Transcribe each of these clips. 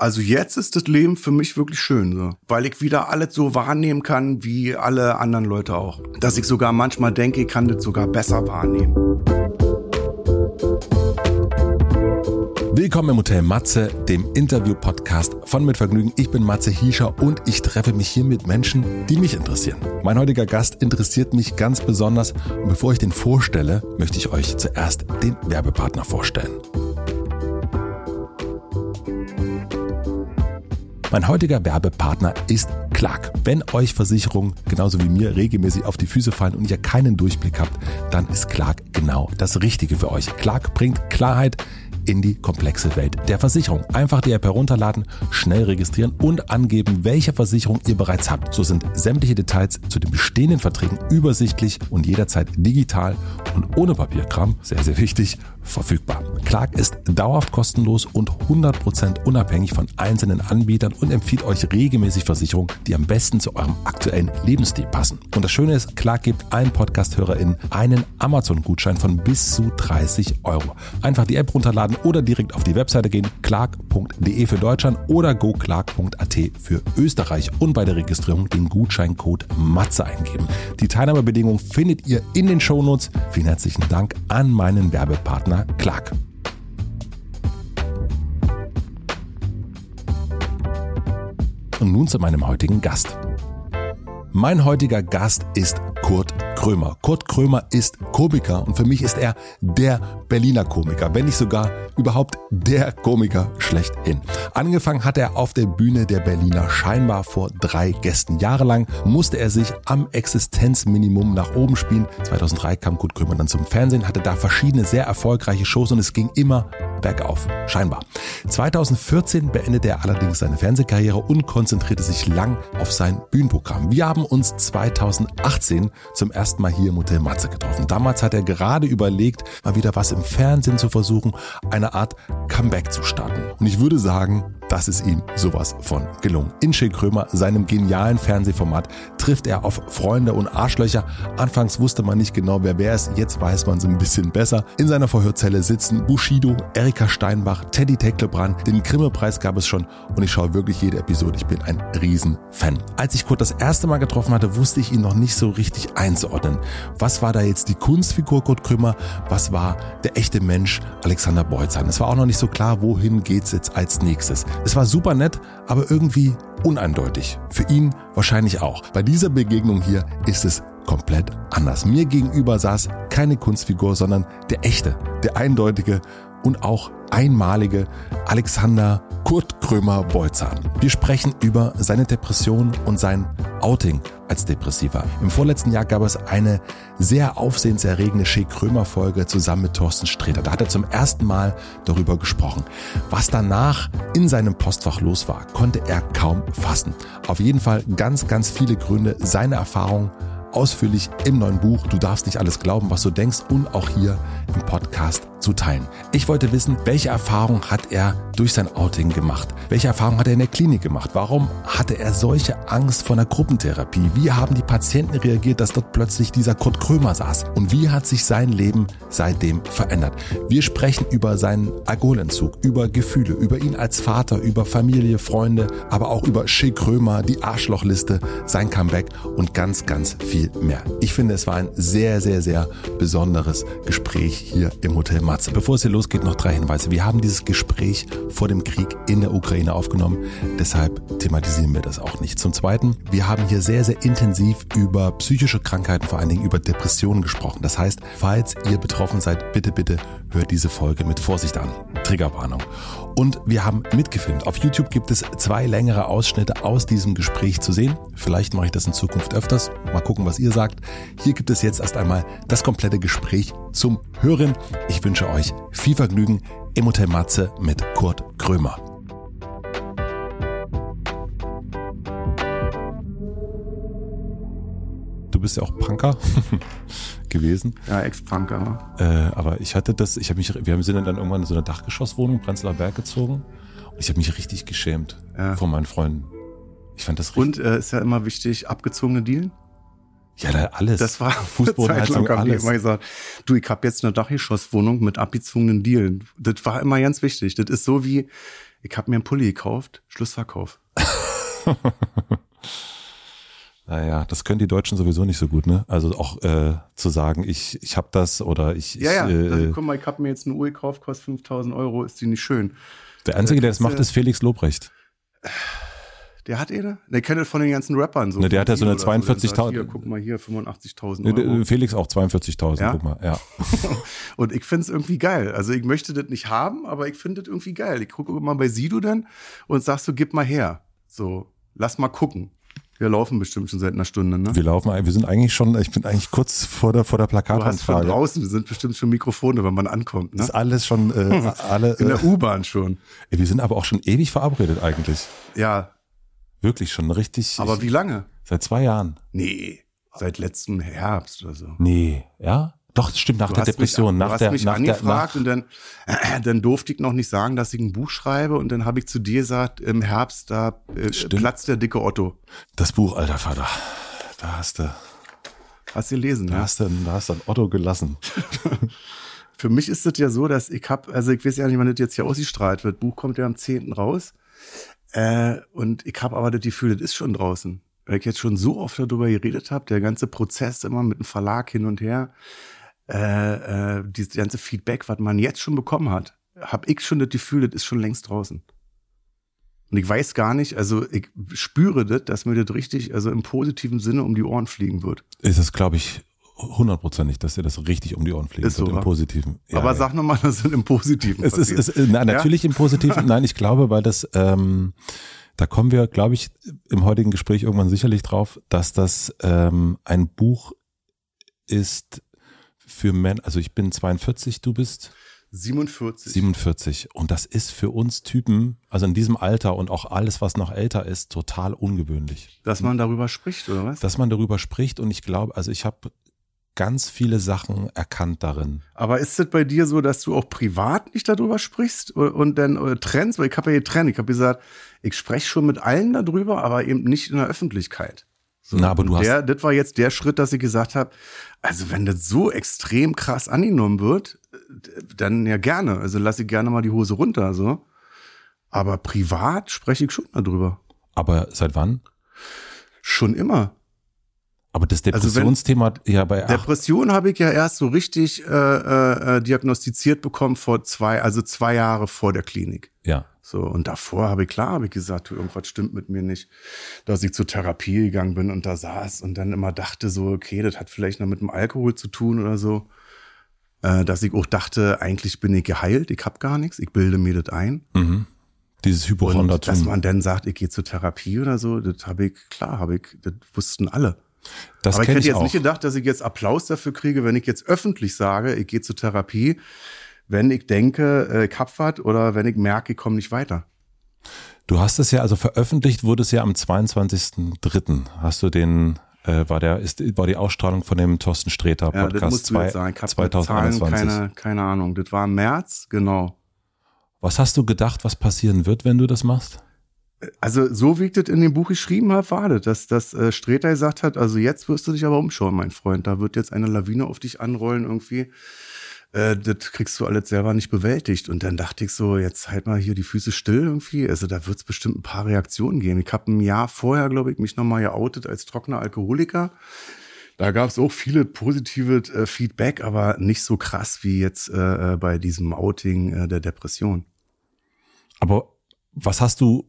Also jetzt ist das Leben für mich wirklich schön, so. weil ich wieder alles so wahrnehmen kann, wie alle anderen Leute auch. Dass ich sogar manchmal denke, ich kann das sogar besser wahrnehmen. Willkommen im Hotel Matze, dem Interview-Podcast von Mit Vergnügen. Ich bin Matze Hiescher und ich treffe mich hier mit Menschen, die mich interessieren. Mein heutiger Gast interessiert mich ganz besonders und bevor ich den vorstelle, möchte ich euch zuerst den Werbepartner vorstellen. Mein heutiger Werbepartner ist Clark. Wenn euch Versicherungen genauso wie mir regelmäßig auf die Füße fallen und ihr keinen Durchblick habt, dann ist Clark genau das Richtige für euch. Clark bringt Klarheit in die komplexe Welt der Versicherung. Einfach die App herunterladen, schnell registrieren und angeben, welche Versicherung ihr bereits habt. So sind sämtliche Details zu den bestehenden Verträgen übersichtlich und jederzeit digital und ohne Papierkram, sehr, sehr wichtig, verfügbar. Clark ist dauerhaft kostenlos und 100% unabhängig von einzelnen Anbietern und empfiehlt euch regelmäßig Versicherungen, die am besten zu eurem aktuellen Lebensstil passen. Und das Schöne ist, Clark gibt allen Podcast-HörerInnen einen Amazon-Gutschein von bis zu 30 Euro. Einfach die App runterladen oder direkt auf die Webseite gehen, clark.de für Deutschland oder goclark.at für Österreich und bei der Registrierung den Gutscheincode MATZE eingeben. Die Teilnahmebedingungen findet ihr in den Shownotes. Vielen herzlichen Dank an meinen Werbepartner Clark. Und nun zu meinem heutigen Gast. Mein heutiger Gast ist Kurt Krömer. Kurt Krömer ist Komiker und für mich ist er der Berliner Komiker, wenn nicht sogar überhaupt der Komiker schlechthin. Angefangen hat er auf der Bühne der Berliner scheinbar vor drei Gästen. Jahrelang musste er sich am Existenzminimum nach oben spielen. 2003 kam Kurt Krömer dann zum Fernsehen, hatte da verschiedene sehr erfolgreiche Shows und es ging immer bergauf, scheinbar. 2014 beendete er allerdings seine Fernsehkarriere und konzentrierte sich lang auf sein Bühnenprogramm. Wir haben uns 2018 zum ersten Mal hier im Hotel Matze getroffen. Damals hat er gerade überlegt, mal wieder was im Fernsehen zu versuchen, eine Art Comeback zu starten. Und ich würde sagen, das ist ihm sowas von gelungen. In Schill Krömer, seinem genialen Fernsehformat, trifft er auf Freunde und Arschlöcher. Anfangs wusste man nicht genau, wer wer ist. Jetzt weiß man so ein bisschen besser. In seiner Vorhörzelle sitzen Bushido, Erika Steinbach, Teddy Tecklebrand. Den Grimme-Preis gab es schon und ich schaue wirklich jede Episode. Ich bin ein Riesenfan. Als ich Kurt das erste Mal getroffen hatte, wusste ich ihn noch nicht so richtig einzuordnen. Was war da jetzt die Kunstfigur Kurt Krümmer? Was war der echte Mensch Alexander Beutzahn? Es war auch noch nicht so klar, wohin geht's jetzt als nächstes. Es war super nett, aber irgendwie uneindeutig. Für ihn wahrscheinlich auch. Bei dieser Begegnung hier ist es komplett anders. Mir gegenüber saß keine Kunstfigur, sondern der echte, der eindeutige und auch einmalige Alexander Kurt Krömer Beuzahn. Wir sprechen über seine Depression und sein Outing als Depressiver. Im vorletzten Jahr gab es eine sehr aufsehenserregende Shea Krömer Folge zusammen mit Thorsten Sträter. Da hat er zum ersten Mal darüber gesprochen. Was danach in seinem Postfach los war, konnte er kaum fassen. Auf jeden Fall ganz, ganz viele Gründe, seine Erfahrungen ausführlich im neuen Buch Du darfst nicht alles glauben, was du denkst und auch hier im Podcast zu teilen. Ich wollte wissen, welche Erfahrung hat er durch sein Outing gemacht? Welche Erfahrung hat er in der Klinik gemacht? Warum hatte er solche Angst vor einer Gruppentherapie? Wie haben die Patienten reagiert, dass dort plötzlich dieser Kurt Krömer saß? Und wie hat sich sein Leben seitdem verändert? Wir sprechen über seinen Alkoholentzug, über Gefühle, über ihn als Vater, über Familie, Freunde, aber auch über Shea Krömer, die Arschlochliste, sein Comeback und ganz, ganz viel mehr. Ich finde, es war ein sehr, sehr, sehr besonderes Gespräch hier im Hotel Matze. Bevor es hier losgeht, noch drei Hinweise. Wir haben dieses Gespräch vor dem Krieg in der Ukraine aufgenommen. Deshalb thematisieren wir das auch nicht. Zum Zweiten, wir haben hier sehr, sehr intensiv über psychische Krankheiten, vor allen Dingen über Depressionen gesprochen. Das heißt, falls ihr betroffen seid, bitte, bitte hört diese Folge mit Vorsicht an. Triggerwarnung. Und wir haben mitgefilmt. Auf YouTube gibt es zwei längere Ausschnitte aus diesem Gespräch zu sehen. Vielleicht mache ich das in Zukunft öfters. Mal gucken, was ihr sagt. Hier gibt es jetzt erst einmal das komplette Gespräch zum Hören. Ich wünsche euch viel Vergnügen im Hotel Matze mit Kurt Krömer. Du bist ja auch Punker gewesen. Ja, Ex-Punker. Äh, aber ich hatte das, ich habe mich, wir sind dann irgendwann in so eine Dachgeschosswohnung Prenzlauer Berg gezogen und ich habe mich richtig geschämt Ja. vor meinen Freunden. Ich fand das richtig. Und äh, ist ja immer wichtig, abgezogene Dealen? Ja, da alles. Das war Fußbodenheizung, hab ich alles. immer gesagt, du, ich habe jetzt eine Dachgeschosswohnung mit abgezogenen Dielen. Das war immer ganz wichtig. Das ist so wie, ich habe mir einen Pulli gekauft, Schlussverkauf. Naja, das können die Deutschen sowieso nicht so gut, ne? Also auch äh, zu sagen, ich, ich habe das oder ich. Ja, ja. ich, äh, das, guck mal, ich habe mir jetzt eine Uhr gekauft, kostet 5000 Euro, ist die nicht schön. der Einzige, der das das, macht, äh, ist Felix Lobrecht. Der hat eine? Der kennt das von den ganzen Rappern so. Ne, der hat ja so eine Oder Der 42.000 sagt, Hier, guck mal hier, 85.000 Nee, Euro. Felix auch 42.000, Ja? guck mal, ja. Und ich find's irgendwie geil. Also ich möchte das nicht haben, aber ich finde das irgendwie geil. Ich gucke immer bei Sido dann und sag so, gib mal her. So, lass mal gucken. Wir laufen bestimmt schon seit einer Stunde, ne? Wir laufen, wir sind eigentlich schon, ich bin eigentlich kurz vor der, vor der Du schon Plakatanfrage. draußen, wir sind bestimmt schon Mikrofone, wenn man ankommt, ne? Ist alles schon, äh, alle, In äh, der U-Bahn schon. wir sind aber auch schon ewig verabredet eigentlich. Ja, Wirklich schon richtig. aber wie lange? Seit zwei Jahren. Nee, seit letztem Herbst oder so. Nee, ja? Doch, das stimmt, nach Du der hast Depression, mich, nach du hast der, mich nach der, angefragt nach, und dann, äh, dann durfte ich noch nicht sagen, dass ich ein Buch schreibe und dann habe ich zu dir gesagt, im Herbst, da äh, platzt der dicke Otto. das Buch, alter Vater. Da hast du, Hast du gelesen, da ne? hast du, da hast du ein Otto gelassen. Für mich ist es ja so, dass ich hab, also ich weiß ja nicht, wann das jetzt hier ausgestrahlt wird. Buch kommt ja am 10. raus. Äh, und ich habe aber das Gefühl, das ist schon draußen. Weil ich jetzt schon so oft darüber geredet habe, der ganze Prozess immer mit dem Verlag hin und her, äh, äh, dieses ganze Feedback, was man jetzt schon bekommen hat, habe ich schon das Gefühl, das ist schon längst draußen. Und ich weiß gar nicht, also ich spüre das, dass mir das richtig, also im positiven Sinne um die Ohren fliegen wird. Ist es, glaube ich, hundertprozentig, dass dir das richtig um die Ohren fliegt. Ist so, im? Positiven. Ja, aber ja. sag nochmal, das sind im Positiven. Es ist, passiert. es, ist- na, natürlich im Positiven. Nein, ich glaube, weil das, ähm, da kommen wir, glaube ich, im heutigen Gespräch irgendwann sicherlich drauf, dass das ähm, ein Buch ist für Männer. Also ich bin 42, du bist 47. 47 und das ist für uns Typen, also in diesem Alter und auch alles, was noch älter ist, total ungewöhnlich, Dass man darüber spricht, oder was? dass man darüber spricht und ich glaube, also ich habe ganz viele Sachen erkannt darin. Aber ist es bei dir so, dass du auch privat nicht darüber sprichst und, dann äh, trennst? Weil ich habe ja getrennt. Ich habe gesagt, ich spreche schon mit allen darüber, aber eben nicht in der Öffentlichkeit. Na, aber du Und hast der, das war jetzt der Schritt, dass ich gesagt habe, also wenn das so extrem krass angenommen wird, dann ja gerne. Also lasse ich gerne mal die Hose runter, so. Aber privat spreche ich schon darüber. aber seit wann? Schon immer. Aber das Also Depressionsthema ja bei ach, Depression habe ich ja erst so richtig äh, äh, äh, diagnostiziert bekommen vor zwei, also zwei Jahre vor der Klinik. ja. So, und davor habe ich klar, habe ich gesagt, du, irgendwas stimmt mit mir nicht, dass ich zur Therapie gegangen bin und da saß und dann immer dachte so, okay, das hat vielleicht noch mit dem Alkohol zu tun oder so. Äh, dass ich auch dachte, eigentlich bin ich geheilt, ich habe gar nichts, ich bilde mir das ein. Mhm. Dieses Hypochondertum. dass man dann sagt, ich gehe zur Therapie oder so, das habe ich, klar, habe ich, das wussten alle. das Aber ich hätte ich jetzt auch. nicht gedacht, dass ich jetzt Applaus dafür kriege, wenn ich jetzt öffentlich sage, ich gehe zur Therapie, wenn ich denke, äh, was oder wenn ich merke, ich komme nicht weiter. Du hast es ja, also veröffentlicht wurde es ja am 22.03. Hast du den, äh, war der, ist, war die Ausstrahlung von dem Thorsten Sträter Ja, das Podcast musst du jetzt sagen. Ich habe mit Zahlen 2021. keine, keine Ahnung. Das war im März, genau. Was hast du gedacht, was passieren wird, wenn du das machst? Also so wie ich das in dem Buch geschrieben habe, war das, dass, dass äh, Sträter gesagt hat, also jetzt wirst du dich aber umschauen, mein Freund. Da wird jetzt eine Lawine auf dich anrollen irgendwie. Äh, das kriegst du alles selber nicht bewältigt. Und dann dachte ich so, jetzt halt mal hier die Füße still irgendwie. Also da wird es bestimmt ein paar Reaktionen geben. Ich habe ein Jahr vorher, glaube ich, mich nochmal geoutet als trockener Alkoholiker. Da gab es auch viele positive äh, Feedback, aber nicht so krass wie jetzt äh, äh, bei diesem Outing äh, der Depression. Aber was hast du,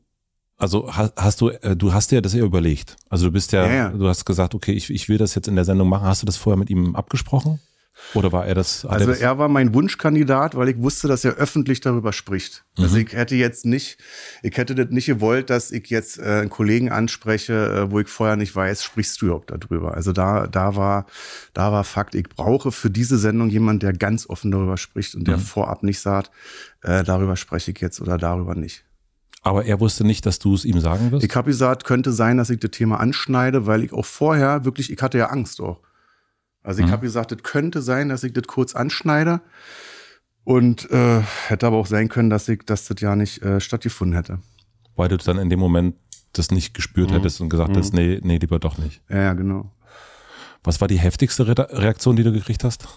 also hast, hast du, äh, du hast dir das ja überlegt. Also du bist ja, Ja, ja. du hast gesagt, okay, ich, ich will das jetzt in der Sendung machen. Hast du das vorher mit ihm abgesprochen? Oder war er das? Also er war mein Wunschkandidat, weil ich wusste, dass er öffentlich darüber spricht. Also Mhm. ich hätte jetzt nicht, ich hätte das nicht gewollt, dass ich jetzt äh, einen Kollegen anspreche, äh, wo ich vorher nicht weiß, sprichst du überhaupt darüber. Also da, da war, da war Fakt, ich brauche für diese Sendung jemanden, der ganz offen darüber spricht und der Mhm. vorab nicht sagt, äh, darüber spreche ich jetzt oder darüber nicht. aber er wusste nicht, dass du es ihm sagen wirst? Ich habe gesagt, könnte sein, dass ich das Thema anschneide, weil ich auch vorher wirklich, ich hatte ja Angst auch. Also ich Mhm. habe gesagt, es könnte sein, dass ich das kurz anschneide. Und äh, hätte aber auch sein können, dass ich, dass das ja nicht äh, stattgefunden hätte. Weil du dann in dem Moment das nicht gespürt Mhm. hättest und gesagt Mhm. hättest, nee, nee, lieber doch nicht. Ja, ja, genau. Was war die heftigste Re Reaktion, die du gekriegt hast?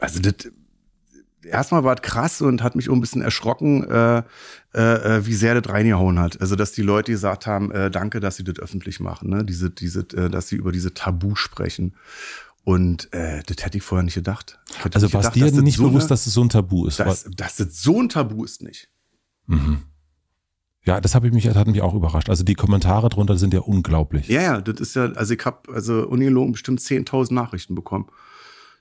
Also das, erstmal war es krass und hat mich auch ein bisschen erschrocken, äh, äh, äh, wie sehr das reingehauen hat. Also dass die Leute gesagt haben, äh, danke, dass sie das öffentlich machen, ne? diese, diese, äh, dass sie über diese Tabu sprechen. Und äh, das hätte ich vorher nicht gedacht. Also war es dir nicht so bewusst, eine, dass es so ein Tabu ist? Dass, dass das so ein Tabu ist nicht. Mhm. Ja, das habe ich mich, das hat mich auch überrascht. Also die Kommentare drunter sind ja unglaublich. Ja, ja, das ist ja, also ich habe also ungelogen bestimmt 10.000 Nachrichten bekommen.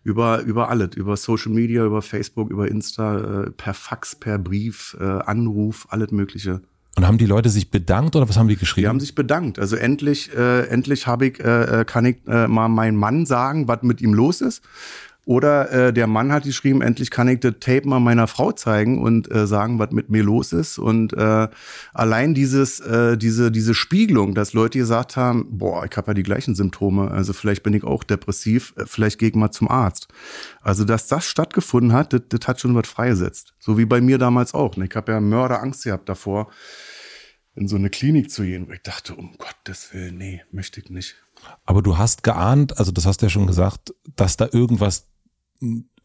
Über, über alles, über Social Media, über Facebook, über Insta, äh, per Fax, per Brief, äh, Anruf, alles Mögliche. Und haben die Leute sich bedankt oder was haben die geschrieben? Die haben sich bedankt. Also endlich, äh, endlich habe ich, äh, äh kann ich äh, mal meinem Mann sagen, was mit ihm los ist. Oder äh, der Mann hat geschrieben, endlich kann ich das Tape mal meiner Frau zeigen und äh, sagen, was mit mir los ist. Und äh, allein dieses, äh, diese, diese Spiegelung, dass Leute gesagt haben, boah, ich habe ja die gleichen Symptome, also vielleicht bin ich auch depressiv, äh, vielleicht gehe ich mal zum Arzt. Also, dass das stattgefunden hat, das, das hat schon was freigesetzt. So wie bei mir damals auch. Ne? Ich habe ja Mörderangst gehabt davor, in so eine Klinik zu gehen, wo ich dachte, um Gottes Willen, nee, möchte ich nicht. Aber du hast geahnt, also das hast du ja schon gesagt, dass da irgendwas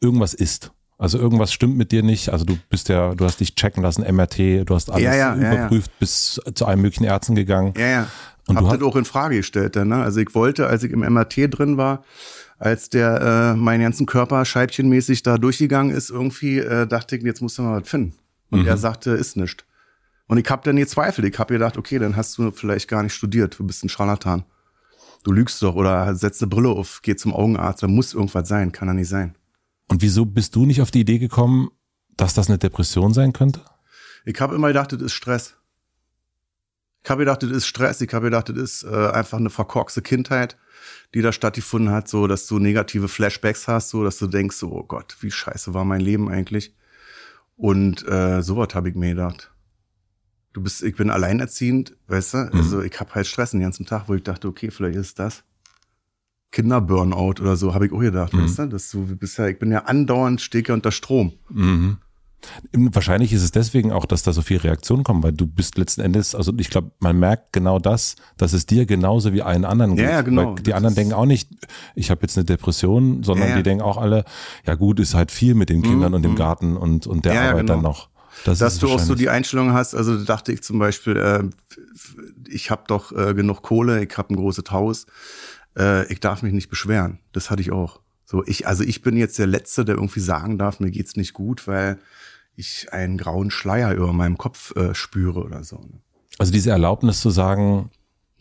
irgendwas ist. Also irgendwas stimmt mit dir nicht. Also du bist ja, du hast dich checken lassen, MRT, du hast alles ja, ja, überprüft, ja, bis zu allen möglichen Ärzten gegangen. Ja, ja. Und Hab das auch in Frage gestellt dann, ne? Also ich wollte, als ich im MRT drin war, als der äh, meinen ganzen Körper scheibchenmäßig da durchgegangen ist, irgendwie äh, dachte ich, jetzt musst du mal was finden. Und mhm. er sagte, ist nicht. Und ich habe dann gezweifelt. Ich habe gedacht, okay, dann hast du vielleicht gar nicht studiert, du bist ein Scharlatan. Du lügst doch oder setzt eine Brille auf, geh zum Augenarzt, da muss irgendwas sein, kann er nicht sein. Und wieso bist du nicht auf die Idee gekommen, dass das eine Depression sein könnte? Ich habe immer gedacht, das ist Stress. Ich habe gedacht, das ist Stress. Ich habe gedacht, das ist äh, einfach eine verkorkste Kindheit, die da stattgefunden hat, so dass du negative Flashbacks hast, so dass du denkst, so, oh Gott, wie scheiße war mein Leben eigentlich. Und äh, sowas habe ich mir gedacht. Du bist, ich bin alleinerziehend, weißt du? Mhm. Also ich habe halt Stress den ganzen Tag, wo ich dachte, okay, vielleicht ist das. Kinderburnout oder so, habe ich auch gedacht, mhm. weißt du? Dass du bist ja, ich bin ja andauernd stecke unter Strom. Mhm. Wahrscheinlich ist es deswegen auch, dass da so viel Reaktionen kommen, weil du bist letzten Endes, also ich glaube, man merkt genau das, dass es dir genauso wie allen anderen geht. Ja, genau. Weil die anderen denken auch nicht, ich habe jetzt eine Depression, sondern ja, die denken auch alle, ja gut, ist halt viel mit den Kindern mhm. und dem mhm. Garten und, und der ja, Arbeit genau. dann noch. Das dass du auch so die Einstellung hast, also dachte ich zum Beispiel, äh, ich habe doch äh, genug Kohle, ich habe ein großes Haus, äh, ich darf mich nicht beschweren. Das hatte ich auch. So, ich, also ich bin jetzt der Letzte, der irgendwie sagen darf, mir geht's nicht gut, weil ich einen grauen Schleier über meinem Kopf äh, spüre oder so. Ne? Also diese Erlaubnis zu sagen,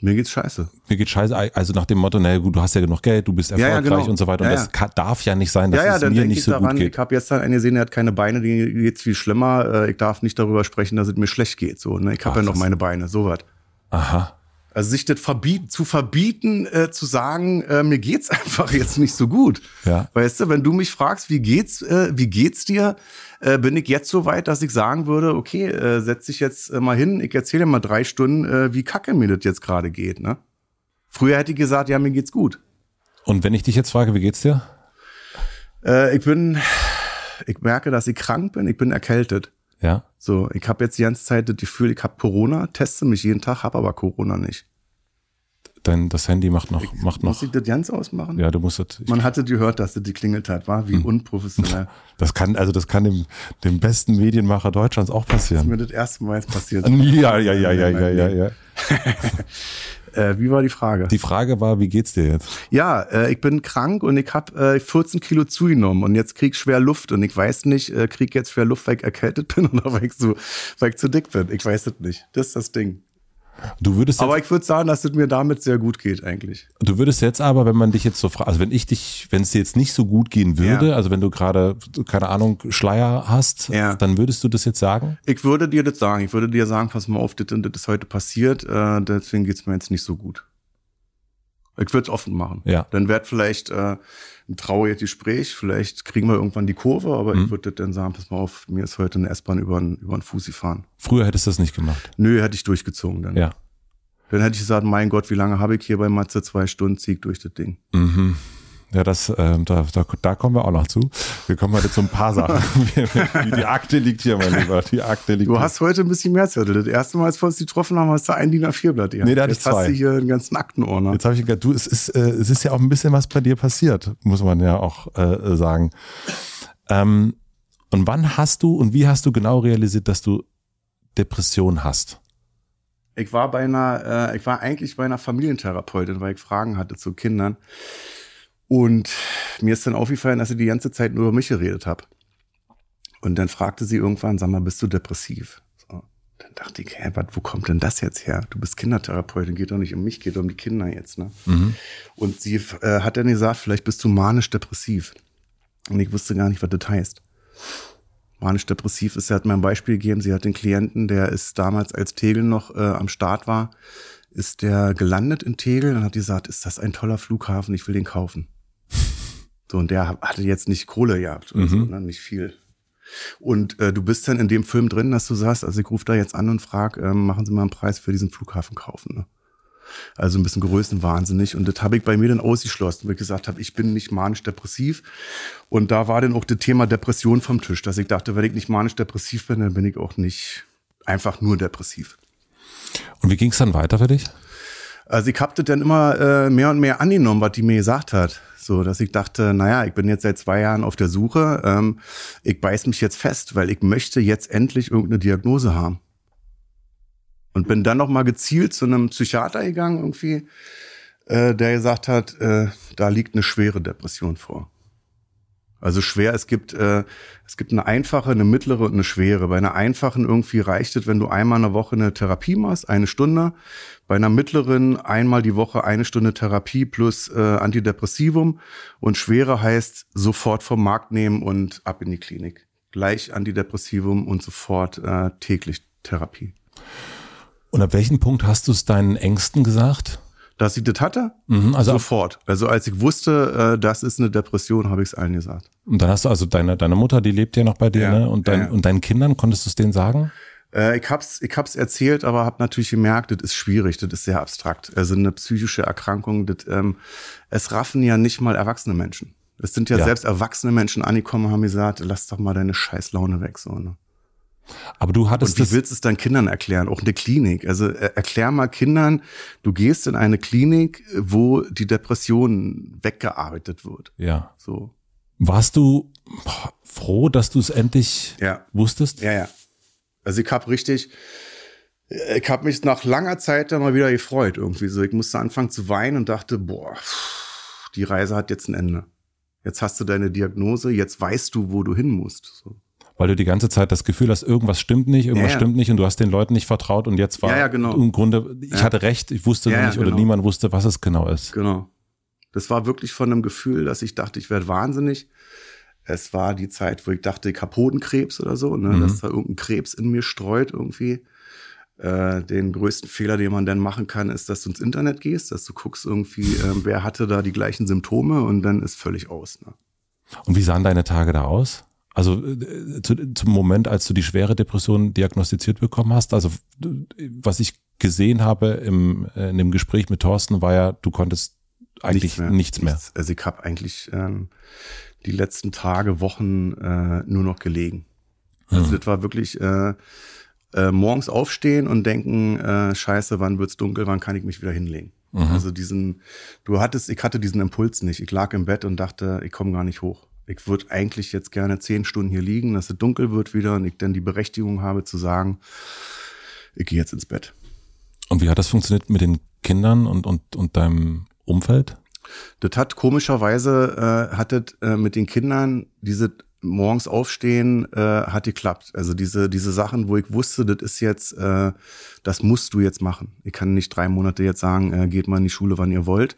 mir geht's scheiße. Mir geht's scheiße, also nach dem Motto, naja, gut, du hast ja genug Geld, du bist erfolgreich ja, ja, genau. und so weiter. Und ja, das kann, darf ja nicht sein, dass es mir nicht so daran, gut geht. Ich habe jetzt dann einen gesehen, der hat keine Beine, die geht's viel schlimmer. Äh, ich darf nicht darüber sprechen, dass es mir schlecht geht. So, ne? Ich habe ja noch meine Beine, so was. Aha. Also sich das verbieten, zu verbieten, äh, zu sagen, äh, mir geht's einfach jetzt nicht so gut. Ja. Weißt du, wenn du mich fragst, wie geht's, äh, wie geht's dir, äh, bin ich jetzt so weit, dass ich sagen würde, okay, äh, setz dich jetzt äh, mal hin, ich erzähle dir mal drei Stunden, äh, wie kacke mir das jetzt gerade geht. Ne? Früher hätte ich gesagt, ja, mir geht's gut. Und wenn ich dich jetzt frage, wie geht's dir? Äh, ich bin, ich merke, dass ich krank bin, ich bin erkältet. Ja. So, ich habe jetzt die ganze Zeit das Gefühl, ich habe Corona, teste mich jeden Tag, habe aber Corona nicht. Dein, das Handy macht noch, ich, macht noch. Muss ich das ganz ausmachen? Ja, du musst das. Man hatte gehört, dass das geklingelt hat, war wie hm. unprofessionell. Das kann, also das kann dem, dem besten Medienmacher Deutschlands auch passieren. Das ist mir das erste Mal jetzt passiert. Ja, ja, ja, ja, ja, ja, ja. Äh, wie war die Frage? Die Frage war, wie geht's dir jetzt? Ja, äh, ich bin krank und ich habe äh, 14 Kilo zugenommen und jetzt krieg ich schwer Luft und ich weiß nicht, äh, krieg jetzt schwer Luft, weil ich erkältet bin oder weil ich, so, weil ich zu dick bin. Ich weiß es nicht. Das ist das Ding. Du würdest aber ich würde sagen, dass es mir damit sehr gut geht eigentlich. Du würdest jetzt aber, wenn man dich jetzt so fragt, also wenn ich dich, wenn es dir jetzt nicht so gut gehen würde, ja. also wenn du gerade, keine Ahnung, Schleier hast, ja. dann würdest du das jetzt sagen? Ich würde dir das sagen. Ich würde dir sagen, pass mal auf, das, das ist heute passiert, äh, deswegen geht's mir jetzt nicht so gut. Ich würde es offen machen. Ja. Dann wird vielleicht äh, ein trauriges Gespräch, vielleicht kriegen wir irgendwann die Kurve, aber mhm. ich würde dann sagen, pass mal auf, mir ist heute eine S-Bahn über den, über Fuß gefahren. Früher hättest du das nicht gemacht? Nö, hätte ich durchgezogen dann. Ja. Dann hätte ich gesagt, mein Gott, wie lange habe ich hier bei Matze? Zwei Stunden Sieg durch das Ding. Mhm. Ja, das, äh, da, da, da kommen wir auch noch zu. Wir kommen heute zu ein paar Sachen. die, die Akte liegt hier, mein Lieber. Die Akte liegt Du hast heute ein bisschen mehr Zettel. Das erste Mal, als wir uns getroffen haben, hast du ein DIN A4-Blatt. Ja. Nee, da hatte ich Jetzt hast zwei. du hier einen ganzen Aktenordner. Jetzt habe ich gedacht, du, es ist, äh, es ist ja auch ein bisschen was bei dir passiert, muss man ja auch äh, sagen. Ähm, und wann hast du und wie hast du genau realisiert, dass du Depression hast? Ich war bei einer, äh, ich war eigentlich bei einer Familientherapeutin, weil ich Fragen hatte zu Kindern. Und mir ist dann aufgefallen, dass ich die ganze Zeit nur über mich geredet habe. Und dann fragte sie irgendwann, sag mal, bist du depressiv? So. Dann dachte ich, hä, wat, wo kommt denn das jetzt her? Du bist Kindertherapeutin, geht doch nicht um mich, geht um die Kinder jetzt. Ne? Und sie äh, hat dann gesagt, vielleicht bist du manisch-depressiv. Und ich wusste gar nicht, was das heißt. Manisch-depressiv ist, sie hat mir ein Beispiel gegeben, sie hat den Klienten, der ist damals, als Tegel noch äh, am Start war, ist der gelandet in Tegel und hat gesagt, ist das ein toller Flughafen, ich will den kaufen. So, und der hatte jetzt nicht Kohle gehabt oder so, ne, nicht viel. Und äh, du bist dann in dem Film drin, dass du sagst, also ich rufe da jetzt an und frag, ähm, machen Sie mal einen Preis für diesen Flughafen kaufen. Ne? Also ein bisschen größenwahnsinnig. Und das habe ich bei mir dann ausgeschlossen, weil ich gesagt habe, ich bin nicht manisch-depressiv. Und da war dann auch das Thema Depression vom Tisch, dass ich dachte, wenn ich nicht manisch-depressiv bin, dann bin ich auch nicht einfach nur depressiv. Und wie ging es dann weiter für dich? Also ich habe das dann immer äh, mehr und mehr angenommen, was die mir gesagt hat. So, dass ich dachte, naja, ich bin jetzt seit zwei Jahren auf der Suche. Ähm, ich beiß mich jetzt fest, weil ich möchte jetzt endlich irgendeine Diagnose haben. Und bin dann noch mal gezielt zu einem Psychiater gegangen irgendwie, äh, der gesagt hat, äh, da liegt eine schwere Depression vor. Also schwer, es gibt, äh, es gibt eine einfache, eine mittlere und eine schwere. Bei einer einfachen irgendwie reicht es, wenn du einmal in der Woche eine Therapie machst, eine Stunde. Bei einer mittleren einmal die Woche eine Stunde Therapie plus äh, Antidepressivum. Und schwere heißt sofort vom Markt nehmen und ab in die Klinik. Gleich Antidepressivum und sofort äh, täglich Therapie. Und ab welchem Punkt hast du es deinen Ängsten gesagt? Dass ich das hatte? Mhm, also Sofort. Also als ich wusste, äh, das ist eine Depression, habe ich es allen gesagt. Und dann hast du also deine, deine Mutter, die lebt ja noch bei dir, Ja, ne? Und, dein, ja, und deinen Kindern, konntest du es denen sagen? Äh, ich hab's, ich hab's erzählt, aber habe natürlich gemerkt, das ist schwierig, das ist sehr abstrakt. Also eine psychische Erkrankung, das, ähm, es raffen ja nicht mal erwachsene Menschen. Es sind ja, Ja. selbst erwachsene Menschen angekommen und haben gesagt, lass doch mal deine scheiß Laune weg. So, ne? Aber du hattest Und wie willst du es deinen Kindern erklären? Auch in der Klinik. Also äh, erklär mal Kindern, du gehst in eine Klinik, wo die Depression weggearbeitet wird. ja. So. Warst du boah, froh, dass du es endlich Ja. wusstest? Ja, ja. Also ich hab richtig, ich hab mich nach langer Zeit dann mal wieder gefreut irgendwie so. Ich musste anfangen zu weinen und dachte, boah, die Reise hat jetzt ein Ende. Jetzt hast du deine Diagnose, jetzt weißt du, wo du hin musst. So. Weil du die ganze Zeit das Gefühl hast, irgendwas stimmt nicht, irgendwas Ja, ja. stimmt nicht und du hast den Leuten nicht vertraut und jetzt war Ja, genau. im Grunde, ich hatte recht, ich wusste nicht oder genau. niemand wusste, was es genau ist. Genau. Das war wirklich von einem Gefühl, dass ich dachte, ich werde wahnsinnig. Es war die Zeit, wo ich dachte, ich Hodenkrebs oder so, ne? Mhm. dass da irgendein Krebs in mir streut irgendwie. Äh, den größten Fehler, den man dann machen kann, ist, dass du ins Internet gehst, dass du guckst irgendwie, ähm, wer hatte da die gleichen Symptome und dann ist völlig aus. Ne? Und wie sahen deine Tage da aus? Also äh, zu, zum Moment, als du die schwere Depression diagnostiziert bekommen hast, also äh, was ich gesehen habe im, äh, in dem Gespräch mit Thorsten, war ja, du konntest eigentlich nichts mehr. Also ich habe eigentlich ähm, die letzten Tage, Wochen äh, nur noch gelegen. Also Hm. das war wirklich äh, äh, morgens aufstehen und denken, äh, scheiße, wann wird's dunkel, wann kann ich mich wieder hinlegen? Mhm. Also diesen, du hattest, ich hatte diesen Impuls nicht. Ich lag im Bett und dachte, ich komme gar nicht hoch. Ich würde eigentlich jetzt gerne zehn Stunden hier liegen, dass es dunkel wird wieder und ich dann die Berechtigung habe zu sagen, ich gehe jetzt ins Bett. Und wie hat das funktioniert mit den Kindern und, und, und deinem Umfeld? Das hat komischerweise äh, hat das äh, mit den Kindern diese morgens aufstehen äh, hat geklappt. Also diese diese Sachen, wo ich wusste, das ist jetzt, äh, das musst du jetzt machen. Ich kann nicht drei Monate jetzt sagen, äh, geht mal in die Schule, wann ihr wollt,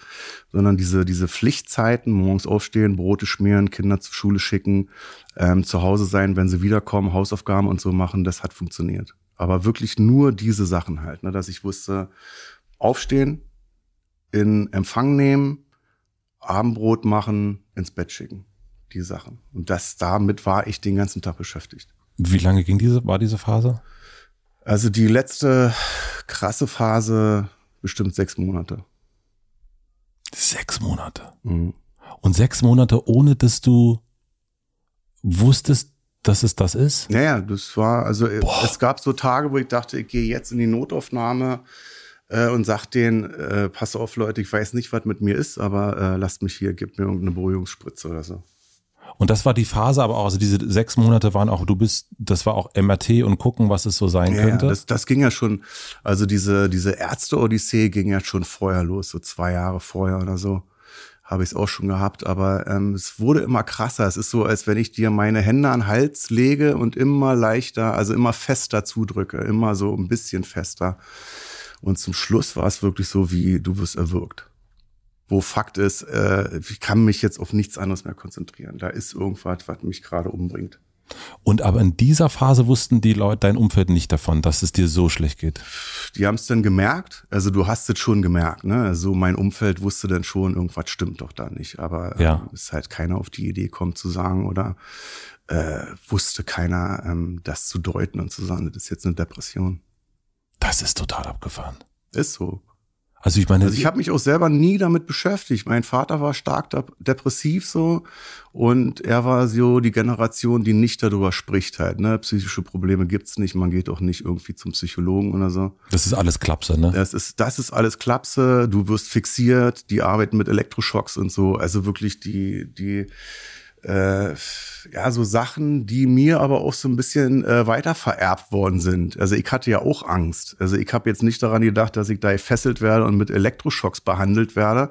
sondern diese diese Pflichtzeiten, morgens aufstehen, Brote schmieren, Kinder zur Schule schicken, ähm, zu Hause sein, wenn sie wiederkommen, Hausaufgaben und so machen, das hat funktioniert. Aber wirklich nur diese Sachen halt, ne, dass ich wusste, aufstehen, in Empfang nehmen, Abendbrot machen, ins Bett schicken. Die Sachen. Und das damit war ich den ganzen Tag beschäftigt. Wie lange ging diese, war diese Phase? Also die letzte krasse Phase bestimmt sechs Monate. Sechs Monate. Mhm. Und sechs Monate, ohne dass du wusstest, dass es das ist? Naja, das war, also Boah. es gab so Tage, wo ich dachte, ich gehe jetzt in die Notaufnahme äh, und sag denen, äh, pass auf Leute, ich weiß nicht, was mit mir ist, aber äh, lasst mich hier, gebt mir irgendeine Beruhigungsspritze oder so. Und das war die Phase, aber auch, also diese sechs Monate waren auch, du bist, das war auch MRT und gucken, was es so sein ja, könnte. Ja, das, das ging ja schon, also diese, diese Ärzte-Odyssee ging ja schon vorher los, so zwei Jahre vorher oder so habe ich es auch schon gehabt, aber ähm, es wurde immer krasser. Es ist so, als wenn ich dir meine Hände an den Hals lege und immer leichter, also immer fester zudrücke, immer so ein bisschen fester. Und zum Schluss war es wirklich so, wie du wirst erwürgt. Wo Fakt ist, äh, ich kann mich jetzt auf nichts anderes mehr konzentrieren. Da ist irgendwas, was mich gerade umbringt. Und aber in dieser Phase wussten die Leute, dein Umfeld nicht davon, dass es dir so schlecht geht. Die haben es dann gemerkt. Also du hast es schon gemerkt, ne? Also mein Umfeld wusste dann schon, irgendwas stimmt doch da nicht. Aber ja. ähm, ist halt keiner auf die Idee kommt zu sagen oder äh, wusste keiner, ähm, das zu deuten und zu sagen, das ist jetzt eine Depression. Das ist total abgefahren. Ist so. Also ich meine, also ich habe mich auch selber nie damit beschäftigt. Mein Vater war stark depressiv so und er war so die Generation, die nicht darüber spricht halt. Ne? Psychische Probleme gibt's nicht, man geht auch nicht irgendwie zum Psychologen oder so. Das ist alles Klapse, ne? Das ist, das ist alles Klapse, du wirst fixiert, die arbeiten mit Elektroschocks und so. Also wirklich die, die äh, ja, so Sachen, die mir aber auch so ein bisschen äh, weiter vererbt worden sind. Also ich hatte ja auch Angst. Also ich habe jetzt nicht daran gedacht, dass ich da gefesselt werde und mit Elektroschocks behandelt werde.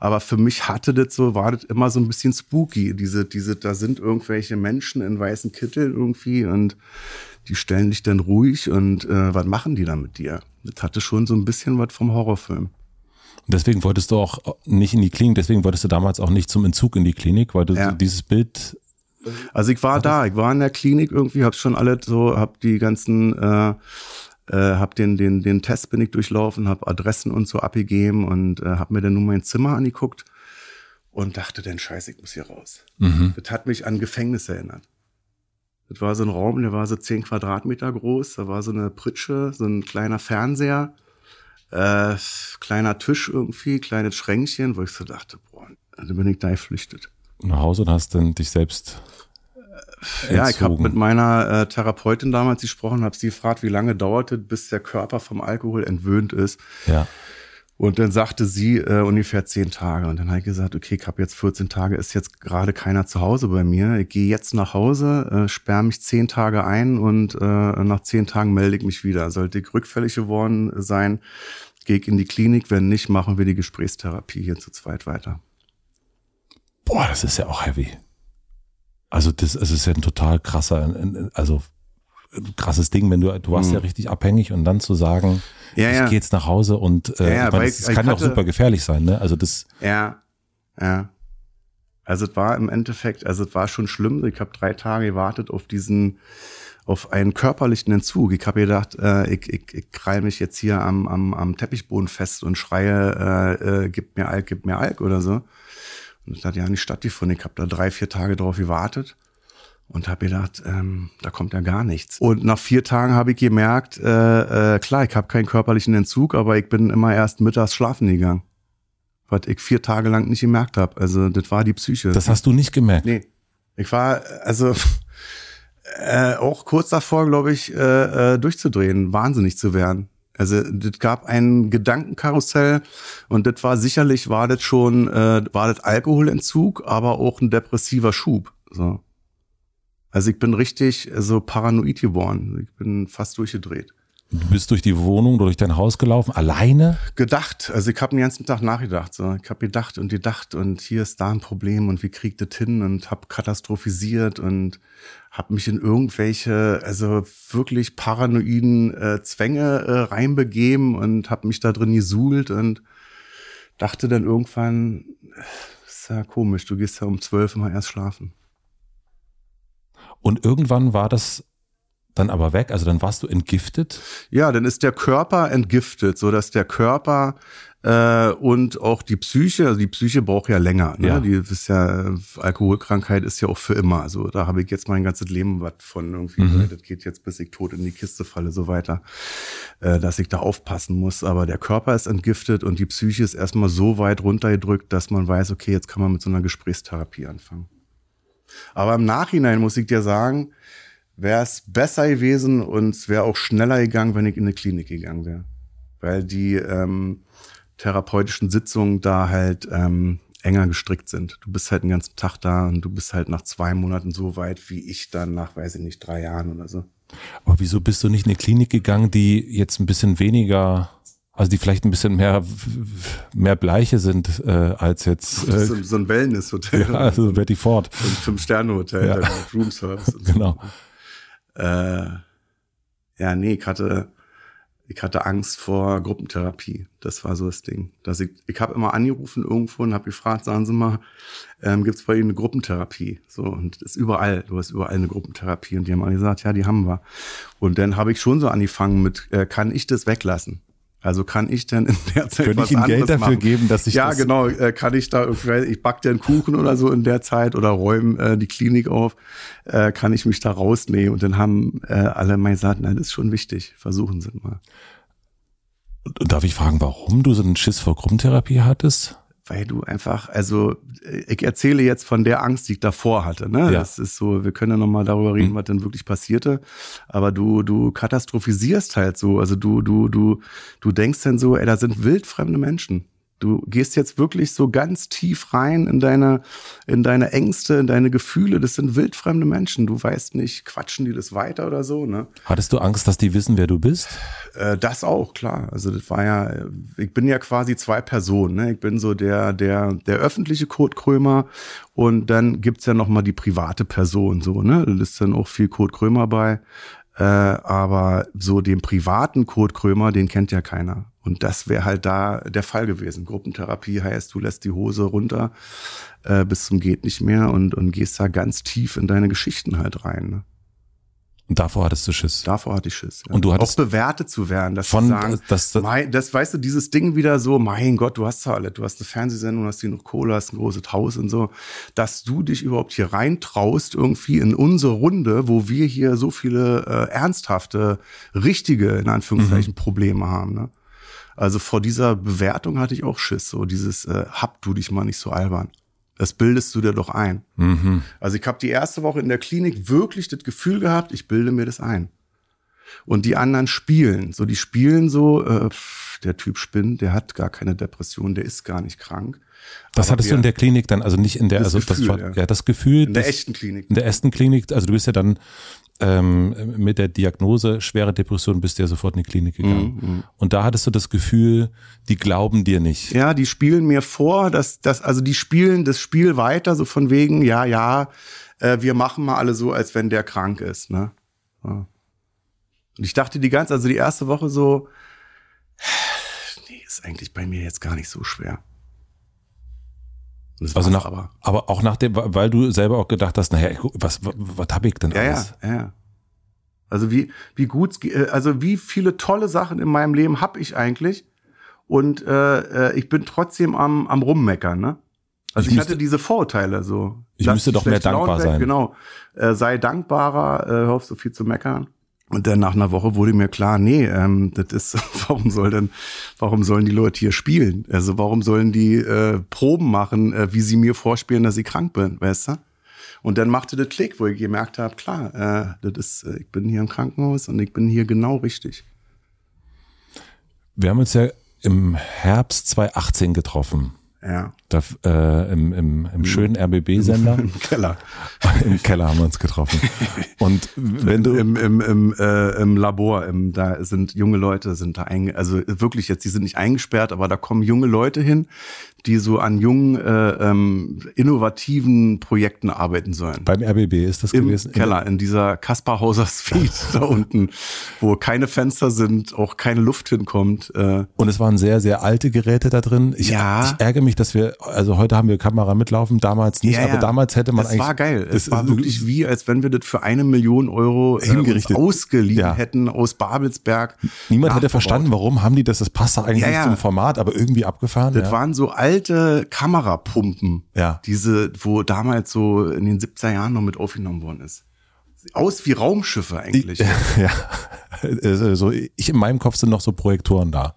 Aber für mich hatte das so, war das immer so ein bisschen spooky. Diese, diese, da sind irgendwelche Menschen in weißen Kitteln irgendwie und die stellen dich dann ruhig und äh, was machen die da mit dir? Das hatte schon so ein bisschen was vom Horrorfilm. Deswegen wolltest du auch nicht in die Klinik, deswegen wolltest du damals auch nicht zum Entzug in die Klinik, weil du ja. dieses Bild. Also ich war da, ich war in der Klinik irgendwie, hab's schon alle so, hab die ganzen, äh, äh, hab den, den, den Test bin ich durchlaufen, hab Adressen und so abgegeben und äh, hab mir dann nur mein Zimmer angeguckt und dachte dann, scheiße, ich muss hier raus. Mhm. Das hat mich an Gefängnis erinnert. Das war so ein Raum, der war so zehn Quadratmeter groß, da war so eine Pritsche, so ein kleiner Fernseher äh, kleiner Tisch irgendwie, kleines Schränkchen, wo ich so dachte, boah, dann bin ich da geflüchtet. Nach Hause und hast dann dich selbst äh, ja, ich habe mit meiner äh, Therapeutin damals gesprochen, habe sie gefragt, wie lange dauerte, bis der Körper vom Alkohol entwöhnt ist. Ja. Und dann sagte sie äh, ungefähr zehn Tage. Und dann habe ich gesagt, okay, ich habe jetzt 14 Tage, ist jetzt gerade keiner zu Hause bei mir. Ich gehe jetzt nach Hause, äh, sperre mich zehn Tage ein und äh, nach zehn Tagen melde ich mich wieder. Sollte ich rückfällig geworden sein, gehe ich in die Klinik. Wenn nicht, machen wir die Gesprächstherapie hier zu zweit weiter. Boah, das ist ja auch heavy. Also das, das ist ja ein total krasser, also krasses Ding, wenn du, du warst mhm. ja richtig abhängig und dann zu sagen, ja, ich ja. gehe jetzt nach Hause und äh, ja, ja, meine, das, kann ja auch super gefährlich sein, ne? Also das. Ja, ja. Also es war im Endeffekt, also es war schon schlimm. Ich habe drei Tage gewartet auf diesen, auf einen körperlichen Entzug. Ich habe gedacht, äh, ich, ich, ich krall mich jetzt hier am, am, am Teppichboden fest und schreie, äh, äh, gib mir Alk, gib mir Alk oder so. Und das hat ja nicht stattgefunden. Ich habe da drei, vier Tage drauf gewartet und habe gedacht, ähm, da kommt ja gar nichts. Und nach vier Tagen habe ich gemerkt, äh, äh, klar, ich habe keinen körperlichen Entzug, aber ich bin immer erst mittags schlafen gegangen. Was ich vier Tage lang nicht gemerkt habe. Also das war die Psyche. Das hast du nicht gemerkt? Nee. Ich war also äh, auch kurz davor, glaube ich, äh, äh, durchzudrehen, wahnsinnig zu werden. Also das gab ein Gedankenkarussell und das war sicherlich, war das schon, äh, war das Alkoholentzug, aber auch ein depressiver Schub. So. Also ich bin richtig so paranoid geworden. Ich bin fast durchgedreht. Du bist durch die Wohnung, durch dein Haus gelaufen, alleine? Gedacht. Also ich habe den ganzen Tag nachgedacht. So. Ich habe gedacht und gedacht und hier ist da ein Problem und wie kriegt das hin und habe katastrophisiert und habe mich in irgendwelche, also wirklich paranoiden äh, Zwänge äh, reinbegeben und habe mich da drin gesuhlt und dachte dann irgendwann, ist ja komisch, du gehst ja um zwölf immer erst schlafen. Und irgendwann war das dann aber weg, also dann warst du entgiftet? Ja, dann ist der Körper entgiftet, so dass der Körper äh, und auch die Psyche, also die Psyche braucht ja länger. Ne? Ja. Die ist ja Alkoholkrankheit ist ja auch für immer. Also da habe ich jetzt mein ganzes Leben was von irgendwie. Mhm. Das geht jetzt bis ich tot in die Kiste falle, so weiter. äh, dass ich da aufpassen muss. Aber der Körper ist entgiftet und die Psyche ist erstmal so weit runtergedrückt, dass man weiß, okay, jetzt kann man mit so einer Gesprächstherapie anfangen. Aber im Nachhinein muss ich dir sagen, wäre es besser gewesen und es wäre auch schneller gegangen, wenn ich in eine Klinik gegangen wäre. Weil die ähm, therapeutischen Sitzungen da halt ähm, enger gestrickt sind. Du bist halt den ganzen Tag da und du bist halt nach zwei Monaten so weit wie ich dann nach, weiß ich nicht, drei Jahren oder so. Aber wieso bist du nicht in eine Klinik gegangen, die jetzt ein bisschen weniger, also die vielleicht ein bisschen mehr mehr Bleiche sind äh, als jetzt äh, so, so ein Wellness-Hotel. Ja, also Betty Ford. So ein Fünf-Sterne-Hotel, ja. mit Roomservice. Und genau. So. Äh, ja, nee, ich hatte ich hatte Angst vor Gruppentherapie. Das war so das Ding. Dass ich ich habe immer angerufen irgendwo und habe gefragt, sagen Sie mal, ähm, gibt es bei Ihnen eine Gruppentherapie? So und das ist überall. Du hast überall eine Gruppentherapie und die haben alle gesagt, ja, die haben wir. Und dann habe ich schon so angefangen mit, äh, kann ich das weglassen? Also kann ich denn in der Zeit Könnte was ich Ihnen Geld dafür machen? geben, dass ich ja das genau. Äh, kann ich da ich back dir einen Kuchen oder so in der Zeit oder räume äh, die Klinik auf. Äh, kann ich mich da rausnehmen? Und dann haben äh, alle mal gesagt nein das ist schon wichtig. Versuchen Sie mal. Darf ich fragen, warum du so einen Schiss vor Gruppentherapie hattest? Weil du einfach, also ich erzähle jetzt von der Angst, die ich davor hatte. Ne? Ja. Das ist so, wir können ja nochmal darüber reden, Mhm. was denn wirklich passierte. Aber du, du katastrophisierst halt so. Also du, du, du, du denkst dann so, ey, da sind wildfremde Menschen. Du gehst jetzt wirklich so ganz tief rein in deine, in deine Ängste, in deine Gefühle. Das sind wildfremde Menschen. Du weißt nicht, quatschen die das weiter oder so, ne? Hattest du Angst, dass die wissen, wer du bist? Äh, das auch, klar. Also das war ja, äh, ich bin ja quasi zwei Personen. Ne? Ich bin so der, der, der öffentliche Kurt Krömer und dann gibt's ja noch mal die private Person, so, ne? Da ist dann auch viel Kurt Krömer bei. Äh, aber so den privaten Kurt Krömer, den kennt ja keiner. Und das wäre halt da der Fall gewesen. Gruppentherapie heißt, du lässt die Hose runter äh, bis zum geht nicht mehr und, und gehst da ganz tief in deine Geschichten halt rein. Ne? Und davor hattest du Schiss. Davor hatte ich Schiss. Ja. Und du hattest- auch bewertet zu werden, dass Von, sagen, das, das, mein, das weißt du, dieses Ding wieder so, mein Gott, du hast ja alle, du hast eine Fernsehsendung, hast hier noch Kohle, hast ein großes Haus und so, dass du dich überhaupt hier reintraust, irgendwie in unsere Runde, wo wir hier so viele äh, ernsthafte, richtige, in Anführungszeichen, Probleme haben. Ne? Also vor dieser Bewertung hatte ich auch Schiss, so dieses, äh, hab du dich mal nicht so albern. Das bildest du dir doch ein. mhm. Also ich habe die erste Woche in der Klinik wirklich das Gefühl gehabt, ich bilde mir das ein. Und die anderen spielen. So, die spielen so, äh, der Typ spinnt, der hat gar keine Depression, der ist gar nicht krank. Das Aber hattest du in der Klinik dann, also nicht in der, Das also das Gefühl, war, ja. ja. das Gefühl, In der das- echten Klinik. in der ersten Klinik, also du bist ja dann ähm, mit der Diagnose schwere Depression bist du ja sofort in die Klinik gegangen. Mhm, Und da hattest du das Gefühl, die glauben dir nicht. Ja, die spielen mir vor, dass, dass, also die spielen das Spiel weiter, so von wegen, ja, ja, äh, wir machen mal alle so, als wenn der krank ist, ne? Ja. Und ich dachte die ganze, also die erste Woche so, nee, ist eigentlich bei mir jetzt gar nicht so schwer. Also nach, aber. aber auch nach dem, weil du selber auch gedacht hast, naja, was, was, was habe ich denn Ja, ja, alles? ja. Also wie, wie gut, also wie viele tolle Sachen in meinem Leben habe ich eigentlich und äh, äh, ich bin trotzdem am, am rummeckern, ne? Also Ich ich, müsste- hatte diese Vorurteile so. Ich müsste doch mehr dankbar sein. Genau. Äh, sei dankbarer, äh, hör auf so viel zu meckern. Und dann nach einer Woche wurde mir klar, nee, ähm, das ist, warum soll denn, warum sollen die Leute hier spielen? Also warum sollen die äh, Proben machen, äh, wie sie mir vorspielen, dass ich krank bin, weißt du? Und dann machte das Klick, wo ich gemerkt habe, klar, äh, das ist, äh, ich bin hier im Krankenhaus und ich bin hier genau richtig. Wir haben uns ja im Herbst 2018 getroffen. Ja, Da, äh, im, im, im schönen RBB-Sender. im Keller. Im Keller haben wir uns getroffen. Und wenn du, im, im, im, äh, im Labor, im, da sind junge Leute, sind da einge also wirklich jetzt, die sind nicht eingesperrt, aber da kommen junge Leute hin, die so an jungen, äh, ähm, innovativen Projekten arbeiten sollen. beim RBB ist das Im gewesen? Keller, in dieser Kasperhauser Suite da unten, wo keine Fenster sind, auch keine Luft hinkommt. Äh, Und es waren sehr, sehr alte Geräte da drin. Ich, Ja. ich ärgere mich, dass wir, also heute haben wir Kamera mitlaufen, damals nicht, aber damals hätte man das eigentlich. war geil. Es war wirklich wie, als wenn wir das für eine Million Euro äh, Hingerichtet. ausgeliehen Ja. hätten aus Babelsberg. Niemand hätte verstanden, warum haben die das, das passt da eigentlich Ja, nicht ja. zum Format, aber irgendwie abgefahren. Das ja. waren so alte Kamerapumpen. Ja. Diese, wo damals so in den 70er Jahren noch mit aufgenommen worden ist. aus wie Raumschiffe eigentlich. Ja. Also ich in meinem Kopf sind noch so Projektoren da.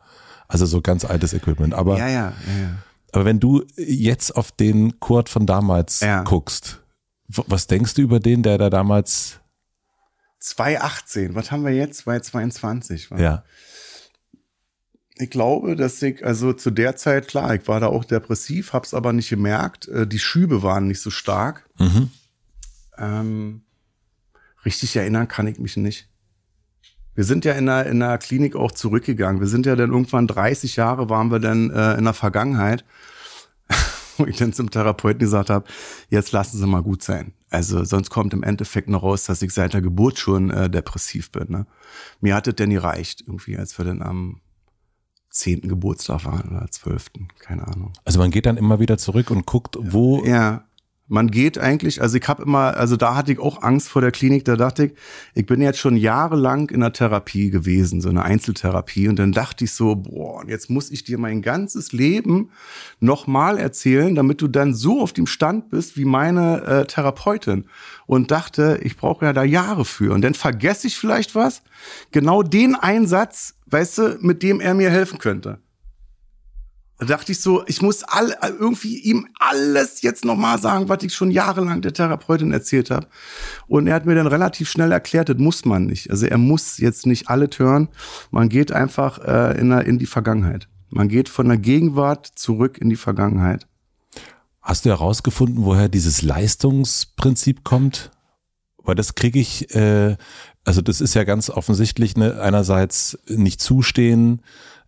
Also so ganz altes Equipment. Aber, ja, ja, ja, aber wenn du jetzt auf den Kurt von damals guckst, was denkst du über den, der da damals, 2018, was haben wir jetzt? 2022. wa? ja, Ich glaube, dass ich, also zu der Zeit, klar, ich war da auch depressiv, hab's aber nicht gemerkt. Äh, Die Schübe waren nicht so stark. mhm. Ähm, richtig erinnern kann ich mich nicht. Wir sind ja in der, in der Klinik auch zurückgegangen. Wir sind ja dann irgendwann 30 Jahre waren wir dann äh, in der Vergangenheit, wo ich dann zum Therapeuten gesagt habe, jetzt lassen Sie mal gut sein. Also sonst kommt im Endeffekt noch raus, dass ich seit der Geburt schon äh, depressiv bin. Ne? Mir hat es denn gereicht, irgendwie, als wir dann am 10. Geburtstag waren oder 12. Keine Ahnung. also man geht dann immer wieder zurück und guckt, wo, Ja, man geht eigentlich, also ich habe immer, also da hatte ich auch Angst vor der Klinik, da dachte ich, ich bin jetzt schon jahrelang in der Therapie gewesen, so eine Einzeltherapie und dann dachte ich so, boah, und jetzt muss ich dir mein ganzes Leben nochmal erzählen, damit du dann so auf dem Stand bist wie meine äh, Therapeutin und dachte, ich brauche ja da Jahre für und dann vergesse ich vielleicht was, genau den Einsatz, weißt du, mit dem er mir helfen könnte. Da dachte ich so, ich muss all, irgendwie ihm alles jetzt nochmal sagen, was ich schon jahrelang der Therapeutin erzählt habe. Und er hat mir dann relativ schnell erklärt, das muss man nicht. Also er muss jetzt nicht alle hören. Man geht einfach äh, in, der, in die Vergangenheit. Man geht von der Gegenwart zurück in die Vergangenheit. hast du herausgefunden, woher dieses Leistungsprinzip kommt? Weil das kriege ich, äh, also das ist ja ganz offensichtlich, ne, einerseits nicht zustehen,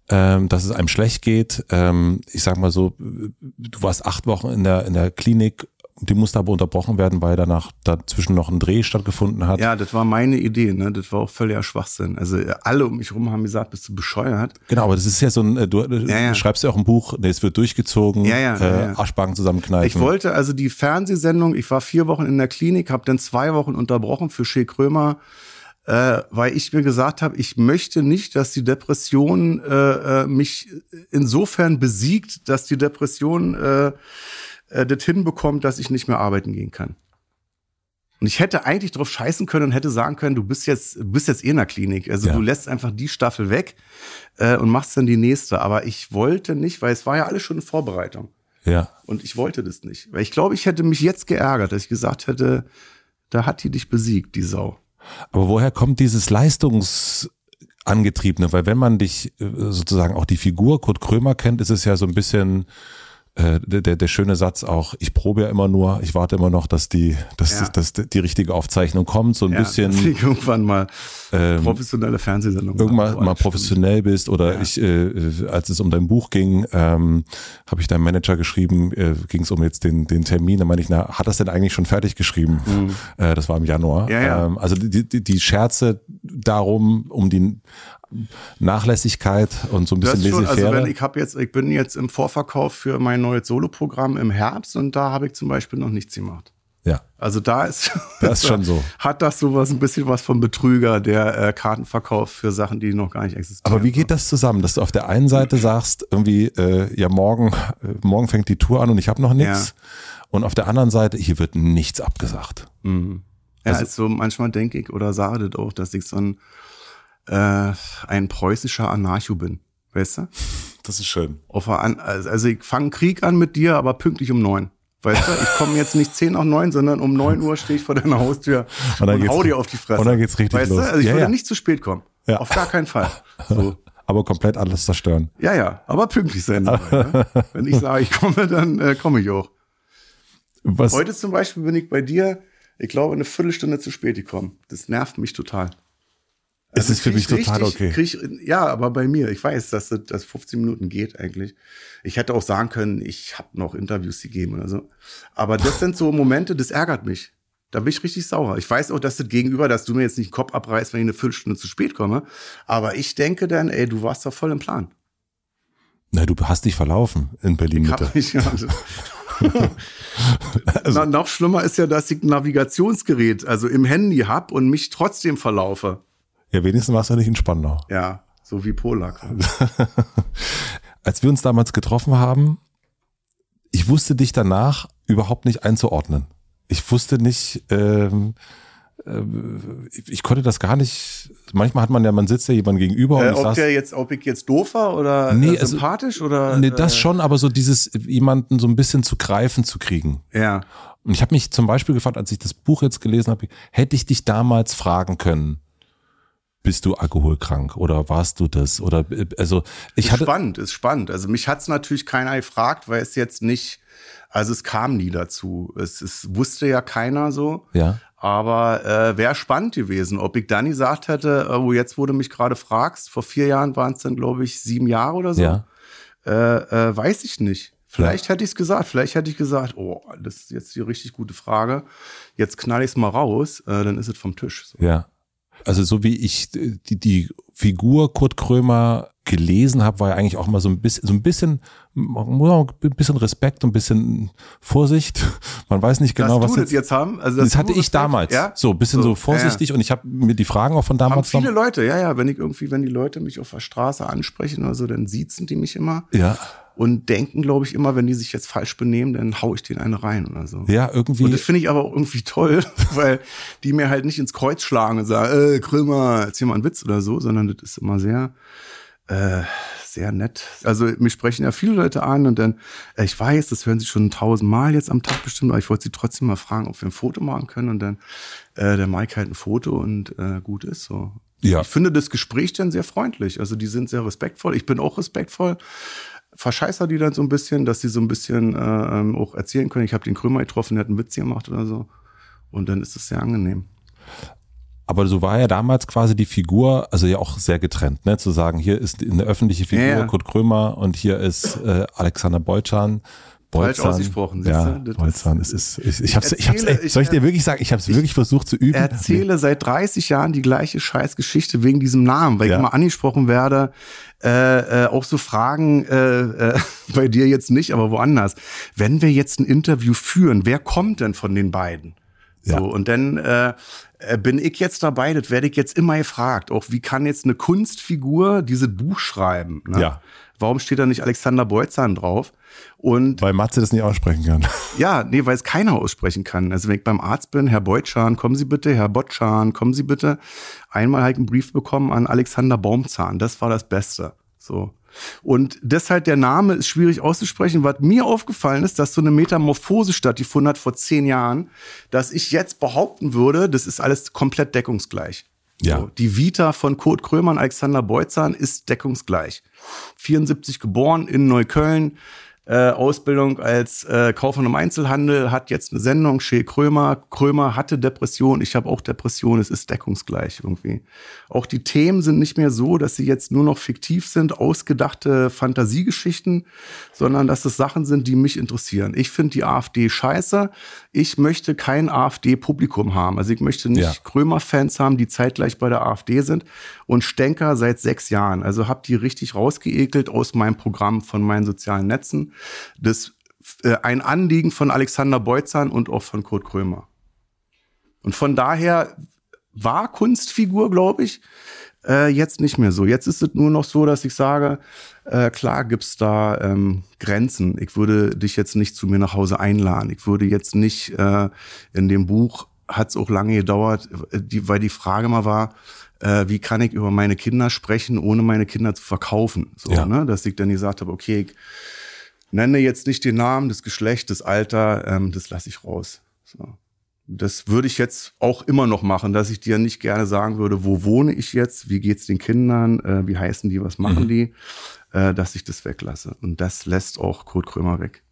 ähm, dass es einem schlecht geht. Ähm, ich sag mal so, du warst acht Wochen in der, in der Klinik, die musste aber unterbrochen werden, weil danach dazwischen noch ein Dreh stattgefunden hat. Ja, das war meine Idee, ne? Das war auch völliger Schwachsinn. Also alle um mich rum haben gesagt, bist du bescheuert? Genau, aber das ist ja so ein, äh, du Ja, ja. schreibst ja auch ein Buch, nee, es wird durchgezogen, Ja, ja, äh, ja. Aschbacken zusammenkneifen. Ich wollte also die Fernsehsendung, ich war vier Wochen in der Klinik, habe dann zwei Wochen unterbrochen für Shea Krömer, äh, weil ich mir gesagt habe, ich möchte nicht, dass die Depression äh, äh, mich insofern besiegt, dass die Depression äh, äh, das hinbekommt, dass ich nicht mehr arbeiten gehen kann. Und ich hätte eigentlich drauf scheißen können und hätte sagen können, du bist jetzt, bist jetzt eh in der Klinik. Also Ja. du lässt einfach die Staffel weg äh, und machst dann die nächste. Aber ich wollte nicht, weil es war ja alles schon in Vorbereitung. ja. Und ich wollte das nicht. Weil ich glaube, ich hätte mich jetzt geärgert, dass ich gesagt hätte, da hat die dich besiegt, die Sau. Aber woher kommt dieses Leistungsangetriebene? Weil wenn man dich äh, sozusagen auch die Figur Kurt Krömer kennt, ist es ja so ein bisschen äh, der, der, schöne Satz auch, ich probe ja immer nur, ich warte immer noch, dass die, dass, Ja. dass die richtige Aufzeichnung kommt, so ein Ja, dass bisschen irgendwann mal ähm, professionelle Fernsehsendung irgendwann mal professionell bist oder Ja. ich, äh, als es um dein Buch ging, ähm, habe ich deinem Manager geschrieben, äh, ging es um jetzt den, den Termin, da meine ich, na, hat das denn eigentlich schon fertig geschrieben? Äh, das war im Januar. Mhm. Ja, ja. Ähm, also die, die, die Scherze darum, um die Nachlässigkeit und so ein bisschen schon, also wenn ich habe jetzt, ich bin jetzt im Vorverkauf für mein neues Soloprogramm im Herbst und da habe ich zum Beispiel noch nichts gemacht. Ja, Also da ist, das ist schon so. hat das sowas ein bisschen was vom Betrüger, der äh, Karten verkauft für Sachen, die noch gar nicht existieren. Aber wie geht das zusammen, dass du auf der einen Seite sagst, irgendwie, äh, ja, morgen, äh, morgen fängt die Tour an und ich habe noch nichts. Und auf der anderen Seite, hier wird nichts abgesagt. Mhm. Ja, Also- also, manchmal denke ich oder sage das auch, dass ich so ein, äh, ein preußischer Anarcho bin. Weißt du? Das ist schön. Auf An also ich fange Krieg an mit dir, aber pünktlich um neun. Weißt du, ich komme jetzt nicht zehn nach neun, sondern um neun Uhr stehe ich vor deiner Haustür Und dann und, hau dir auf die Fresse. und dann geht's richtig weißt los. Du? Also ich Ja, würde ja. nicht zu spät kommen. Ja. Auf gar keinen Fall. So. Aber komplett alles zerstören. Ja, ja, aber pünktlich sein. ne? Wenn ich sage, ich komme, dann äh, komme ich auch. Was, Heute zum Beispiel bin ich bei dir, ich glaube, eine Viertelstunde zu spät gekommen. Das nervt mich total. Es ist für mich ich total richtig- okay. Krieg, ich- ja, aber bei mir, ich weiß, dass das dass 15 Minuten geht eigentlich. Ich hätte auch sagen können, ich habe noch Interviews gegeben oder so. Aber das sind so Momente, das ärgert mich. Da bin ich richtig sauer. Ich weiß auch, dass das Gegenüber, dass du mir jetzt nicht den Kopf abreißt, wenn ich eine Viertelstunde zu spät komme. Aber ich denke dann, ey, du warst doch voll im Plan. Na, du hast dich verlaufen in Berlin Ich Mitte. mich, ja, Na, noch schlimmer ist ja, dass ich ein Navigationsgerät, also im Handy hab und mich trotzdem verlaufe. Ja, wenigstens warst du nicht in Spandau. Ja, so wie Polak. Als wir uns damals getroffen haben, ich wusste dich danach überhaupt nicht einzuordnen. Ich wusste nicht, ähm, äh, ich konnte das gar nicht. Manchmal hat man ja, man sitzt ja jemand gegenüber. Äh, und ich ob saß, der jetzt, ob ich jetzt doof war oder Nee, äh, also- sympathisch oder? nee, das äh, schon, aber so dieses jemanden so ein bisschen zu greifen zu kriegen. Ja. Und ich habe mich zum Beispiel gefragt, als ich das Buch jetzt gelesen habe, hätte ich dich damals fragen können, bist du alkoholkrank oder warst du das? Oder äh, also ich Ist hatte spannend, ist spannend. Also mich hat's natürlich keiner gefragt, weil es jetzt nicht, also es kam nie dazu. Es, es wusste ja keiner so. ja Aber äh, wäre spannend gewesen, ob ich dann gesagt hätte, äh, wo jetzt, wo du mich gerade fragst, vor vier Jahren waren es dann, glaube ich, sieben Jahre oder so. ja Äh, äh, weiß ich nicht. Vielleicht hätte ich es gesagt. Vielleicht hätte ich gesagt, oh, das ist jetzt die richtig gute Frage. Jetzt knall ich es mal raus, äh, dann ist es vom Tisch. So. ja. Also so wie ich äh, die, die Figur Kurt Krömer gelesen habe, war ja eigentlich auch mal so ein bisschen, so ein bisschen, ja, ein bisschen Respekt, ein bisschen Vorsicht. Man weiß nicht genau, Dass was du das jetzt haben. Also, das hatte ich Respekt- damals. Ja? So ein bisschen so, So, vorsichtig und ich habe mir die Fragen auch von Haben damals viele noch. Leute, ja, ja, wenn ich irgendwie, wenn die Leute mich auf der Straße ansprechen oder so, dann siezen die mich immer Ja, und denken, glaube ich, immer, wenn die sich jetzt falsch benehmen, dann hau ich denen eine rein oder so. ja, irgendwie. Und das finde ich aber auch irgendwie toll, weil die mir halt nicht ins Kreuz schlagen und sagen, äh, Krömer, erzähl mal einen Witz oder so, sondern das ist immer sehr, äh, sehr nett. Also mich sprechen ja viele Leute an und dann, äh, ich weiß, das hören sie schon tausendmal jetzt am Tag bestimmt, aber ich wollte sie trotzdem mal fragen, ob wir ein Foto machen können und dann äh, der Mike halt ein Foto und äh, gut ist so. Ja. Ich finde das Gespräch dann sehr freundlich. Also die sind sehr respektvoll. Ich bin auch respektvoll. Verscheißer die dann so ein bisschen, dass sie so ein bisschen äh, ähm, auch erzählen können. Ich habe den Krömer getroffen, der hat einen Witz gemacht oder so. Und dann ist es sehr angenehm. Aber so war ja damals quasi die Figur, also ja auch sehr getrennt, ne? Zu sagen, hier ist eine öffentliche Figur, Ja, ja. Kurt Krömer und hier ist äh, Alexander Bolchan. Falsch Bolzan. ausgesprochen, Ja, du? Bolzan, es ist, ich, ich hab's, ich hab's, erzähle- ey, soll ich dir ich- wirklich sagen, ich hab's wirklich versucht zu üben? erzähle seit 30 Jahren die gleiche Scheißgeschichte wegen diesem Namen, weil Ja. ich immer angesprochen werde, äh, äh, auch so Fragen äh, äh, bei dir jetzt nicht, aber woanders. Wenn wir jetzt ein Interview führen, wer kommt denn von den beiden? So, Ja. und dann äh, äh, bin ich jetzt dabei, das werde ich jetzt immer gefragt. Auch wie kann jetzt eine Kunstfigur dieses Buch schreiben? Ne? Ja. Warum steht da nicht Alexander Bolzan drauf? Und Weil Matze das nicht aussprechen kann. ja, nee, weil es keiner aussprechen kann. Also wenn ich beim Arzt bin, Herr Beutschan, kommen Sie bitte, Herr Botschan, kommen Sie bitte. Einmal ich einen Brief bekommen an Alexander Baumzahn. Das war das Beste. So. Und deshalb der Name ist schwierig auszusprechen. Was mir aufgefallen ist, dass so eine Metamorphose stattgefunden hat vor zehn Jahren, dass ich jetzt behaupten würde, das ist alles komplett deckungsgleich. Ja. So, die Vita von Kurt Krömer und Alexander Beuzahn ist deckungsgleich. 74 geboren in Neukölln, äh, Ausbildung als äh, Kaufmann im Einzelhandel, hat jetzt eine Sendung, Schee Krömer. Krömer hatte Depression, ich habe auch Depression, es ist deckungsgleich irgendwie. Auch die Themen sind nicht mehr so, dass sie jetzt nur noch fiktiv sind, ausgedachte Fantasiegeschichten, sondern dass es Sachen sind, die mich interessieren. Ich finde die AfD scheiße. Ich möchte kein AfD-Publikum haben. Also ich möchte nicht Ja. Krömer-Fans haben, die zeitgleich bei der AfD sind und Stenker seit sechs Jahren. Also hab die richtig rausgeekelt aus meinem Programm von meinen sozialen Netzen. Das äh, ein Anliegen von Alexander Beuzahn und auch von Kurt Krömer. Und von daher war Kunstfigur, glaube ich, äh, jetzt nicht mehr so. Jetzt ist es nur noch so, dass ich sage, äh, klar gibt's da ähm, Grenzen. Ich würde dich jetzt nicht zu mir nach Hause einladen. Ich würde jetzt nicht äh, in dem Buch hat's auch lange gedauert, äh, die, weil die Frage mal war, äh, wie kann ich über meine Kinder sprechen, ohne meine Kinder zu verkaufen? So, Ja. ne? Dass ich dann gesagt habe, okay, ich nenne jetzt nicht den Namen, das Geschlecht, das Alter, ähm, das lasse ich raus. So. Das würde ich jetzt auch immer noch machen, dass ich dir nicht gerne sagen würde, wo wohne ich jetzt, wie geht's den Kindern, äh, wie heißen die, was machen die, äh, dass ich das weglasse. Und das lässt auch Kurt Krömer weg.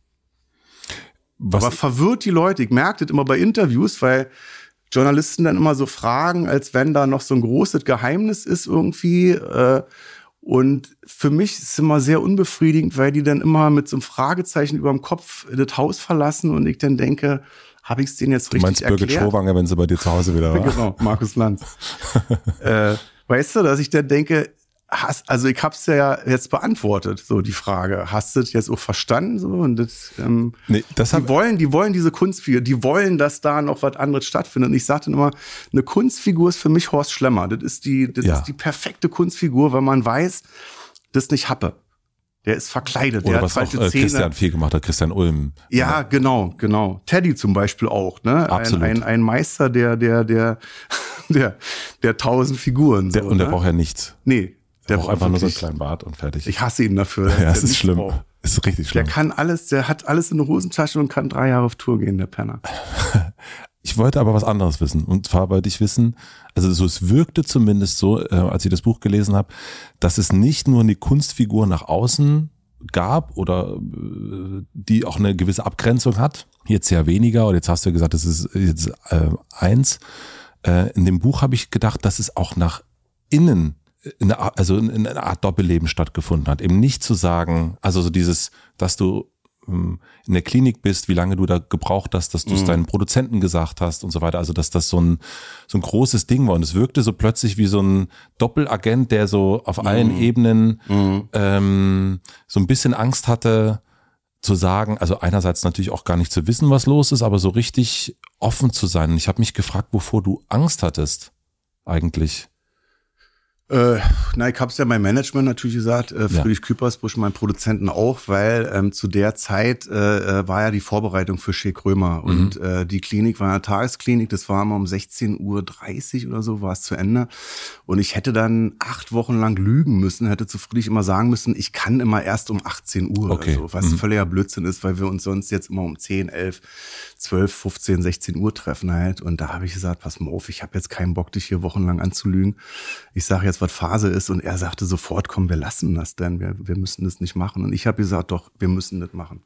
Was, Aber verwirrt die Leute. Ich merke das immer bei Interviews, weil Journalisten dann immer so fragen, als wenn da noch so ein großes Geheimnis ist irgendwie. Äh, und für mich ist es immer sehr unbefriedigend, weil die dann immer mit so einem Fragezeichen über dem Kopf das Haus verlassen und ich dann denke, habe ich es denen jetzt du richtig meinst Birgit? Schrowanger, wenn sie bei dir zu Hause wieder war? Genau, Markus Lanz. äh, weißt du, dass ich dann denke, hast, also ich hab's ja jetzt beantwortet, so die Frage. Hast du das jetzt auch verstanden? So, und das, ähm, Nee, das die wollen, die wollen diese Kunstfigur, die wollen, dass da noch was anderes stattfindet. Und ich dann immer, eine Kunstfigur ist für mich Horst Schlemmer. Das ist die, das Ja. ist die perfekte Kunstfigur, weil man weiß, das nicht Happe. Der ist verkleidet. Oder der was hat auch falsche äh, Zähne. Christian viel gemacht hat, Christian Ulm. Ja, genau, genau. Teddy zum Beispiel auch, ne? Absolut. Ein, ein, ein Meister der, der, der, der, der tausend Figuren. Der, so, und der ne? braucht ja nichts. nee, Der braucht einfach nur so einen kleinen Bart und fertig. Ich hasse ihn dafür. ja, es der ist schlimm. braucht. Es ist richtig Der schlimm. kann alles, der hat alles in der Hosentasche und kann drei Jahre auf Tour gehen, der Penner. Ich wollte aber was anderes wissen. Und zwar wollte ich wissen, also so es wirkte zumindest so, äh, als ich das Buch gelesen habe, dass es nicht nur eine Kunstfigur nach außen gab oder äh, die auch eine gewisse Abgrenzung hat. Jetzt ja weniger. Und jetzt hast du ja gesagt, das ist jetzt äh, eins. Äh, in dem Buch habe ich gedacht, dass es auch nach innen in eine, also in in einer Art Doppelleben stattgefunden hat. Eben nicht zu sagen, also so dieses, dass du ähm, in der Klinik bist, wie lange du da gebraucht hast, dass du es deinen Produzenten gesagt hast und so weiter. Also dass das so ein so ein großes Ding war und es wirkte so plötzlich wie so ein Doppelagent, der so auf allen Ebenen ähm, so ein bisschen Angst hatte zu sagen, also einerseits natürlich auch gar nicht zu wissen, was los ist, aber so richtig offen zu sein. Und ich habe mich gefragt, wovor du Angst hattest eigentlich. Äh, na, ich hab's ja meinem Management natürlich gesagt, äh, Friedrich Küppersbusch, meinem Produzenten auch, weil ähm, zu der Zeit äh, äh, war ja die Vorbereitung für Shea Krömer. Und äh, die Klinik war eine Tagesklinik, das war immer um 16.30 Uhr oder so, war es zu Ende. Und ich hätte dann acht Wochen lang lügen müssen, hätte zu Friedrich immer sagen müssen, ich kann immer erst um 18 Uhr Okay. oder so, was völliger Blödsinn ist, weil wir uns sonst jetzt immer um 10, 11, 12, 15, 16 Uhr treffen halt und da habe ich gesagt, pass mal auf, ich habe jetzt keinen Bock, dich hier wochenlang anzulügen. Ich sage jetzt, was Phase ist und er sagte sofort, komm, wir lassen das denn, wir, wir müssen das nicht machen. Und ich habe gesagt, doch, wir müssen das machen.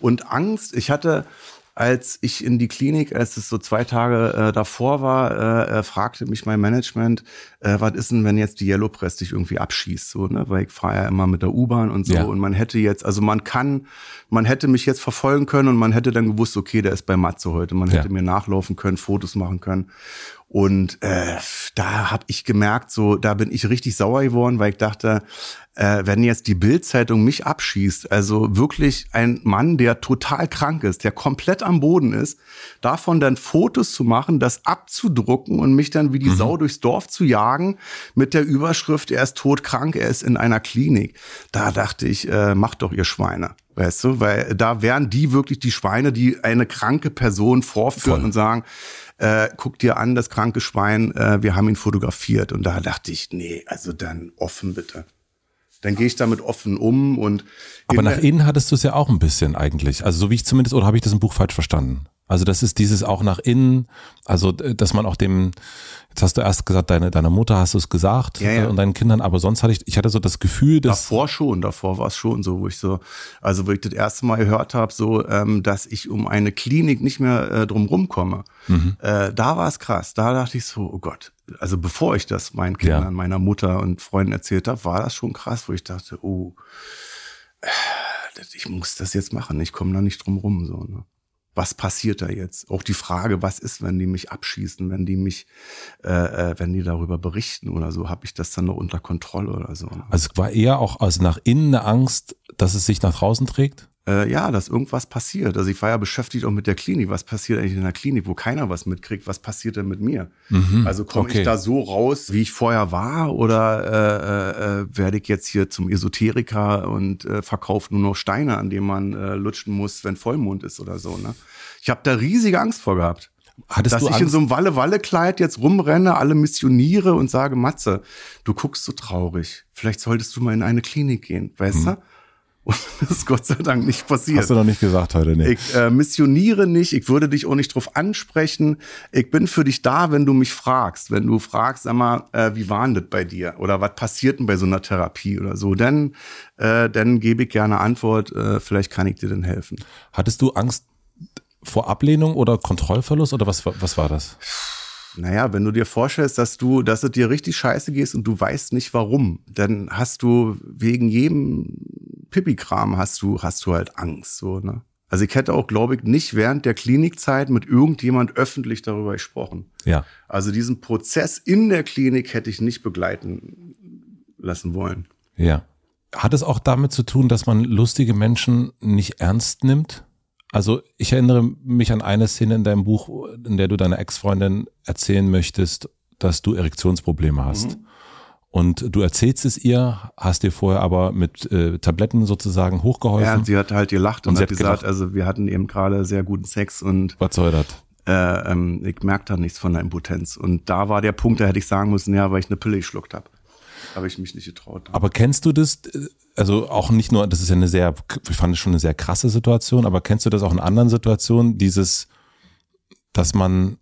Und Angst, ich hatte, als ich in die Klinik, als es so zwei Tage äh, davor war, äh, äh, fragte mich mein Management, äh, was ist denn, wenn jetzt die Yellow Press dich irgendwie abschießt, so, ne? Weil ich fahre ja immer mit der U-Bahn und so Ja. und man hätte jetzt, also man kann, man hätte mich jetzt verfolgen können und man hätte dann gewusst, okay, der ist bei Matze heute, man Ja. hätte mir nachlaufen können, Fotos machen können. Und äh, da habe ich gemerkt, so da bin ich richtig sauer geworden, weil ich dachte, äh, wenn jetzt die Bild-Zeitung mich abschießt, also wirklich ein Mann, der total krank ist, der komplett am Boden ist, davon dann Fotos zu machen, das abzudrucken und mich dann wie die Sau durchs Dorf zu jagen mit der Überschrift, er ist todkrank, er ist in einer Klinik. Da dachte ich, äh, macht doch ihr Schweine. Weißt du, weil da wären die wirklich die Schweine, die eine kranke Person vorführen Voll. und sagen, äh, guck dir an, das kranke Schwein, äh, wir haben ihn fotografiert. Und da dachte ich, nee, also dann offen bitte. Dann gehe ich damit offen um und Aber nach innen hattest du es ja auch ein bisschen eigentlich. Also so wie ich zumindest, oder habe ich das im Buch falsch verstanden? Also das ist dieses auch nach innen, also äh, dass man auch dem, jetzt hast du erst gesagt, deine, deiner Mutter hast du es gesagt Ja, ja. und deinen Kindern, aber sonst hatte ich, ich hatte so das Gefühl, dass, Davor schon, davor war es schon so, wo ich so, also wo ich das erste Mal gehört habe, so, ähm, dass ich um eine Klinik nicht mehr äh, drum rumkomme. Mhm. Äh, da war es krass. Da dachte ich so, oh Gott. Also bevor ich das meinen Kindern, Ja. meiner Mutter und Freunden erzählt habe, war das schon krass, wo ich dachte, oh, äh, ich muss das jetzt machen. Ich komme da nicht drum rum. So, ne? Was passiert da jetzt? Auch die Frage, was ist, wenn die mich abschießen, wenn die mich, äh, äh, wenn die darüber berichten oder so, habe ich das dann noch unter Kontrolle oder so? Also es war eher auch also nach innen eine Angst, dass es sich nach draußen trägt. Äh, ja, dass irgendwas passiert. Also ich war ja beschäftigt auch mit der Klinik. Was passiert eigentlich in der Klinik, wo keiner was mitkriegt? Was passiert denn mit mir? Also komme okay. ich da so raus, wie ich vorher war, oder äh, äh, äh, werde ich jetzt hier zum Esoteriker und äh, verkaufe nur noch Steine, an denen man äh, lutschen muss, wenn Vollmond ist oder so? Ne? Ich habe da riesige Angst vor gehabt. Hattest Dass ich Angst? in so einem Walle-Walle-Kleid jetzt rumrenne, alle missioniere und sage, Matze, du guckst so traurig. Vielleicht solltest du mal in eine Klinik gehen, weißt du? Und das ist Gott sei Dank nicht passiert. Hast du noch nicht gesagt heute, nee. Ich äh, missioniere nicht, ich würde dich auch nicht drauf ansprechen. Ich bin für dich da, wenn du mich fragst. Wenn du fragst, sag mal, äh, wie war denn das bei dir? Oder was passiert denn bei so einer Therapie oder so? Dann, äh, dann gebe ich gerne Antwort, äh, vielleicht kann ich dir denn helfen. Hattest du Angst vor Ablehnung oder Kontrollverlust oder was, was war das? Naja, wenn du dir vorstellst, dass du, dass es dir richtig scheiße geht und du weißt nicht warum, dann hast du wegen jedem Pipi-Kram hast du, hast du halt Angst, so, ne? Also ich hätte auch, glaube ich, nicht während der Klinikzeit mit irgendjemand öffentlich darüber gesprochen. Ja. Also diesen Prozess in der Klinik hätte ich nicht begleiten lassen wollen. Ja. Hat es auch damit zu tun, dass man lustige Menschen nicht ernst nimmt? Also ich erinnere mich an eine Szene in deinem Buch, in der du deiner Ex-Freundin erzählen möchtest, dass du Erektionsprobleme hast. Und du erzählst es ihr, hast dir vorher aber mit äh, Tabletten sozusagen hochgeholfen. Ja, sie hat halt gelacht und, Und sie hat hat gesagt, gesagt- also wir hatten eben gerade sehr guten Sex und Was soll das? äh, ähm, ich merke da nichts von der Impotenz. Und da war der Punkt, da hätte ich sagen müssen, ja, weil ich eine Pille geschluckt habe. Habe ich mich nicht getraut. Aber kennst du das, also auch nicht nur, das ist ja eine sehr, ich fand es schon eine sehr krasse Situation, aber kennst du das auch in anderen Situationen, dieses, dass man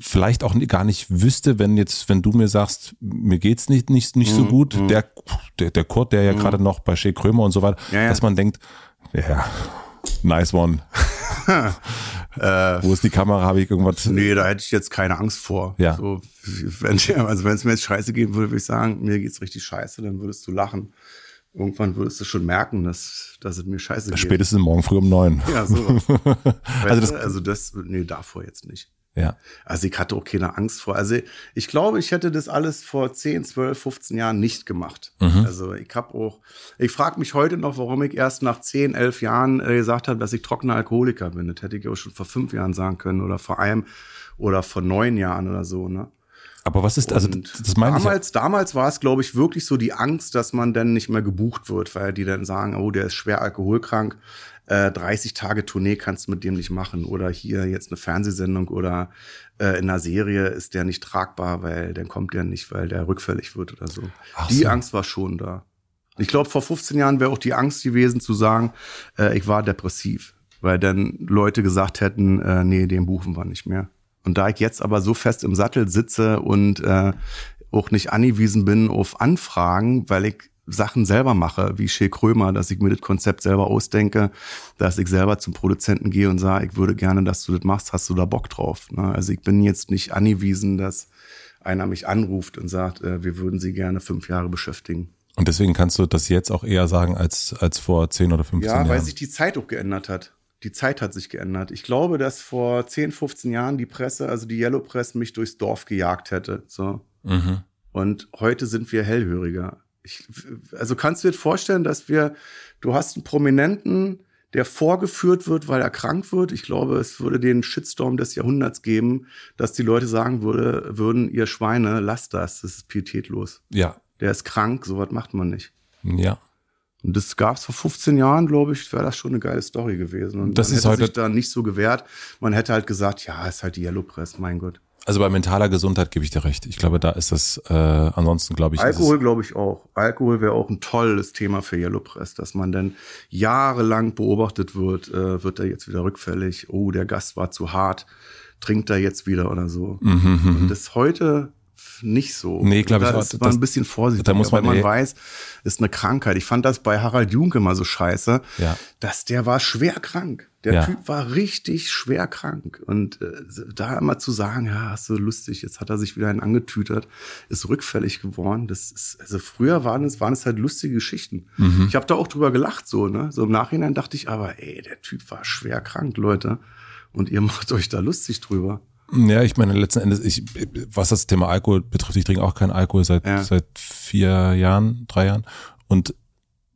vielleicht auch gar nicht wüsste, wenn jetzt, wenn du mir sagst, mir geht's nicht, nicht, nicht Mhm, so gut, der, der, der Kurt, der ja gerade noch bei Shea Krömer und so weiter, Ja, ja. dass man denkt, ja, nice one. Wo ist die Kamera? Habe ich irgendwas? Äh, Nee, da hätte ich jetzt keine Angst vor. Ja. So, wenn, also wenn es mir jetzt scheiße gehen würde, würde ich sagen, mir geht's richtig scheiße, dann würdest du lachen. Irgendwann würdest du schon merken, dass, dass es mir scheiße geht. Spätestens morgen früh um neun. Ja, so. Also, das, also das, nee, davor jetzt nicht. Ja. Also ich hatte auch keine Angst vor. Also ich glaube, ich hätte das alles vor 10, 12, 15 Jahren nicht gemacht. Mhm. Also ich habe auch, ich frage mich heute noch, warum ich erst nach 10, 11 Jahren äh, gesagt habe, dass ich trockener Alkoholiker bin. Das hätte ich auch schon vor fünf Jahren sagen können oder vor einem oder vor neun Jahren oder so. Ne? Aber was ist, also Und das meine ich. damals, damals war es, glaube ich, wirklich so die Angst, dass man dann nicht mehr gebucht wird, weil die dann sagen, oh, der ist schwer alkoholkrank, äh, 30 Tage Tournee kannst du mit dem nicht machen oder hier jetzt eine Fernsehsendung oder äh, in einer Serie ist der nicht tragbar, weil dann kommt der nicht, weil der rückfällig wird oder so. Ach die so. Angst war schon da. Ich glaube, vor 15 Jahren wäre auch die Angst gewesen zu sagen, äh, ich war depressiv, weil dann Leute gesagt hätten, äh, nee, den buchen wir nicht mehr. Und da ich jetzt aber so fest im Sattel sitze und äh, auch nicht angewiesen bin auf Anfragen, weil ich Sachen selber mache, wie Shea Krömer, dass ich mir das Konzept selber ausdenke, dass ich selber zum Produzenten gehe und sage, ich würde gerne, dass du das machst, hast du da Bock drauf? Ne? Also ich bin jetzt nicht angewiesen, dass einer mich anruft und sagt, äh, wir würden sie gerne fünf Jahre beschäftigen. Und deswegen kannst du das jetzt auch eher sagen als, als vor 10 oder 15 Ja, Jahren. weil sich die Zeit auch geändert hat. Die Zeit hat sich geändert. Ich glaube, dass vor 10, 15 Jahren die Presse, also die Yellow Press, mich durchs Dorf gejagt hätte. So. mhm. Und heute sind wir hellhöriger. Ich, also kannst du dir vorstellen, dass wir, du hast einen Prominenten, der vorgeführt wird, weil er krank wird. Ich glaube, es würde den Shitstorm des Jahrhunderts geben, dass die Leute sagen würde, würden, ihr Schweine, lasst das, das ist pietätlos. Ja, Der ist krank, sowas macht man nicht. ja. Und das gab es vor 15 Jahren, glaube ich, wäre das schon eine geile Story gewesen. Und Das man ist hätte heute- sich da nicht so gewehrt. Man hätte halt gesagt, ja, ist halt die Yellow Press, mein Gott. Also bei mentaler Gesundheit gebe ich dir recht. Ich glaube, da ist das, äh, ansonsten glaube ich, Alkohol glaube ich auch. Alkohol wäre auch ein tolles Thema für Yellow Press, dass man dann jahrelang beobachtet wird, äh, wird er jetzt wieder rückfällig, oh, der Gast war zu hart, trinkt er jetzt wieder oder so. Und das ist heute nicht so. Nee, glaub ich auch. ist man Das- ein bisschen vorsichtig, da muss man weil man eh- weiß, ist eine Krankheit. Ich fand das bei Harald Junke mal so scheiße, Ja. dass der war schwer krank. Der Ja. Typ war richtig schwer krank. Und äh, da immer zu sagen, ja, hast du lustig, jetzt hat er sich wieder einen angetütert, ist rückfällig geworden. Das ist, also früher waren es, waren es halt lustige Geschichten. Mhm. Ich habe da auch drüber gelacht, so, ne? So im Nachhinein dachte ich, aber ey, der Typ war schwer krank, Leute. Und ihr macht euch da lustig drüber. Ja, ich meine, letzten Endes, ich, was das Thema Alkohol betrifft, ich trinke auch keinen Alkohol seit, Ja. seit vier Jahren, drei Jahren. Und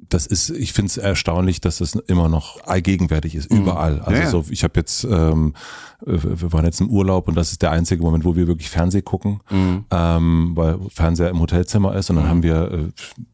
das ist, ich finde es erstaunlich, dass das immer noch allgegenwärtig ist, überall. Also Mhm. Ja, so, ich habe jetzt, ähm, äh, wir waren jetzt im Urlaub und das ist der einzige Moment, wo wir wirklich Fernseh gucken, Mhm. ähm, weil Fernseher im Hotelzimmer ist und dann haben wir äh,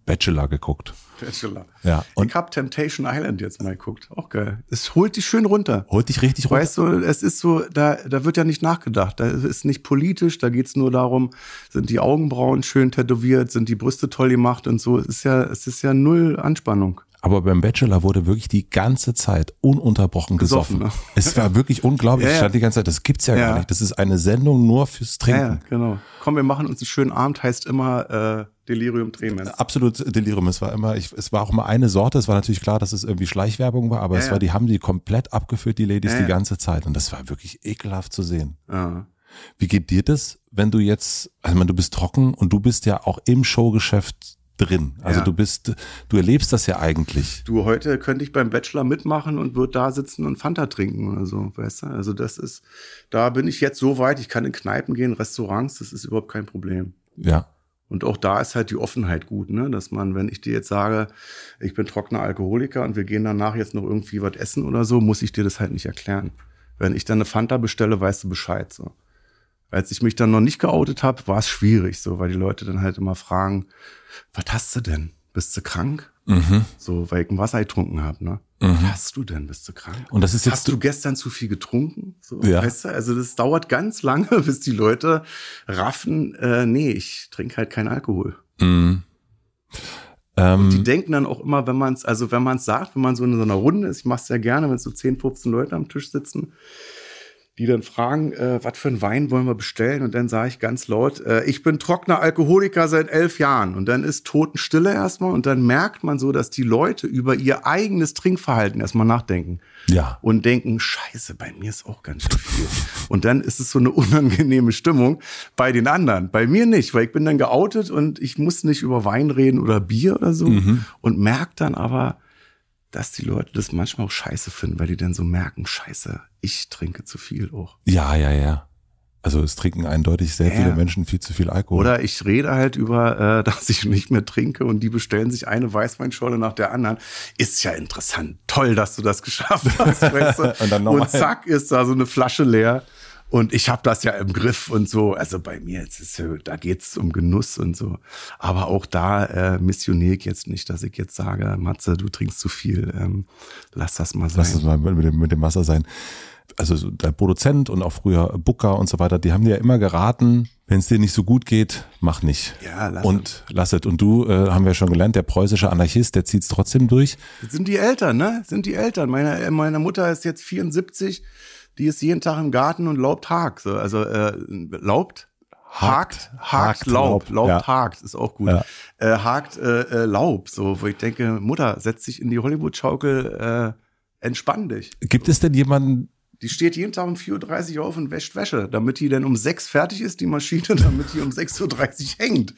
Bachelor geguckt. Bachelor. Ja, und ich hab Temptation Island jetzt mal geguckt. Auch geil. Es holt dich schön runter. holt dich richtig runter. Weißt du, es ist so, da, da wird ja nicht nachgedacht. Da ist nicht politisch, da geht's nur darum, sind die Augenbrauen schön tätowiert, sind die Brüste toll gemacht und so. Es ist ja, es ist ja null Anspannung. Aber beim Bachelor wurde wirklich die ganze Zeit ununterbrochen gesoffen. Gesoffen, ne? Es war wirklich unglaublich. Ja, Ich ja. stand die ganze Zeit, das gibt's ja, Ja. gar nicht. Das ist eine Sendung nur fürs Ja, ja, Trinken. genau. Komm, wir machen uns einen schönen Abend, heißt immer äh, Delirium Tremens. Absolut Delirium. Es war immer, ich, es war auch immer eine Sorte. Es war natürlich klar, dass es irgendwie Schleichwerbung war, aber Ja, es war, die haben die komplett abgefüllt, die Ladies, Ja, die ganze Zeit. Und das war wirklich ekelhaft zu sehen. Ja. Wie geht dir das, wenn du jetzt, also meine, du bist trocken und du bist ja auch im Showgeschäft drin. Also Ja. du bist, du erlebst das ja eigentlich. Du, heute könnte ich beim Bachelor mitmachen und würde da sitzen und Fanta trinken oder so, weißt du? Also das ist, da bin ich jetzt so weit, ich kann in Kneipen gehen, Restaurants, das ist überhaupt kein Problem. Ja. Und auch da ist halt die Offenheit gut, ne? Dass man, wenn ich dir jetzt sage, ich bin trockener Alkoholiker und wir gehen danach jetzt noch irgendwie was essen oder so, muss ich dir das halt nicht erklären. Wenn ich dann eine Fanta bestelle, weißt du Bescheid so. Als ich mich dann noch nicht geoutet habe, war es schwierig, so, weil die Leute dann halt immer fragen, was hast du denn? Bist du krank? Mhm. So, weil ich ein Wasser getrunken habe, ne? Mhm. Was hast du denn? Bist du krank? Und das ist jetzt Hast du gestern zu viel getrunken? So, Ja. weißt du? Also das dauert ganz lange, bis die Leute raffen, äh, nee, ich trinke halt keinen Alkohol. Mhm. Die Ähm, denken dann auch immer, wenn man es, also wenn man es sagt, wenn man so in so einer Runde ist, ich mache es ja gerne, wenn so 10, 15 Leute am Tisch sitzen, die dann fragen, äh, was für einen Wein wollen wir bestellen? Und dann sage ich ganz laut, äh, ich bin trockener Alkoholiker seit elf Jahren. Und dann ist Totenstille erstmal und dann merkt man so, dass die Leute über ihr eigenes Trinkverhalten erstmal nachdenken ja. und denken, scheiße, bei mir ist auch ganz schön viel. Und dann ist es so eine unangenehme Stimmung bei den anderen. Bei mir nicht, weil ich bin dann geoutet und ich muss nicht über Wein reden oder Bier oder so und merke dann aber, dass die Leute das manchmal auch scheiße finden, weil die dann so merken, scheiße, ich trinke zu viel auch. Ja, ja, ja. Also es trinken eindeutig sehr Ja. viele Menschen viel zu viel Alkohol. Oder ich rede halt über, äh, dass ich nicht mehr trinke und die bestellen sich eine Weißweinscholle nach der anderen. Ist ja interessant. Toll, dass du das geschafft hast. weißt du? Und dann noch und zack ist da so eine Flasche leer. Und ich habe das ja im Griff und so. Also bei mir, jetzt ist da geht's um Genuss und so. Aber auch da äh, missioniere ich jetzt nicht, dass ich jetzt sage, Matze, du trinkst zu viel. Ähm, lass das mal sein. Lass es mal mit dem, mit dem Wasser sein. Also so der Produzent und auch früher Booker und so weiter, die haben dir ja immer geraten, wenn es dir nicht so gut geht, mach nicht. Ja, lass Und lass es. Und du, äh, haben wir schon gelernt, der preußische Anarchist, der zieht's trotzdem durch. Das sind die Eltern, ne? Das sind die Eltern. Meine, meine Mutter ist jetzt 74, die ist jeden Tag im Garten und laubt Hag. So, also äh, laubt? Hakt, hakt, hakt Laub, Laub, Laub, ja. hakt, ist auch gut. Ja. Äh, hakt äh, äh, Laub, so, wo ich denke, Mutter, setz dich in die Hollywood-Schaukel, äh, entspann dich. Gibt es denn jemanden, Die steht jeden Tag um 4.30 Uhr auf und wäscht Wäsche, damit die dann um 6 fertig ist, die Maschine, damit die um 6.30 Uhr hängt.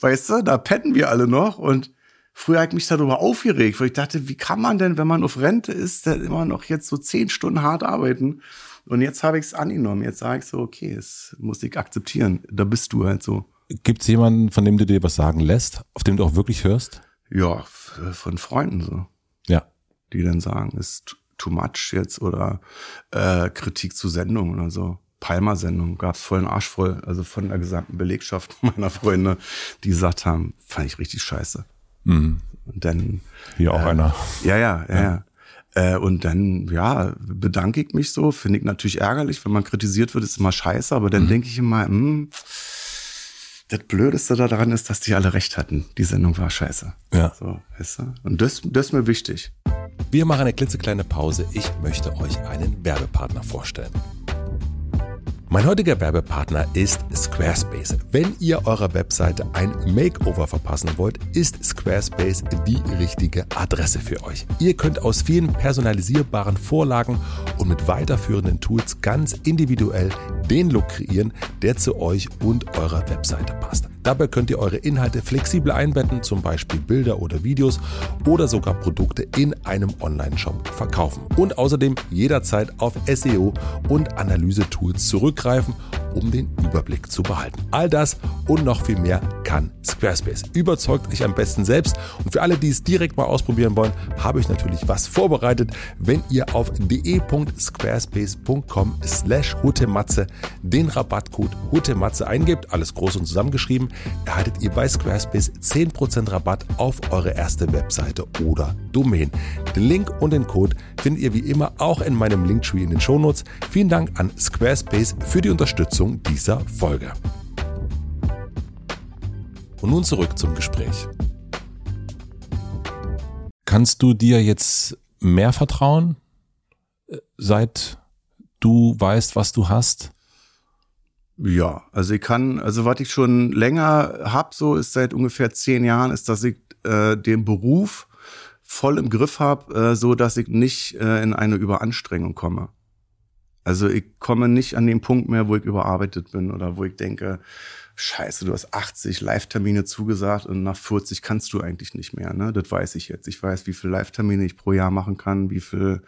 Weißt du, da petten wir alle noch und früher habe ich mich darüber aufgeregt, weil ich dachte, wie kann man denn, wenn man auf Rente ist, dann immer noch jetzt so 10 Stunden hart arbeiten? Und jetzt habe ich es angenommen. Jetzt sage ich so, okay, das muss ich akzeptieren. Da bist du halt so. gibt es jemanden, von dem du dir was sagen lässt, auf dem du auch wirklich hörst? Ja, von Freunden so. Ja. die dann sagen, ist too much jetzt oder äh, Kritik zu Sendung oder so. Palmer-Sendung gab's voll einen Arsch voll, also von der gesamten Belegschaft meiner Freunde, die gesagt haben, fand ich richtig scheiße. Mhm. Und dann, Hier auch einer. ja, ja, ja, ja. Äh, und dann, ja, bedanke ich mich so. Finde ich natürlich ärgerlich, wenn man kritisiert wird, ist immer scheiße, aber dann denke ich immer, hm, das Blödeste daran ist, dass die alle recht hatten. Die Sendung war scheiße. Ja. So, weißt du? Und das, das ist mir wichtig. Wir machen eine klitzekleine Pause. Ich möchte euch einen Werbepartner vorstellen. Mein heutiger Werbepartner ist Squarespace. Wenn ihr eurer Webseite ein Makeover verpassen wollt, ist Squarespace die richtige Adresse für euch. Ihr könnt aus vielen personalisierbaren Vorlagen und mit weiterführenden Tools ganz individuell den Look kreieren, der zu euch und eurer Webseite passt. Dabei könnt ihr eure Inhalte flexibel einbetten, zum Beispiel Bilder oder Videos oder sogar Produkte in einem Online-Shop verkaufen. Und außerdem jederzeit auf SEO und Analyse-Tools zurückgreifen, um den Überblick zu behalten. All das und noch viel mehr kann Squarespace. Überzeugt euch am besten selbst. Und für alle, die es direkt mal ausprobieren wollen, habe ich natürlich was vorbereitet. Wenn ihr auf de.squarespace.com slash hutematze den Rabattcode hutematze eingebt, alles groß und zusammengeschrieben, erhaltet ihr bei Squarespace 10% Rabatt auf eure erste Webseite oder Domain. Den Link und den Code findet ihr wie immer auch in meinem Linktree in den Shownotes. Vielen Dank an Squarespace für die Unterstützung dieser Folge. Und nun zurück zum Gespräch. Kannst du dir jetzt mehr vertrauen, äh, seit du weißt, was du hast? Ja, also ich kann, also was ich schon länger hab, so ist seit ungefähr zehn Jahren, ist, dass ich äh, den Beruf voll im Griff habe, äh, so dass ich nicht äh, in eine Überanstrengung komme. Also ich komme nicht an den Punkt mehr, wo ich überarbeitet bin oder wo ich denke, scheiße, du hast 80 Live-Termine zugesagt und nach 40 kannst du eigentlich nicht mehr. Ne? Das weiß ich jetzt. Ich weiß, wie viele Live-Termine ich pro Jahr machen kann, wie viel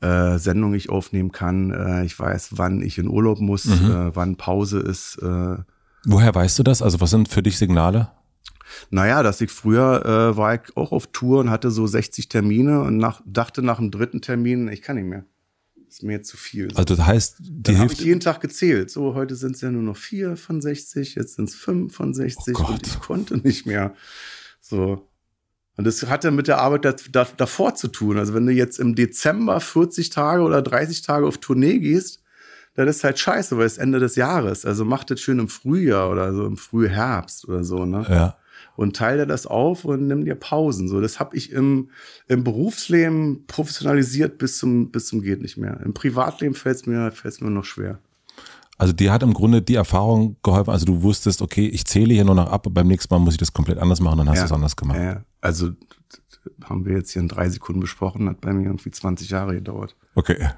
äh, Sendung ich aufnehmen kann. Äh, ich weiß, wann ich in Urlaub muss, äh, wann Pause ist. Äh, Woher weißt du das? Also was sind für dich Signale? naja, dass ich früher äh, war ich auch auf Tour und hatte so 60 Termine und nach, dachte nach dem dritten Termin, ich kann nicht mehr. ist mir zu viel. Also das heißt, die habe ich jeden Tag gezählt. So, heute sind es ja nur noch vier von 60, jetzt sind es fünf von 60 Oh und ich konnte nicht mehr. So. Und das hat ja mit der Arbeit da, da, davor zu tun. Also wenn du jetzt im Dezember 40 Tage oder 30 Tage auf Tournee gehst, dann ist halt scheiße, weil es Ende des Jahres. Also mach das schön im Frühjahr oder so im Frühherbst oder so, ne? ja. und teile das auf und nimm dir Pausen. So, das habe ich im, im Berufsleben professionalisiert bis zum, bis zum geht nicht mehr. Im Privatleben fällt es mir, fällt's mir noch schwer. Also dir hat im Grunde die Erfahrung geholfen, also du wusstest, okay, ich zähle hier nur noch ab, beim nächsten Mal muss ich das komplett anders machen, dann hast du es anders gemacht. Äh, also haben wir jetzt hier in drei Sekunden besprochen, hat bei mir irgendwie 20 Jahre gedauert. Okay.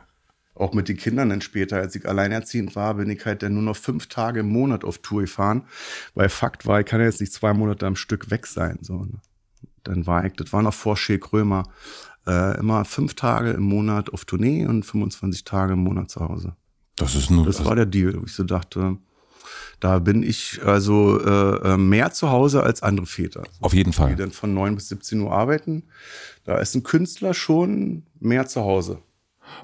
Auch mit den Kindern dann später, als ich alleinerziehend war, bin ich halt dann nur noch fünf Tage im Monat auf Tour gefahren. Weil Fakt war, ich kann ja jetzt nicht zwei Monate am Stück weg sein. So, ne? Dann war ich, das war noch vor Shea Krömer, äh, immer fünf Tage im Monat auf Tournee und 25 Tage im Monat zu Hause. Das ist nur, Das war der Deal, wo ich so dachte, da bin ich also äh, äh, mehr zu Hause als andere Väter. auf jeden Die Fall. dann von 9 bis 17 Uhr arbeiten. Da ist ein Künstler schon mehr zu Hause.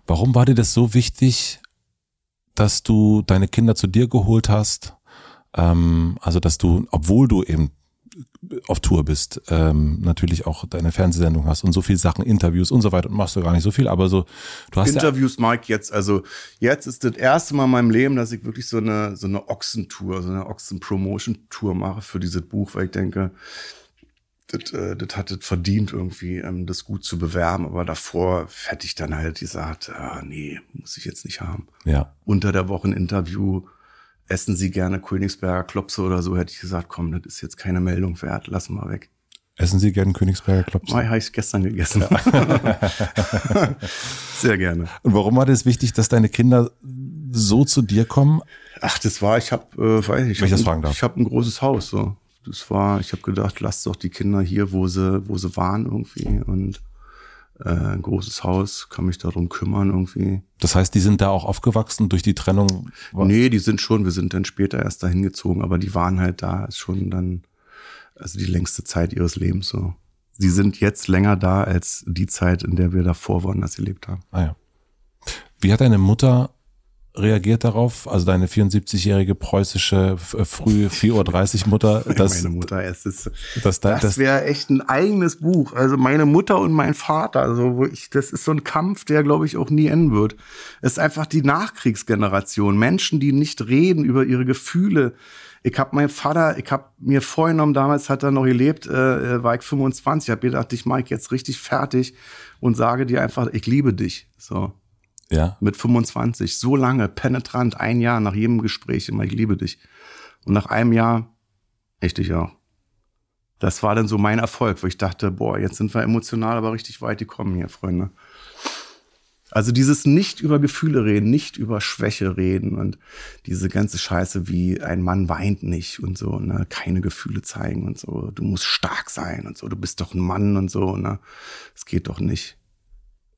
Warum war dir das so wichtig, dass du deine Kinder zu dir geholt hast? Ähm, also, dass du, obwohl du eben auf Tour bist, ähm, natürlich auch deine Fernsehsendung hast und so viel Sachen, Interviews und so weiter und machst du gar nicht so viel, aber so, du hast ja, Interviews mag ich jetzt, also jetzt ist das erste Mal in meinem Leben, dass ich wirklich so eine, so eine Ochsentour, so eine Ochsen-Promotion-Tour mache für dieses Buch, weil ich denke, das, äh, das hat es verdient, irgendwie ähm, das gut zu bewerben. Aber davor hätte ich dann halt gesagt, ah, nee, muss ich jetzt nicht haben. ja, Unter der Woche ein Interview, essen Sie gerne Königsberger Klopse oder so, hätte ich gesagt, komm, das ist jetzt keine Meldung wert, lass mal weg. essen Sie gerne Königsberger Klops? Mai habe ich gestern gegessen. Sehr gerne. Und warum war das wichtig, dass deine Kinder so zu dir kommen? Ach, das war, ich habe, äh, weiß ich ich das fragen ein, darf. ich habe ein großes Haus. So, das war, ich habe gedacht, lasst doch die Kinder hier, wo sie, wo sie waren irgendwie und äh, ein großes Haus, kann mich darum kümmern irgendwie. Das heißt, die sind da auch aufgewachsen durch die Trennung? Nee, die sind schon, wir sind dann später erst dahin gezogen, aber die waren halt da, ist schon dann, also die längste Zeit ihres Lebens so. Sie sind jetzt länger da als die Zeit, in der wir davor waren, dass sie lebt haben. Ah ja. Wie hat deine Mutter reagiert darauf? Also deine 74-jährige preußische äh, frühe 4.30 Uhr Mutter, dass, Meine Mutter, es ist, dass, da, Das dass wäre echt ein eigenes Buch. Also meine Mutter und mein Vater, also wo ich, das ist so ein Kampf, der glaube ich auch nie enden wird. Es ist einfach die Nachkriegsgeneration, Menschen, die nicht reden über ihre Gefühle. Ich habe meinen Vater, ich habe mir vorgenommen, damals hat er noch gelebt, äh, war ich 25, habe gedacht, ich mache jetzt richtig fertig und sage dir einfach, ich liebe dich. So ja, mit 25, so lange, penetrant, ein Jahr nach jedem Gespräch immer, ich liebe dich. Und nach einem Jahr, ich dich auch. Das war dann so mein Erfolg, wo ich dachte, boah, jetzt sind wir emotional aber richtig weit gekommen hier, Freunde. Also dieses nicht über Gefühle reden, nicht über Schwäche reden und diese ganze Scheiße wie ein Mann weint nicht und so, ne, keine Gefühle zeigen und so, du musst stark sein und so, du bist doch ein Mann und so, ne. Es geht doch nicht.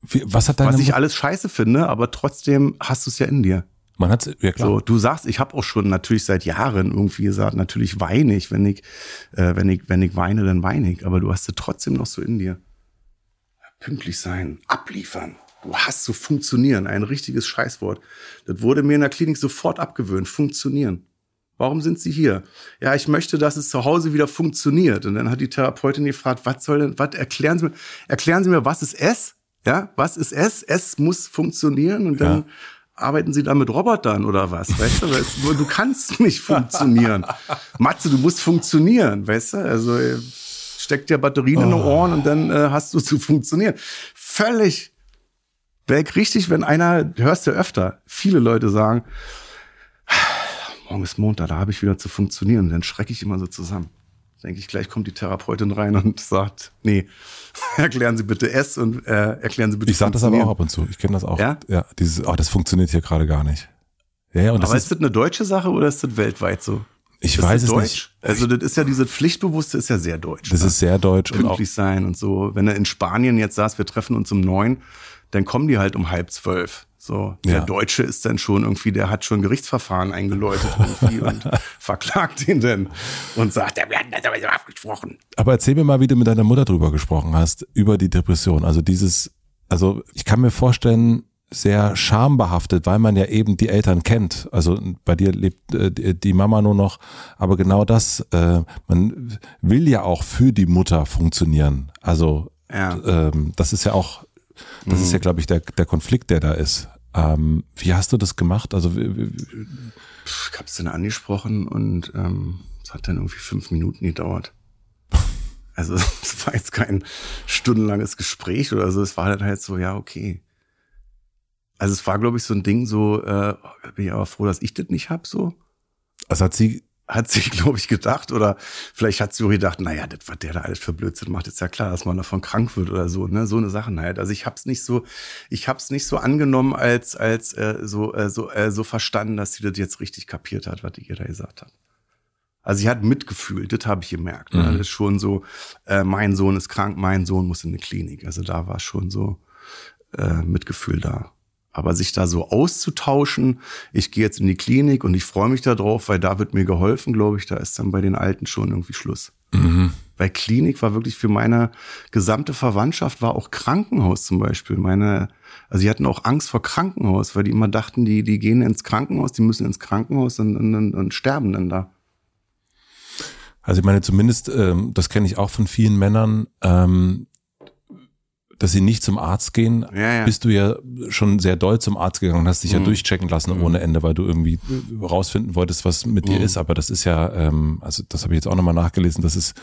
Was hat deine Was ich alles scheiße finde, aber trotzdem hast du es ja in dir. Man hat ja klar. So, du sagst, ich habe auch schon natürlich seit Jahren irgendwie gesagt, natürlich weine ich, wenn ich, äh, wenn ich, wenn ich weine, dann weine ich, aber du hast es trotzdem noch so in dir. Pünktlich sein, abliefern. Du hast zu funktionieren, ein richtiges Scheißwort. Das wurde mir in der Klinik sofort abgewöhnt. Funktionieren. Warum sind Sie hier? Ja, ich möchte, dass es zu Hause wieder funktioniert. Und dann hat die Therapeutin gefragt, was soll denn, was erklären Sie mir, erklären Sie mir, was ist S? Ja, was ist S? S muss funktionieren und dann Ja. arbeiten Sie da mit Robotern oder was? Weißt du, weißt du, du kannst nicht funktionieren. Matze, du musst funktionieren, weißt du? Also äh, steckt dir Batterien in den Ohren und dann äh, hast du zu funktionieren. Völlig weg richtig, wenn einer, hörst du öfter, viele Leute sagen, morgen ist Montag, da habe ich wieder zu funktionieren. Dann schrecke ich immer so zusammen. Denke ich, gleich kommt die Therapeutin rein und sagt, nee, erklären Sie bitte S und äh, erklären Sie bitte Ich sage das aber auch ab und zu. Ich kenne das auch. Ja? ja dieses, oh, das funktioniert hier gerade gar nicht. Ja, ja, und das Aber ist, ist das eine deutsche Sache oder ist das weltweit so? ich ist weiß das es deutsch? nicht. Also das ist ja dieses Pflichtbewusste ist ja sehr deutsch. Das ne? ist sehr deutsch und auch, pünktlich sein und so. Wenn er in Spanien jetzt saß, wir treffen uns um neun, dann kommen die halt um halb zwölf. So, der Ja. Deutsche ist dann schon irgendwie, der hat schon Gerichtsverfahren eingeläutet irgendwie und verklagt ihn dann und sagt, wir hatten das aber so abgesprochen. aber erzähl mir mal, wie du mit deiner Mutter drüber gesprochen hast, über die Depression. Also dieses, also ich kann mir vorstellen, sehr schambehaftet, weil man ja eben die Eltern kennt. Also bei dir lebt äh, die Mama nur noch, aber genau das, äh, man will ja auch für die Mutter funktionieren. Also ja. ähm, das ist ja auch, das mhm. ist ja, glaube ich, der, der Konflikt, der da ist. Ähm, wie hast du das gemacht? Also ich habe es dann angesprochen und ähm, es hat dann irgendwie fünf Minuten gedauert. Also es war jetzt kein stundenlanges Gespräch oder so. Es war halt, halt so, ja, okay. Also es war, glaube ich, so ein Ding, so, äh, bin ich aber froh, dass ich das nicht hab, so. Also hat sie. Hat sie, glaube ich, gedacht, oder vielleicht hat sie auch gedacht, naja, das, was der da alles für Blödsinn macht, ist ja klar, dass man davon krank wird oder so, ne? So eine Sache halt. Also ich hab's nicht so, ich hab's nicht so angenommen, als, als äh, so, äh, so, äh, so verstanden, dass sie das jetzt richtig kapiert hat, was ich ihr da gesagt hat. Also sie hat Mitgefühl, das habe ich gemerkt. Ne? Mhm. Das ist schon so, äh, mein Sohn ist krank, mein Sohn muss in eine Klinik. Also da war schon so äh, Mitgefühl da. Aber sich da so auszutauschen, ich gehe jetzt in die Klinik und ich freue mich darauf, weil da wird mir geholfen, glaube ich, da ist dann bei den Alten schon irgendwie Schluss. Mhm. Weil Klinik war wirklich für meine gesamte Verwandtschaft, war auch Krankenhaus zum Beispiel. Meine, also sie hatten auch Angst vor Krankenhaus, weil die immer dachten, die, die gehen ins Krankenhaus, die müssen ins Krankenhaus und, und, und sterben dann da. Also ich meine, zumindest, ähm, das kenne ich auch von vielen Männern, ähm, dass sie nicht zum Arzt gehen, ja, ja. bist du ja schon sehr doll zum Arzt gegangen, hast dich mhm. ja durchchecken lassen mhm. ohne Ende, weil du irgendwie rausfinden wolltest, was mit mhm. dir ist. Aber das ist ja, ähm, also das habe ich jetzt auch nochmal nachgelesen, das ist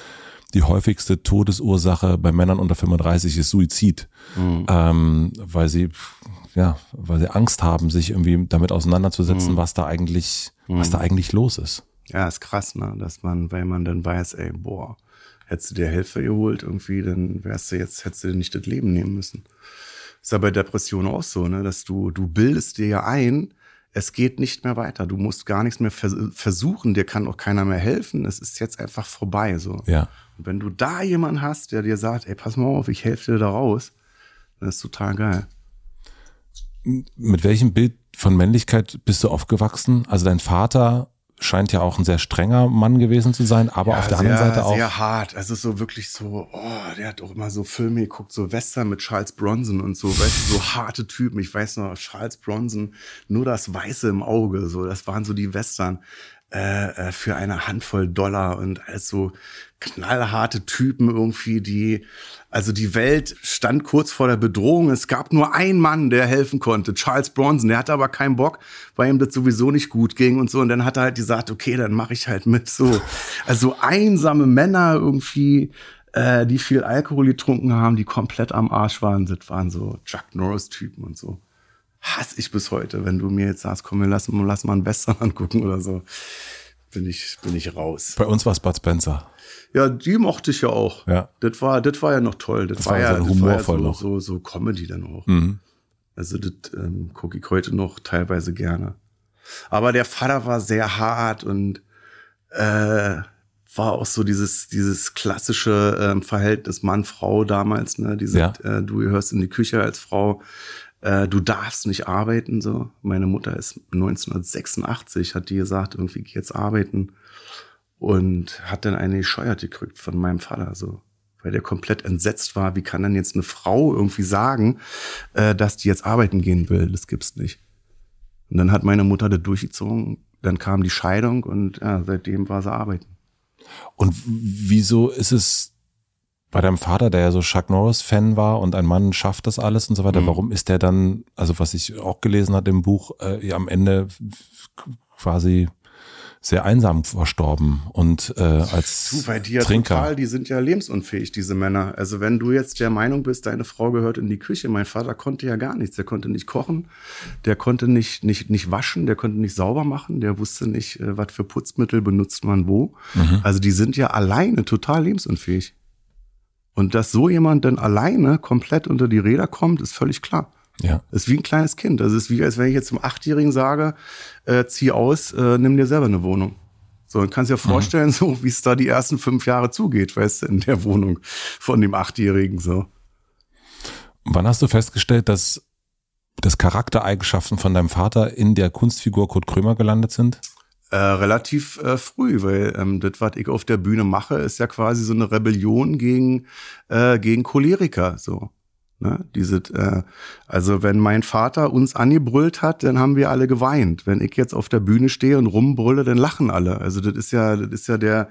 die häufigste Todesursache bei Männern unter 35 ist Suizid, mhm. ähm, weil sie ja, weil sie Angst haben, sich irgendwie damit auseinanderzusetzen, mhm. was da eigentlich, was da mhm. eigentlich los ist. Ja, ist krass, ne, dass man, weil man dann weiß, ey, boah, hättest du dir Hilfe geholt irgendwie, dann wärst du jetzt, hättest du dir nicht das Leben nehmen müssen. Ist ja bei Depressionen auch so, ne, dass du, du bildest dir ja ein, es geht nicht mehr weiter. Du musst gar nichts mehr versuchen, dir kann auch keiner mehr helfen. Es ist jetzt einfach vorbei, so. Ja. Und wenn du da jemanden hast, der dir sagt, ey, pass mal auf, ich helfe dir da raus, dann ist total geil. Mit welchem Bild von Männlichkeit bist du aufgewachsen? Also dein Vater scheint ja auch ein sehr strenger Mann gewesen zu sein, aber ja, auf der sehr, anderen Seite auch. Sehr hart. Also so wirklich so, oh, der hat auch immer so Filme geguckt, so Western mit Charles Bronson und so, weißt du, so harte Typen. Ich weiß noch, Charles Bronson, nur das Weiße im Auge, so, das waren so die Western äh, äh für eine Handvoll Dollar und alles so knallharte Typen irgendwie, die also die Welt stand kurz vor der Bedrohung. Es gab nur einen Mann, der helfen konnte, Charles Bronson. Der hatte aber keinen Bock, weil ihm das sowieso nicht gut ging und so. Und dann hat er halt gesagt, okay, dann mache ich halt mit. So, also einsame Männer irgendwie, äh, die viel Alkohol getrunken haben, die komplett am Arsch waren. Das waren so Chuck Norris-Typen und so. Hasse ich bis heute, wenn du mir jetzt sagst, komm, wir lassen, lass mal einen Western angucken oder so. Bin ich, bin ich raus. Bei uns war es Bud Spencer. Ja, die mochte ich ja auch. Ja. Das war, das war ja noch toll. Das, das war, ja, so das war ja so, so, so Comedy dann auch. Mhm. Also das ähm, gucke ich heute noch teilweise gerne. Aber der Vater war sehr hart und äh, war auch so dieses dieses klassische ähm, Verhältnis Mann-Frau damals. Ne, diese, ja. äh, du gehörst in die Küche als Frau. Äh, du darfst nicht arbeiten. So, meine Mutter ist 1986, hat die gesagt, irgendwie geh jetzt arbeiten und hat dann eine gescheuert gekriegt von meinem Vater, so. Weil der komplett entsetzt war, wie kann denn jetzt eine Frau irgendwie sagen, äh, dass die jetzt arbeiten gehen will? Das gibt's nicht. Und dann hat meine Mutter das durchgezogen, dann kam die Scheidung und ja, seitdem war sie arbeiten. Und wieso ist es bei deinem Vater, der ja so Chuck Norris-Fan war und ein Mann schafft das alles und so weiter, mhm. warum ist der dann, also was ich auch gelesen hatte im Buch, äh, am Ende quasi sehr einsam verstorben und äh, als du, bei dir Trinker. Total, die sind ja lebensunfähig, diese Männer. Also wenn du jetzt der Meinung bist, deine Frau gehört in die Küche, mein Vater konnte ja gar nichts. Der konnte nicht kochen, der konnte nicht, nicht, nicht waschen, der konnte nicht sauber machen, der wusste nicht, äh, was für Putzmittel benutzt man wo. Mhm. Also die sind ja alleine total lebensunfähig. Und dass so jemand dann alleine komplett unter die Räder kommt, ist völlig klar. Ja. Das ist wie ein kleines Kind. Das ist wie, als wenn ich jetzt zum Achtjährigen sage, äh, zieh aus, äh, nimm dir selber eine Wohnung. So, dann kannst du dir mhm. vorstellen, mhm. so wie es da die ersten fünf Jahre zugeht, weißt du, in der Wohnung von dem Achtjährigen, so. Wann hast du festgestellt, dass das Charaktereigenschaften von deinem Vater in der Kunstfigur Kurt Krömer gelandet sind? Äh, relativ äh, früh, weil ähm, das, was ich auf der Bühne mache, ist ja quasi so eine Rebellion gegen, äh, gegen Choleriker. So. Ne? Diese, äh, also wenn mein Vater uns angebrüllt hat, dann haben wir alle geweint. Wenn ich jetzt auf der Bühne stehe und rumbrülle, dann lachen alle. Also das ist ja, das ist ja der,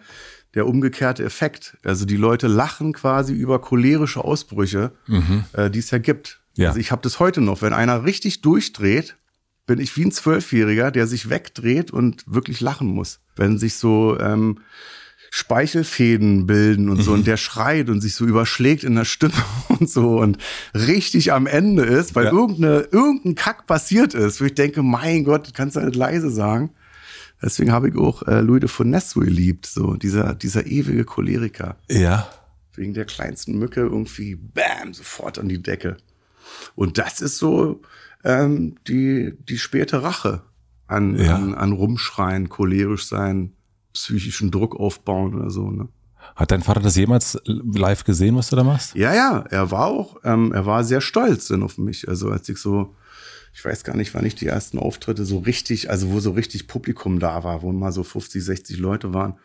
der umgekehrte Effekt. Also die Leute lachen quasi über cholerische Ausbrüche, mhm. äh, die es ja gibt. Ja. Also ich habe das heute noch. Wenn einer richtig durchdreht, bin ich wie ein Zwölfjähriger, der sich wegdreht und wirklich lachen muss. Wenn sich so ähm, Speichelfäden bilden und so mhm. und der schreit und sich so überschlägt in der Stimme und so und richtig am Ende ist, weil ja. irgendeine, irgendein Kack passiert ist, wo ich denke, mein Gott, kannst du nicht leise sagen. Deswegen habe ich auch äh, Louis de Funès so geliebt, so dieser, dieser ewige Choleriker. Ja. Wegen der kleinsten Mücke irgendwie, bam, sofort an die Decke. Und das ist so ähm, die, die späte Rache an, ja. an, an Rumschreien, cholerisch sein, psychischen Druck aufbauen oder so. Ne? Hat dein Vater das jemals live gesehen, was du da machst? Ja, ja, er war auch, ähm, er war sehr stolz dann auf mich. Also als ich so ich weiß gar nicht, wann ich die ersten Auftritte so richtig, also wo so richtig Publikum da war, wo mal so 50, 60 Leute waren.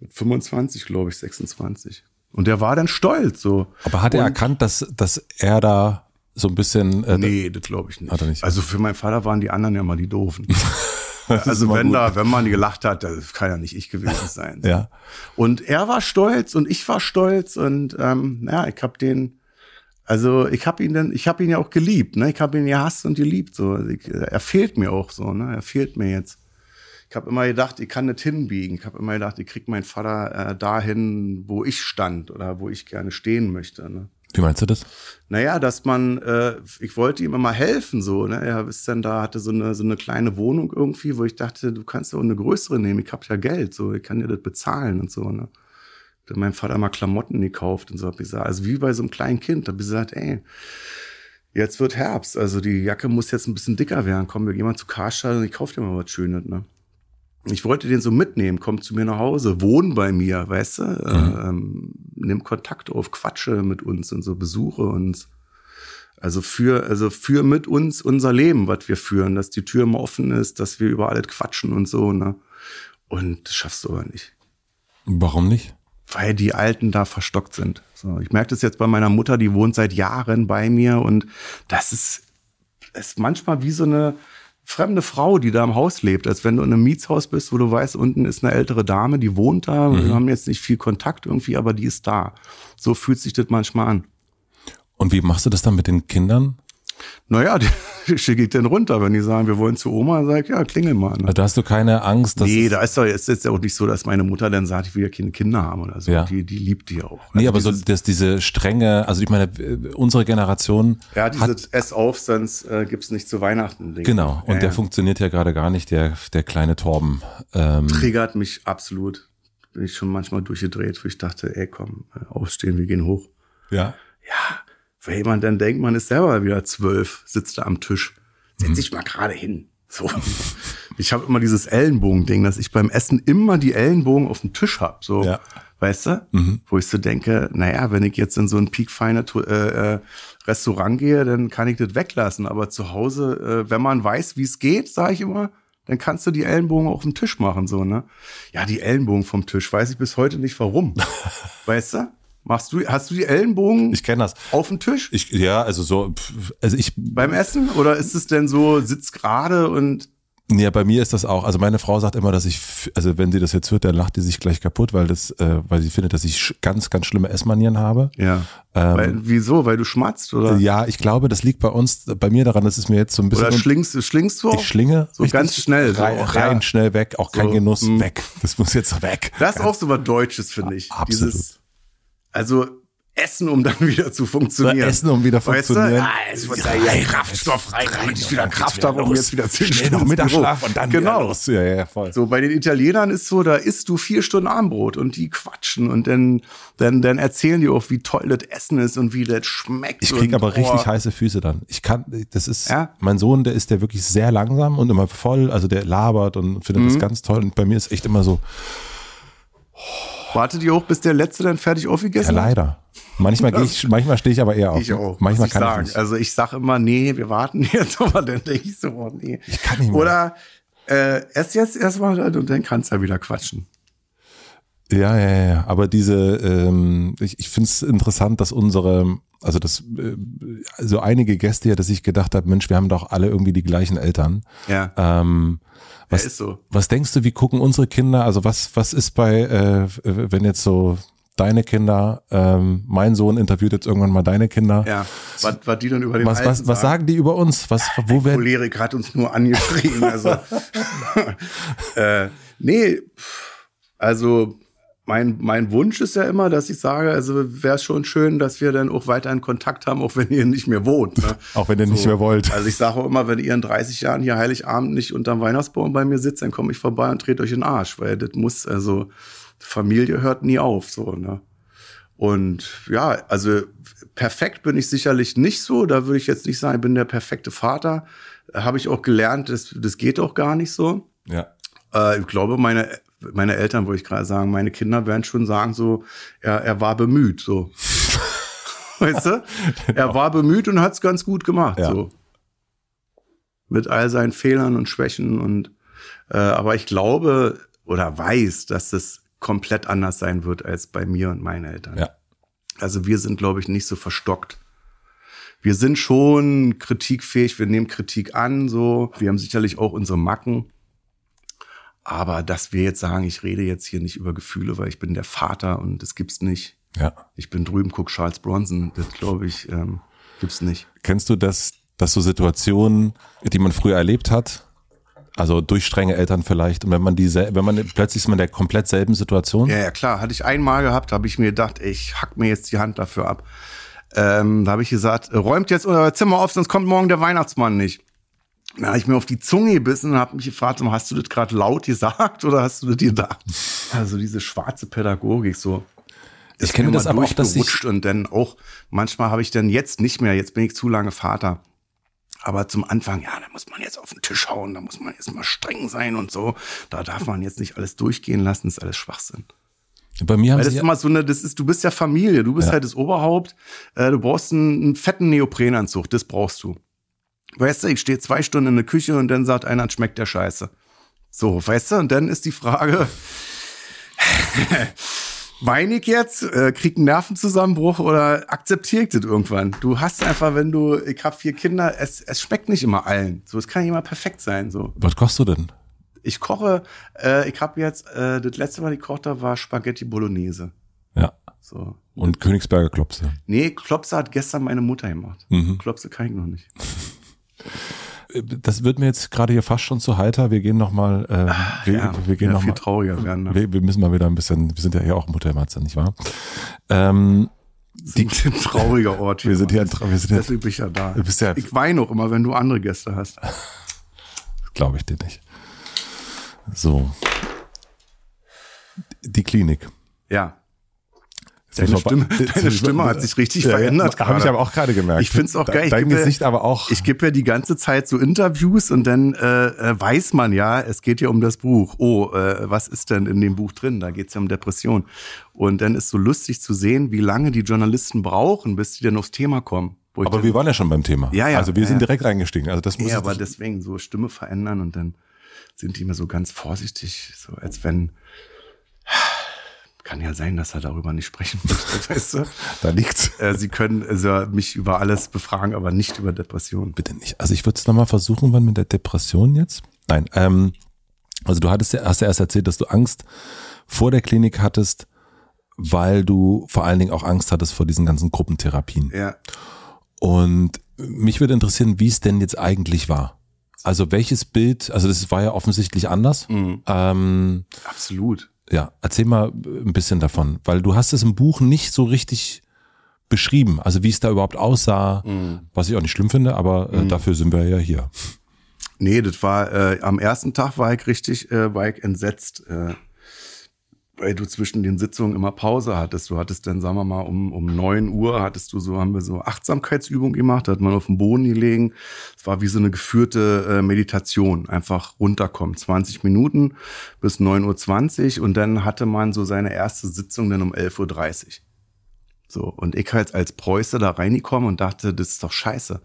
Mit 25, glaube ich, 26. Und der war dann stolz, so. Aber hat er Und, erkannt, dass, dass er da so ein bisschen. Äh, nee, das glaube ich nicht. Nicht. Also für meinen Vater waren die anderen ja mal die Doofen. also wenn gut. da, wenn man gelacht hat, das kann ja nicht ich gewesen sein. ja. Und er war stolz und ich war stolz und ähm, ja, ich habe den, also ich habe ihn dann, ich habe ihn ja auch geliebt, ne? Ich habe ihn gehasst und geliebt. So, also ich, er fehlt mir auch so, ne? Er fehlt mir jetzt. Ich habe immer gedacht, ich kann nicht hinbiegen. Ich habe immer gedacht, ich krieg meinen Vater äh, dahin, wo ich stand oder wo ich gerne stehen möchte. Ne? Wie meinst du das? Naja, dass man, äh, ich wollte ihm immer helfen, so, ne? Er ist dann da, hatte so eine, so eine kleine Wohnung irgendwie, wo ich dachte, du kannst ja auch eine größere nehmen, ich hab ja Geld, so, ich kann dir das bezahlen und so, ne? Da hat mein Vater mal Klamotten gekauft und so hab ich gesagt, also wie bei so einem kleinen Kind, da hab ich gesagt, ey, jetzt wird Herbst, also die Jacke muss jetzt ein bisschen dicker werden, komm, wir gehen mal zu Karstadt und ich kauf dir mal was Schönes, ne? Ich wollte den so mitnehmen, komm zu mir nach Hause, wohn bei mir, weißt du? Mhm. Ähm, nimm Kontakt auf, quatsche mit uns und so, besuche uns. Also für, also für mit uns unser Leben, was wir führen, dass die Tür immer offen ist, dass wir über alles quatschen und so, ne? Und das schaffst du aber nicht. Warum nicht? weil die Alten da verstockt sind. So, ich merke das jetzt bei meiner Mutter, die wohnt seit Jahren bei mir und das ist, ist manchmal wie so eine fremde Frau, die da im Haus lebt, als wenn du in einem Mietshaus bist, wo du weißt, unten ist eine ältere Dame, die wohnt da, mhm. wir haben jetzt nicht viel Kontakt irgendwie, aber die ist da. So fühlt sich das manchmal an. Und wie machst du das dann mit den Kindern? Naja, die schicke ich denn runter, wenn die sagen, wir wollen zu Oma, sag ich, ja, klingel mal. Ne? Da hast du keine Angst, dass. Nee, da ist doch ist jetzt auch nicht so, dass meine Mutter dann sagt, ich will ja keine Kinder haben oder so. Ja. Die, die liebt die auch. Nee, also aber so, dass diese strenge, also ich meine, unsere Generation. Ja, dieses Ess auf, sonst äh, gibt's nicht zu Weihnachten. Ding. Genau, und ja, der ja. funktioniert ja gerade gar nicht, der, der kleine Torben. Ähm, Triggert mich absolut. Bin ich schon manchmal durchgedreht, wo ich dachte, ey, komm, äh, aufstehen, wir gehen hoch. Ja. Ja weil man dann denkt, man ist selber wieder zwölf, sitzt da am Tisch. Setz mhm. dich mal gerade hin. So. Ich habe immer dieses Ellenbogen-Ding, dass ich beim Essen immer die Ellenbogen auf dem Tisch hab. So, ja. weißt du? Mhm. Wo ich so denke, naja, wenn ich jetzt in so ein piekfeiner äh, äh, Restaurant gehe, dann kann ich das weglassen. Aber zu Hause, äh, wenn man weiß, wie es geht, sage ich immer, dann kannst du die Ellenbogen auf dem Tisch machen, so, ne? Ja, die Ellenbogen vom Tisch, weiß ich bis heute nicht warum. weißt du? Machst du, hast du die Ellenbogen? Ich kenne das. Auf dem Tisch? Ich, ja, also so, also ich. Beim Essen? Oder ist es denn so, sitzt gerade und ja, bei mir ist das auch. Also meine Frau sagt immer, dass ich, also wenn sie das jetzt hört, dann lacht sie sich gleich kaputt, weil das, äh, weil sie findet, dass ich ganz, ganz schlimme Essmanieren habe. Ja. Ähm, weil, wieso? Weil du schmatzt oder? Ja, ich glaube, das liegt bei uns, bei mir daran, dass es mir jetzt so ein bisschen. Oder schlingst, schlingst du auch? Ich schlinge. So ganz schnell. Rein, so, rein ja. schnell weg, auch kein so, Genuss, mh. weg. Das muss jetzt weg. Das ist auch so was Deutsches, finde ich. Absolut. Dieses, also Essen, um dann wieder zu funktionieren. Essen, um wieder weißt funktionieren. Ah, es muss ja, ja, Kraftstoff rein, damit ich wieder Kraft habe, um jetzt wieder zehn Stunden noch Mittagsschlaf und dann genau. los. Ja, ja, voll. So, bei den Italienern ist so, da isst du vier Stunden Armbrot und die quatschen und dann, dann, dann erzählen die auch, wie toll das Essen ist und wie das schmeckt. Ich krieg aber boah. richtig heiße Füße dann. Ich kann, das ist, ja? mein Sohn, der ist der wirklich sehr langsam und immer voll, also der labert und findet mhm. das ganz toll und bei mir ist echt immer so, Wartet ihr auch, bis der Letzte dann fertig aufgegessen hat? Ja, leider. Manchmal, gehe ich, manchmal stehe ich aber eher auf. Ich auch. Manchmal ich kann sagen. ich nicht. Also ich sage immer, nee, wir warten jetzt, aber dann denke ich so, oh, nee. Ich kann nicht mehr. Oder äh, erst jetzt erstmal und dann kannst du ja wieder quatschen. Ja, ja, ja. Aber diese, ähm, ich, ich finde es interessant, dass unsere Also das, äh, so einige Gäste ja, dass ich gedacht habe, Mensch, wir haben doch alle irgendwie die gleichen Eltern. Ja. Ähm, was, ja, ist so. was denkst du, wie gucken unsere Kinder? Also was, was ist bei, äh, wenn jetzt so deine Kinder, ähm, mein Sohn interviewt jetzt irgendwann mal deine Kinder. Ja, was, was die dann über den Was, Alten was, was sagen die über uns? Was, wo Der Cholerik hat uns nur angeschrien. Also, äh, nee, also mein, mein Wunsch ist ja immer, dass ich sage, also wäre es schon schön, dass wir dann auch weiterhin Kontakt haben, auch wenn ihr nicht mehr wohnt. Ne? auch wenn ihr nicht So. mehr wollt. Also ich sage auch immer, wenn ihr in 30 Jahren hier Heiligabend nicht unterm Weihnachtsbaum bei mir sitzt, dann komme ich vorbei und dreht euch in den Arsch, weil das muss, also Familie hört nie auf, so, ne? Und ja, also perfekt bin ich sicherlich nicht so. Da würde ich jetzt nicht sagen, ich bin der perfekte Vater. Habe ich auch gelernt, das, das geht auch gar nicht so. Ja. Äh, ich glaube, meine, meine Eltern, wollte ich gerade sagen, meine Kinder werden schon sagen, so, er, er war bemüht, so. weißt du? Er war bemüht und hat es ganz gut gemacht, Ja. so. Mit all seinen Fehlern und Schwächen und, äh, aber ich glaube oder weiß, dass es komplett anders sein wird als bei mir und meinen Eltern. Ja. Also wir sind, glaube ich, nicht so verstockt. Wir sind schon kritikfähig, wir nehmen Kritik an, so. Wir haben sicherlich auch unsere Macken. Aber dass wir jetzt sagen, ich rede jetzt hier nicht über Gefühle, weil ich bin der Vater und das gibt's nicht. Ja. Ich bin drüben, guck Charles Bronson, das glaube ich, ähm, gibt's nicht. Kennst du das, dass so Situationen, die man früher erlebt hat, also durch strenge Eltern vielleicht, und wenn man diese, wenn man plötzlich ist man in der komplett selben Situation? Ja, ja, klar. Hatte ich einmal gehabt, habe ich mir gedacht, ich hack mir jetzt die Hand dafür ab. Ähm, da habe ich gesagt, räumt jetzt euer Zimmer auf, sonst kommt morgen der Weihnachtsmann nicht. Da habe ich mir auf die Zunge gebissen und habe mich gefragt, hast du das gerade laut gesagt oder hast du das gedacht? Also diese schwarze Pädagogik so. Ich kenne das aber auch, dass ich- und dann auch, manchmal habe ich dann jetzt nicht mehr, jetzt bin ich zu lange Vater. Aber zum Anfang, ja, da muss man jetzt auf den Tisch hauen, da muss man jetzt mal streng sein und so. Da darf man jetzt nicht alles durchgehen lassen, ist alles Schwachsinn. Bei mir haben Weil das sie ist immer so eine, das ist, du bist ja Familie, du bist Ja. halt das Oberhaupt, äh, du brauchst einen, einen fetten Neoprenanzug, das brauchst du. Weißt du, ich stehe zwei Stunden in der Küche und dann sagt einer, schmeckt der Scheiße. So, weißt du, und dann ist die Frage, weine ich jetzt, äh, krieg einen Nervenzusammenbruch oder akzeptiere ich das irgendwann? Du hast einfach, wenn du, ich habe vier Kinder, es, es schmeckt nicht immer allen. So, es kann nicht immer perfekt sein, so. was kochst du denn? Ich koche, äh, ich habe jetzt, äh, das letzte, was ich gekocht habe, war Spaghetti Bolognese. Ja. So. Und Königsberger Klopse. Nee, Klopse hat gestern meine Mutter gemacht. Mhm. Klopse kann ich noch nicht. Das wird mir jetzt gerade hier fast schon zu heiter. Wir gehen noch mal, äh, wir, ja, wir gehen ja, noch viel mal. trauriger werden. Ne? Wir, wir müssen mal wieder ein bisschen, wir sind ja hier auch Muttermatze, nicht wahr? Ähm, Die, ein trauriger Ort. wir sind hier, wir sind Deswegen hier, bin ich ja da. du bist ja, Ich weine auch immer, wenn du andere Gäste hast. glaube ich dir nicht. So. Die Klinik. Ja. Deine Stimme, deine Stimme hat sich richtig Ja, ja, verändert. Habe ich aber auch gerade gemerkt. Ich find's auch geil. Ich Dein gebe- Gesicht aber auch. Ich gebe ja die ganze Zeit so Interviews und dann äh, äh, weiß man ja, es geht ja um das Buch. Oh, äh, was ist denn in dem Buch drin? Da geht's ja um Depression. Und dann ist so lustig zu sehen, wie lange die Journalisten brauchen, bis die dann aufs Thema kommen. Aber wir waren ja schon beim Thema. Ja, ja, Also wir ja, sind ja. direkt reingestiegen. Also das muss Ja, aber deswegen so Stimme verändern und dann sind die immer so ganz vorsichtig, so als wenn kann ja sein, dass er darüber nicht sprechen möchte, weißt du? da liegt's. Äh, Sie können also mich über alles befragen, aber nicht über Depressionen. Bitte nicht. Also ich würde es nochmal versuchen, wann mit der Depression jetzt? Nein, ähm, also du hattest ja, hast ja erst erzählt, dass du Angst vor der Klinik hattest, weil du vor allen Dingen auch Angst hattest vor diesen ganzen Gruppentherapien. Ja, Und mich würde interessieren, wie es denn jetzt eigentlich war. Also welches Bild, also das war ja offensichtlich anders. mhm. Ähm, absolut. Ja, erzähl mal ein bisschen davon, weil du hast es im Buch nicht so richtig beschrieben, also wie es da überhaupt aussah, Mhm. was ich auch nicht schlimm finde, aber äh, dafür sind wir ja hier. Nee, das war äh, am ersten Tag war ich richtig, äh, war ich entsetzt, äh, weil du zwischen den Sitzungen immer Pause hattest. Du hattest dann, sagen wir mal, um, um neun Uhr hattest du so, haben wir so Achtsamkeitsübung gemacht, da hat man auf den Boden gelegen. Es war wie so eine geführte äh, Meditation, einfach runterkommen. 20 Minuten bis 9.20 Uhr und dann hatte man so seine erste Sitzung dann um 11.30 Uhr. So, und ich halt als Preuße da reingekommen und dachte, das ist doch scheiße.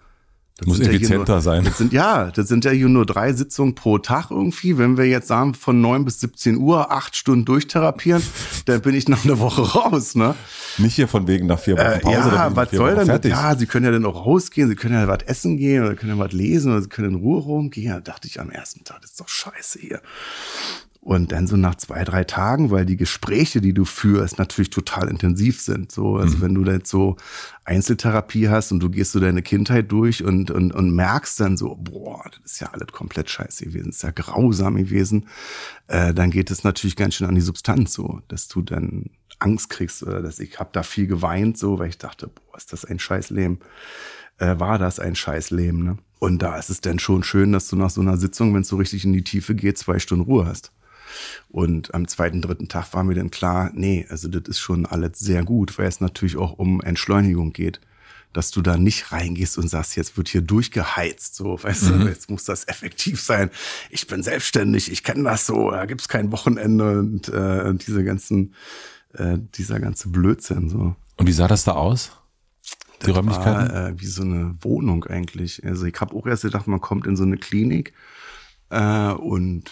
Das Muss ja effizienter nur, sein. Das sind, ja, das sind ja hier nur drei Sitzungen pro Tag irgendwie. Wenn wir jetzt sagen, von neun bis 17 Uhr, acht Stunden durchtherapieren, dann bin ich nach einer Woche raus, ne? Nicht hier von wegen nach vier Wochen Äh, Pause. bin ja, was soll Wochen denn? Fertig. Ja, sie können ja dann auch rausgehen, sie können ja was essen gehen oder können ja was lesen oder sie können in Ruhe rumgehen. Da dachte ich am ersten Tag, das ist doch scheiße hier. Und dann so nach zwei, drei Tagen, weil die Gespräche, die du führst, natürlich total intensiv sind. So, also wenn du da jetzt so Einzeltherapie hast und du gehst so deine Kindheit durch und, und, und merkst dann so, boah, das ist ja alles komplett scheiße gewesen, das ist ja grausam gewesen, äh, dann geht es natürlich ganz schön an die Substanz so, dass du dann Angst kriegst oder dass ich habe da viel geweint so, weil ich dachte, boah, ist das ein Scheißleben äh, war das ein Scheißleben. Ne? Und da ist es dann schon schön, dass du nach so einer Sitzung, wenn es so richtig in die Tiefe geht, zwei Stunden Ruhe hast. Und am zweiten, dritten Tag war mir dann klar, nee, also das ist schon alles sehr gut, weil es natürlich auch um Entschleunigung geht. Dass du da nicht reingehst und sagst, jetzt wird hier durchgeheizt, so, weißt du, jetzt muss das effektiv sein. Ich bin selbstständig, ich kenne das so, da gibt's kein Wochenende und, äh, diese ganzen, äh, dieser ganze Blödsinn, so. Und wie sah das da aus? Die Räumlichkeiten? War, äh, wie so eine Wohnung eigentlich. Also ich habe auch erst gedacht, man kommt in so eine Klinik äh, und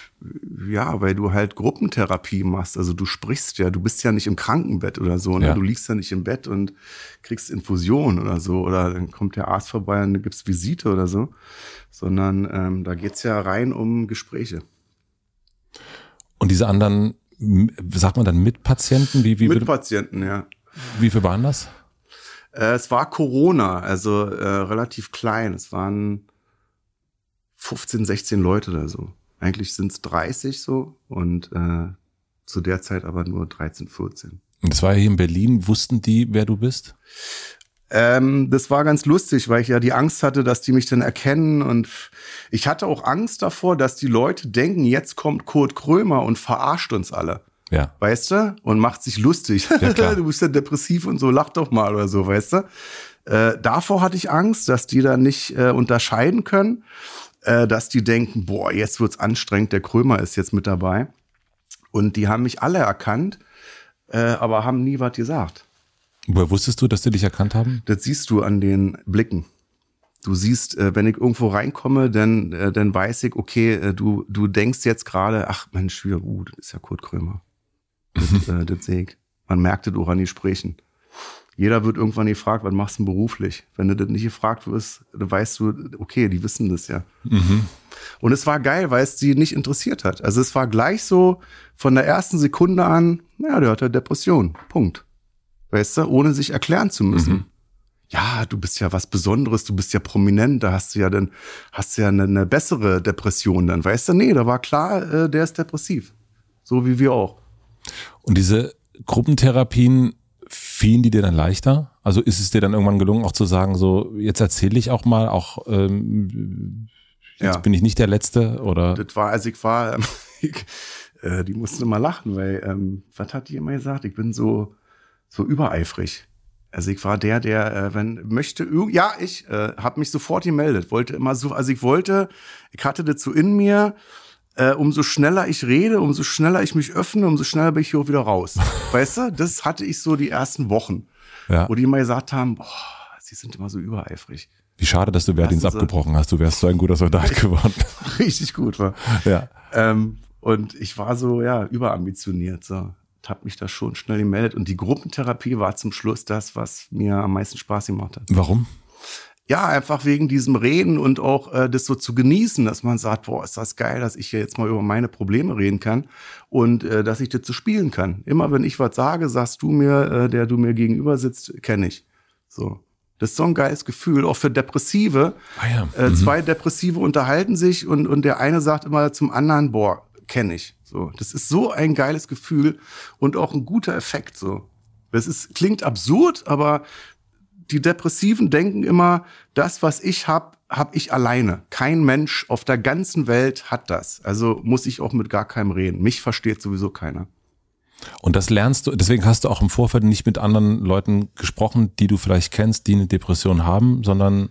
ja, weil du halt Gruppentherapie machst. Also du sprichst ja, du bist ja nicht im Krankenbett oder so. Ne? Ja. Du liegst ja nicht im Bett und kriegst Infusion oder so. Oder dann kommt der Arzt vorbei und dann gibt's Visite oder so. Sondern ähm, da geht's ja rein um Gespräche. Und diese anderen, sagt man dann Mitpatienten? Wie, wie, Mit würde- Patienten, ja. wie viel waren das? Äh, es war Corona, also äh, relativ klein. Es waren 15, 16 Leute oder so. Eigentlich sind es 30 so und äh, zu der Zeit aber nur 13, 14. Und das war ja hier in Berlin. Wussten die, wer du bist? Ähm, das war ganz lustig, weil ich ja die Angst hatte, dass die mich dann erkennen und ich hatte auch Angst davor, dass die Leute denken, jetzt kommt Kurt Krömer und verarscht uns alle. Ja. weißt du? Und macht sich lustig. Ja, du bist ja depressiv und so, lach doch mal oder so, weißt du? Äh, davor hatte ich Angst, dass die da nicht äh, unterscheiden können, äh, dass die denken, boah, jetzt wird's anstrengend, der Krömer ist jetzt mit dabei. Und die haben mich alle erkannt, äh, aber haben nie was gesagt. Woher wusstest du, dass die dich erkannt haben? Das siehst du an den Blicken. Du siehst, äh, wenn ich irgendwo reinkomme, dann, äh, dann weiß ich, okay, äh, du, du denkst jetzt gerade, ach Mensch, ja, uh, das ist ja Kurt Krömer. Das, äh, das sehe ich. Man merkt das auch an die Gesprächen. Jeder wird irgendwann gefragt, was machst du denn beruflich? Wenn du das nicht gefragt wirst, dann weißt du, okay, die wissen das ja. Und es war geil, weil es die nicht interessiert hat. Also es war gleich so von der ersten Sekunde an, naja, der hat ja Depression. Punkt. Weißt du, ohne sich erklären zu müssen. Ja, du bist ja was Besonderes, du bist ja prominent, da hast du ja dann, hast du ja eine, eine bessere Depression dann. Weißt du, nee, da war klar, äh, der ist depressiv. So wie wir auch. Und diese Gruppentherapien, fielen die dir dann leichter? Also ist es dir dann irgendwann gelungen, auch zu sagen, so, jetzt erzähle ich auch mal, auch ähm, jetzt Ja. bin ich nicht der Letzte oder Das war, als ich war, ähm, äh, die mussten immer lachen, weil, ähm, was hat die immer gesagt? Ich bin so, so übereifrig. Also ich war der, der, äh, wenn möchte, ja, ich äh, habe mich sofort gemeldet, wollte immer so, also ich wollte, ich hatte das so in mir, äh, umso schneller ich rede, umso schneller ich mich öffne, umso schneller bin ich hier auch wieder raus. weißt du, das hatte ich so die ersten Wochen, ja. wo die immer gesagt haben, boah, sie sind immer so übereifrig. Wie schade, dass du Wehrdienst Lassen Sie- abgebrochen hast. Du wärst so ein guter Soldat geworden. Richtig gut war. ja. Ähm, und ich war so, ja, überambitioniert. So. Hab mich da schon schnell gemeldet. Und die Gruppentherapie war zum Schluss das, was mir am meisten Spaß gemacht hat. Warum? Ja, einfach wegen diesem Reden und auch äh, das so zu genießen, dass man sagt, boah, ist das geil, dass ich hier jetzt mal über meine Probleme reden kann und äh, dass ich das so spielen kann. Immer wenn ich was sage, sagst du mir, äh, der du mir gegenüber sitzt, kenne ich. So. Das ist so ein geiles Gefühl, auch für Depressive. Ah ja. Äh, Zwei Depressive unterhalten sich und, und der eine sagt immer zum anderen, boah, kenne ich. So, das ist so ein geiles Gefühl und auch ein guter Effekt. So, das ist klingt absurd, aber die Depressiven denken immer, das, was ich hab, hab ich alleine. Kein Mensch auf der ganzen Welt hat das. Also muss ich auch mit gar keinem reden. Mich versteht sowieso keiner. Und das lernst du, deswegen hast du auch im Vorfeld nicht mit anderen Leuten gesprochen, die du vielleicht kennst, die eine Depression haben, sondern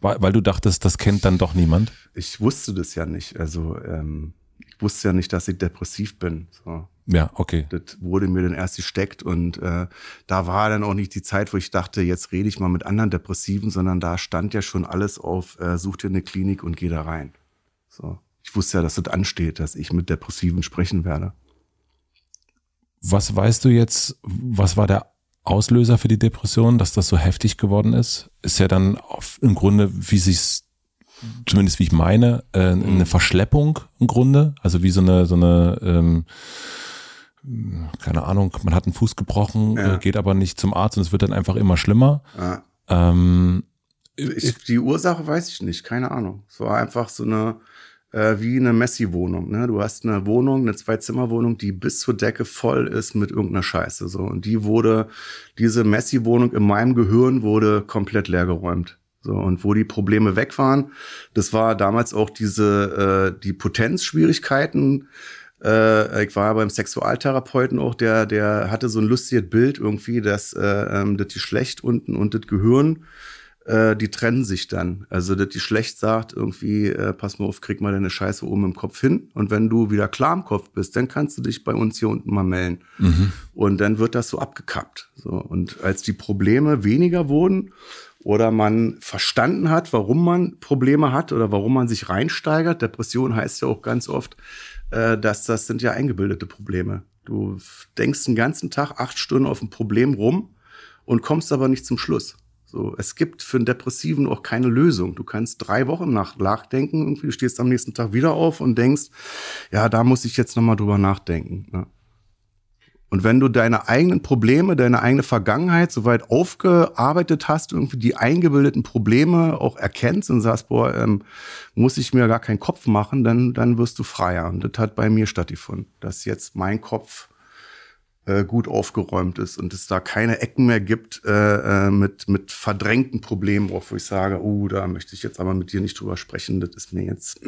weil, weil du dachtest, das kennt dann doch niemand. Ich wusste das ja nicht. Also ähm, ich wusste ja nicht, dass ich depressiv bin. So. Ja, okay. Das wurde mir dann erst gesteckt und äh, da war dann auch nicht die Zeit, wo ich dachte, jetzt rede ich mal mit anderen Depressiven, sondern da stand ja schon alles auf, äh, such dir eine Klinik und geh da rein. So. Ich wusste ja, dass das ansteht, dass ich mit Depressiven sprechen werde. Was weißt du jetzt, was war der Auslöser für die Depression, dass das so heftig geworden ist? Ist ja dann auf, im Grunde, wie sich's zumindest wie ich meine, äh, eine mhm. Verschleppung im Grunde. Also wie so eine, so eine, ähm, keine Ahnung, man hat einen Fuß gebrochen, ja. äh, geht aber nicht zum Arzt und es wird dann einfach immer schlimmer. Ja. Ähm, ich, die Ursache weiß ich nicht, keine Ahnung. Es war einfach so eine, äh, wie eine Messi-Wohnung. Ne? Du hast eine Wohnung, eine Zwei-Zimmer-Wohnung, die bis zur Decke voll ist mit irgendeiner Scheiße. So. Und die wurde, diese Messi-Wohnung in meinem Gehirn wurde komplett leergeräumt. So, und wo die Probleme weg waren, das war damals auch diese, äh, die Potenzschwierigkeiten. Äh, ich war beim Sexualtherapeuten auch, der, der hatte so ein lustiges Bild irgendwie, dass äh, ähm, das Geschlecht unten und das Gehirn, äh, die trennen sich dann. Also das Geschlecht sagt irgendwie, äh, pass mal auf, krieg mal deine Scheiße oben im Kopf hin. Und wenn du wieder klar im Kopf bist, dann kannst du dich bei uns hier unten mal melden. Mhm. Und dann wird das so abgekappt. So, und als die Probleme weniger wurden, oder man verstanden hat, warum man Probleme hat oder warum man sich reinsteigert. Depression heißt ja auch ganz oft, äh, dass das sind ja eingebildete Probleme. Du denkst den ganzen Tag acht Stunden auf ein Problem rum und kommst aber nicht zum Schluss. So, es gibt für einen Depressiven auch keine Lösung. Du kannst drei Wochen nach nachdenken, irgendwie, du stehst am nächsten Tag wieder auf und denkst, ja, da muss ich jetzt nochmal drüber nachdenken. Ne? Und wenn du deine eigenen Probleme, deine eigene Vergangenheit soweit aufgearbeitet hast, irgendwie die eingebildeten Probleme auch erkennst und sagst, boah, ähm, muss ich mir gar keinen Kopf machen, dann, dann wirst du freier. Und das hat bei mir stattgefunden, dass jetzt mein Kopf äh, gut aufgeräumt ist und es da keine Ecken mehr gibt äh, äh mit, mit verdrängten Problemen, wo ich sage, oh, da möchte ich jetzt aber mit dir nicht drüber sprechen, das ist mir jetzt...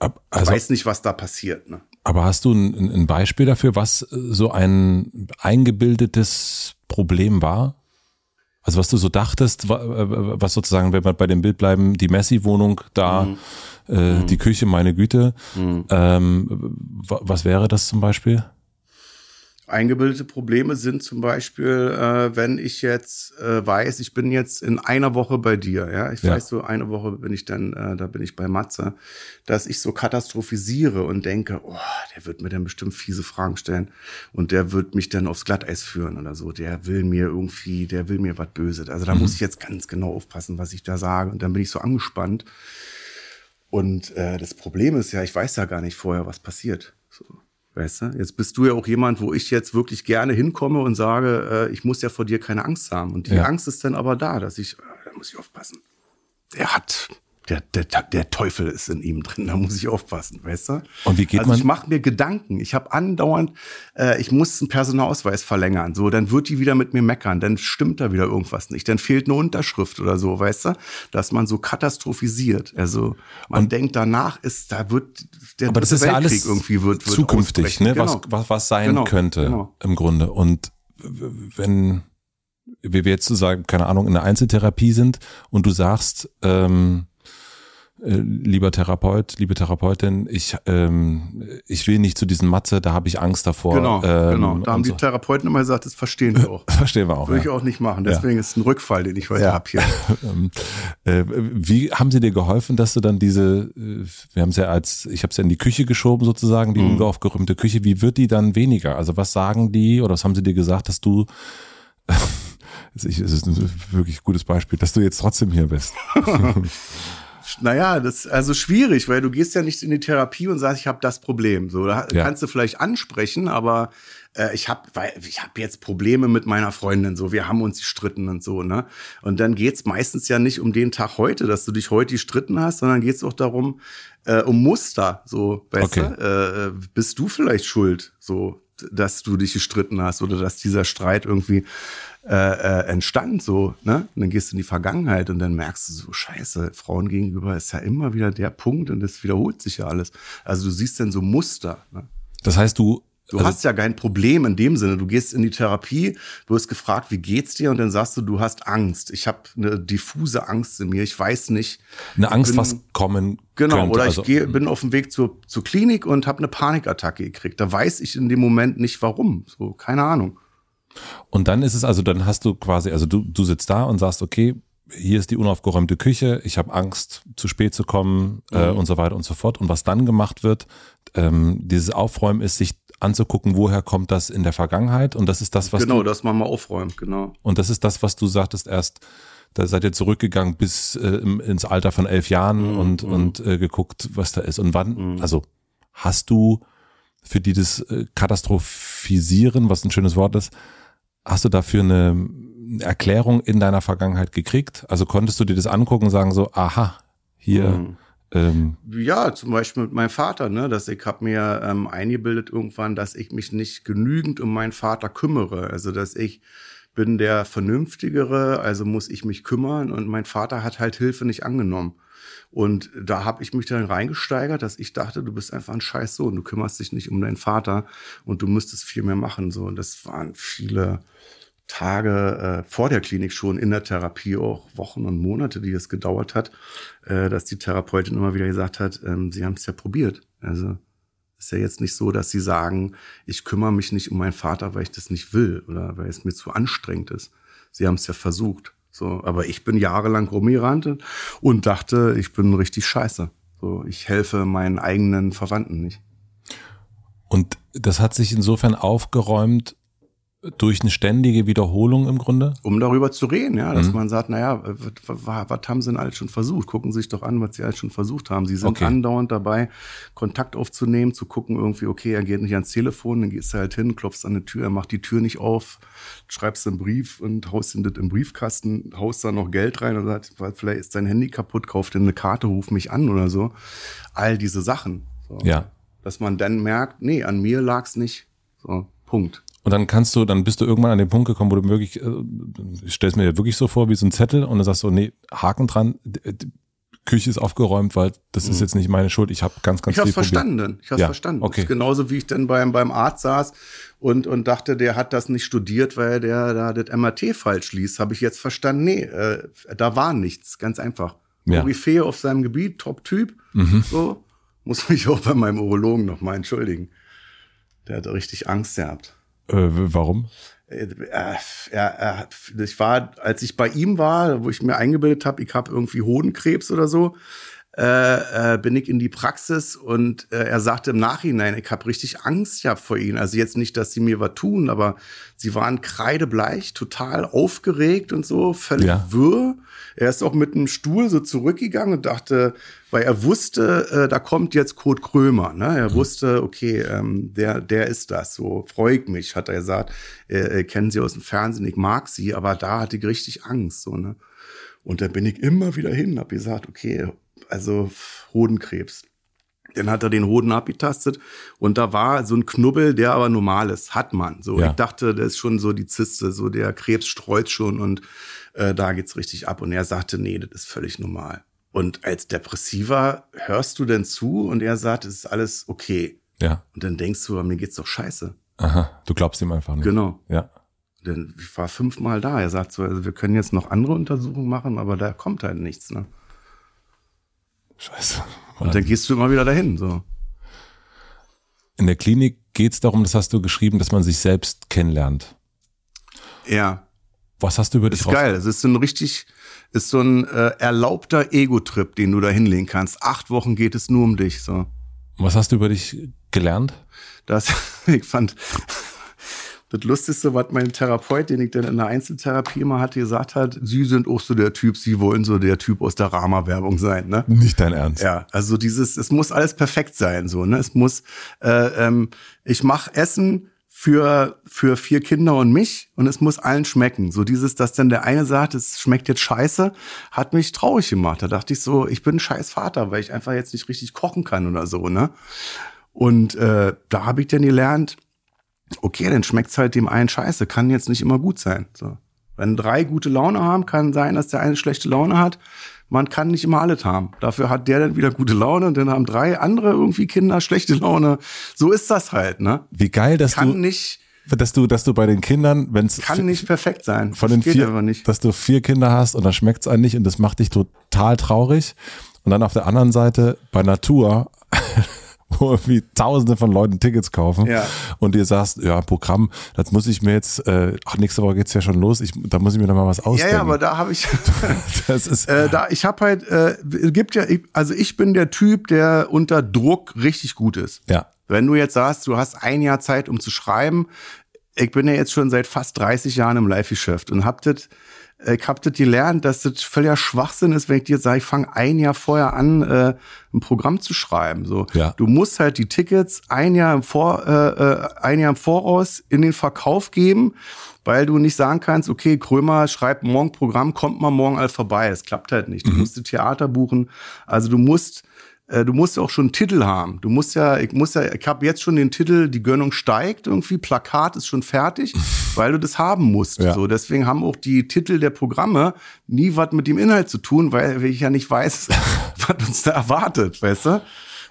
Also, ich weiß nicht, was da passiert. Ne? Aber hast du ein, ein Beispiel dafür, was so ein eingebildetes Problem war? Also was du so dachtest, was sozusagen, wenn wir bei dem Bild bleiben, die Messi-Wohnung da, mhm. Äh, mhm. die Küche, meine Güte. Mhm. Ähm, was wäre das zum Beispiel? Eingebildete Probleme sind zum Beispiel, äh, wenn ich jetzt äh, weiß, ich bin jetzt in einer Woche bei dir, ja, ich ja. weiß so, eine Woche bin ich dann, äh, da bin ich bei Matze, dass ich so katastrophisiere und denke, oh, der wird mir dann bestimmt fiese Fragen stellen und der wird mich dann aufs Glatteis führen oder so, der will mir irgendwie, der will mir was Böses. Also da mhm. muss ich jetzt ganz genau aufpassen, was ich da sage und dann bin ich so angespannt. Und äh, das Problem ist ja, ich weiß ja gar nicht vorher, was passiert. Weißt du, jetzt bist du ja auch jemand, wo ich jetzt wirklich gerne hinkomme und sage, äh, ich muss ja vor dir keine Angst haben. Und die ja. Angst ist dann aber da, dass ich, äh, da muss ich aufpassen. Er hat der, der, der Teufel ist in ihm drin, da muss ich aufpassen, weißt du? Und wie geht also man? Ich mache mir Gedanken. Ich habe andauernd, äh, ich muss einen Personalausweis verlängern. So, dann wird die wieder mit mir meckern, dann stimmt da wieder irgendwas nicht, dann fehlt eine Unterschrift oder so, weißt du? Dass man so katastrophisiert. Also man Und denkt danach ist, da wird der aber das ist Weltkrieg ja alles irgendwie wird, wird zukünftig, ne? Genau. Was, was, was sein genau. könnte genau. im Grunde. Und wenn wie wir jetzt zu sagen, keine Ahnung, in der Einzeltherapie sind und du sagst, ähm, äh, lieber Therapeut, liebe Therapeutin, ich, ähm, ich will nicht zu diesem Matze, da habe ich Angst davor. Genau, ähm, genau. Da haben die so. Therapeuten immer gesagt, das verstehen wir auch. verstehen wir auch. Würde ja. ich auch nicht machen. Deswegen ja. ist es ein Rückfall, den ich heute ja. habe hier. Ähm, äh, wie haben sie dir geholfen, dass du dann diese, äh, wir haben es ja als, ich habe es ja in die Küche geschoben sozusagen, die mhm. unaufgeräumte Küche, wie wird die dann weniger? Also was sagen die oder was haben sie dir gesagt, dass du es ist ein wirklich gutes Beispiel, dass du jetzt trotzdem hier bist. Naja, das ist also schwierig, weil du gehst ja nicht in die Therapie und sagst, ich habe das Problem. So, da ja. kannst du vielleicht ansprechen, aber äh, ich habe ich habe jetzt Probleme mit meiner Freundin so wir haben uns gestritten und so ne und dann geht's meistens ja nicht um den Tag heute dass du dich heute gestritten hast sondern geht's auch darum äh, um Muster so weißt okay. du äh, bist du vielleicht schuld so dass du dich gestritten hast oder dass dieser Streit irgendwie äh, äh, entstand, so, ne? Und dann gehst du in die Vergangenheit und dann merkst du so, scheiße, Frauen gegenüber ist ja immer wieder der Punkt und das wiederholt sich ja alles. Also du siehst dann so Muster. Ne? Das heißt, du Du Also- hast ja kein Problem in dem Sinne. Du gehst in die Therapie, du wirst gefragt, wie geht's dir? Und dann sagst du, du hast Angst. Ich habe eine diffuse Angst in mir. Ich weiß nicht. Eine Angst, bin- was kommen Genau, könnte. oder ich also, geh, bin auf dem Weg zur, zur Klinik und habe eine Panikattacke gekriegt. Da weiß ich in dem Moment nicht warum. So, keine Ahnung. Und dann ist es also, dann hast du quasi, also du, du sitzt da und sagst, okay, hier ist die unaufgeräumte Küche, ich habe Angst, zu spät zu kommen äh, Mhm. und so weiter und so fort. Und was dann gemacht wird, ähm, dieses Aufräumen ist, sich anzugucken, woher kommt das in der Vergangenheit. Und das ist das, was genau, du, dass man mal aufräumt, genau. und das ist das, was du sagtest erst, da seid ihr zurückgegangen bis äh, ins Alter von elf Jahren Mhm, und, mhm. und äh, geguckt, was da ist. Und wann, Mhm. also hast du für dieses äh, Katastrophisieren, was ein schönes Wort ist, hast du dafür eine Erklärung in deiner Vergangenheit gekriegt? Also konntest du dir das angucken und sagen so, aha, hier, Mhm. ähm, Ja, zum Beispiel mit meinem Vater, ne, dass ich habe mir ähm, eingebildet irgendwann, dass ich mich nicht genügend um meinen Vater kümmere. Also dass ich bin der Vernünftigere, also muss ich mich kümmern und mein Vater hat halt Hilfe nicht angenommen. Und da habe ich mich dann reingesteigert, dass ich dachte, du bist einfach ein scheiß Sohn, du kümmerst dich nicht um deinen Vater und du müsstest viel mehr machen. So, und das waren viele Tage äh, vor der Klinik schon in der Therapie, auch Wochen und Monate, die es gedauert hat, äh, dass die Therapeutin immer wieder gesagt hat, ähm, sie haben es ja probiert. Also ist ja jetzt nicht so, dass sie sagen, ich kümmere mich nicht um meinen Vater, weil ich das nicht will oder weil es mir zu anstrengend ist. Sie haben es ja versucht. So, aber ich bin jahrelang rumgerannt und dachte, ich bin richtig scheiße. So, ich helfe meinen eigenen Verwandten nicht. und das hat sich insofern aufgeräumt durch eine ständige Wiederholung im Grunde? um darüber zu reden, ja, dass Mhm. man sagt, naja, was, was haben sie denn alles schon versucht? Gucken Sie sich doch an, was sie alles schon versucht haben. Sie sind Okay. andauernd dabei, Kontakt aufzunehmen, zu gucken irgendwie, okay, er geht nicht ans Telefon, dann gehst du halt hin, klopfst an die Tür, er macht die Tür nicht auf, schreibst einen Brief und haust ihn das im Briefkasten, haust da noch Geld rein und sagt, vielleicht ist dein Handy kaputt, kauf dir eine Karte, ruf mich an oder so. All diese Sachen. So. Ja. Dass man dann merkt, nee, an mir lag's nicht. So, Punkt. Und dann kannst du, dann bist du irgendwann an den Punkt gekommen, wo du wirklich, äh, ich stell's mir ja wirklich so vor, wie so ein Zettel und dann sagst du, nee, Haken dran, Küche ist aufgeräumt, weil das ist jetzt nicht meine Schuld. Ich habe ganz, ganz Mhm. Ich hab's viel probiert. verstanden. Ich hab's Ja, verstanden. okay. Das ist genauso wie ich dann beim, beim Arzt saß und, und dachte, der hat das nicht studiert, weil der da das MRT falsch liest. Habe ich jetzt verstanden, nee, äh, da war nichts. Ganz einfach. Ja. Koryphäe auf seinem Gebiet, Top-Typ. Mhm. So. Muss mich auch bei meinem Urologen nochmal entschuldigen. Der hat richtig Angst gehabt. Äh, warum? Äh, er, er, ich war, als ich bei ihm war, wo ich mir eingebildet habe, ich habe irgendwie Hodenkrebs oder so, äh, äh, bin ich in die Praxis und äh, er sagte im Nachhinein, ich habe richtig Angst gehabt vor ihnen. Also jetzt nicht, dass sie mir was tun, aber sie waren kreidebleich, total aufgeregt und so, völlig Ja. wirr. Er ist auch mit einem Stuhl so zurückgegangen und dachte, weil er wusste, äh, da kommt jetzt Kurt Krömer. Ne? Er wusste, okay, ähm, der, der ist das. So freue ich mich, hat er gesagt. Äh, äh, kennen Sie aus dem Fernsehen, ich mag Sie, aber da hatte ich richtig Angst. So, ne? Und da bin ich immer wieder hin, habe gesagt, okay, also Hodenkrebs. Dann hat er den Hoden abgetastet und da war so ein Knubbel, der aber normal ist. Hat man. So, Ja. ich dachte, das ist schon so die Zyste, so der Krebs streut schon und äh, da geht's richtig ab. Und er sagte, nee, das ist völlig normal. Und als Depressiver hörst du denn zu und er sagt, es ist alles okay. Ja. Und dann denkst du, mir geht's doch scheiße. Aha. Du glaubst ihm einfach nicht. Genau. Ja. Denn ich war fünfmal da. Er sagt so, also wir können jetzt noch andere Untersuchungen machen, aber da kommt halt nichts. Ne? Scheiße. Und dann gehst du immer wieder dahin. So. In der Klinik geht's darum, das hast du geschrieben, dass man sich selbst kennenlernt. Ja, Was hast du über dich ist geil. Es ist so ein richtig, ist so ein äh, erlaubter Ego-Trip, den du da hinlegen kannst. Acht Wochen geht es nur um dich. So. Was hast du über dich gelernt? Das, ich fand, das Lustigste, was mein Therapeut, den ich dann in der Einzeltherapie immer hatte, gesagt hat, Sie sind auch so der Typ, Sie wollen so der Typ aus der Rama-Werbung sein, ne? Nicht dein Ernst. Ja, also dieses, es muss alles perfekt sein, so, ne? Es muss, äh, ähm, ich mache Essen für, für vier Kinder und mich und es muss allen schmecken. So dieses, dass dann der eine sagt, es schmeckt jetzt scheiße, hat mich traurig gemacht. Da dachte ich so, ich bin ein scheiß Vater, weil ich einfach jetzt nicht richtig kochen kann oder so, ne? Und äh, da habe ich dann gelernt, okay, dann schmeckt's halt dem einen scheiße, kann jetzt nicht immer gut sein. So. Wenn drei gute Laune haben, kann sein, dass der eine schlechte Laune hat. man kann nicht immer alles haben. Dafür hat der dann wieder gute Laune und dann haben drei andere irgendwie Kinder schlechte Laune. So ist das halt, ne? Wie geil, dass kann du nicht dass du, dass du bei den Kindern, wenn es kann nicht perfekt sein. von den vier, dass du vier Kinder hast und dann schmeckt's einem nicht und das macht dich total traurig. Und dann auf der anderen Seite bei Natur, wo irgendwie Tausende von Leuten Tickets kaufen Ja. und dir sagst, ja, Programm, das muss ich mir jetzt, äh, ach, nächste Woche geht's ja schon los, ich, da muss ich mir noch mal was Ja, ausdenken. ja, aber da habe ich das ist, äh, da ich habe halt äh, gibt ja also ich bin der Typ, der unter Druck richtig gut ist. ja, Wenn du jetzt sagst, du hast ein Jahr Zeit, um zu schreiben, ich bin ja jetzt schon seit fast 30 Jahren im Live-Geschäft und hab das, ich hab das gelernt, dass das völliger Schwachsinn ist, wenn ich dir sage, ich fange ein Jahr vorher an, äh, ein Programm zu schreiben. So, Ja. du musst halt die Tickets ein Jahr im Vor, äh, äh, ein Jahr im Voraus in den Verkauf geben, weil du nicht sagen kannst, okay, Krömer schreibt morgen Programm, kommt mal morgen all vorbei. Das klappt halt nicht. Du musst ein Theater buchen. Also du musst äh, du musst ja auch schon einen Titel haben. Du musst ja, ich muss ja, ich habe jetzt schon den Titel, die Gönnung steigt irgendwie, Plakat ist schon fertig, weil du das haben musst. Ja. So, deswegen haben auch die Titel der Programme nie was mit dem Inhalt zu tun, weil ich ja nicht weiß, was uns da erwartet, weißt du?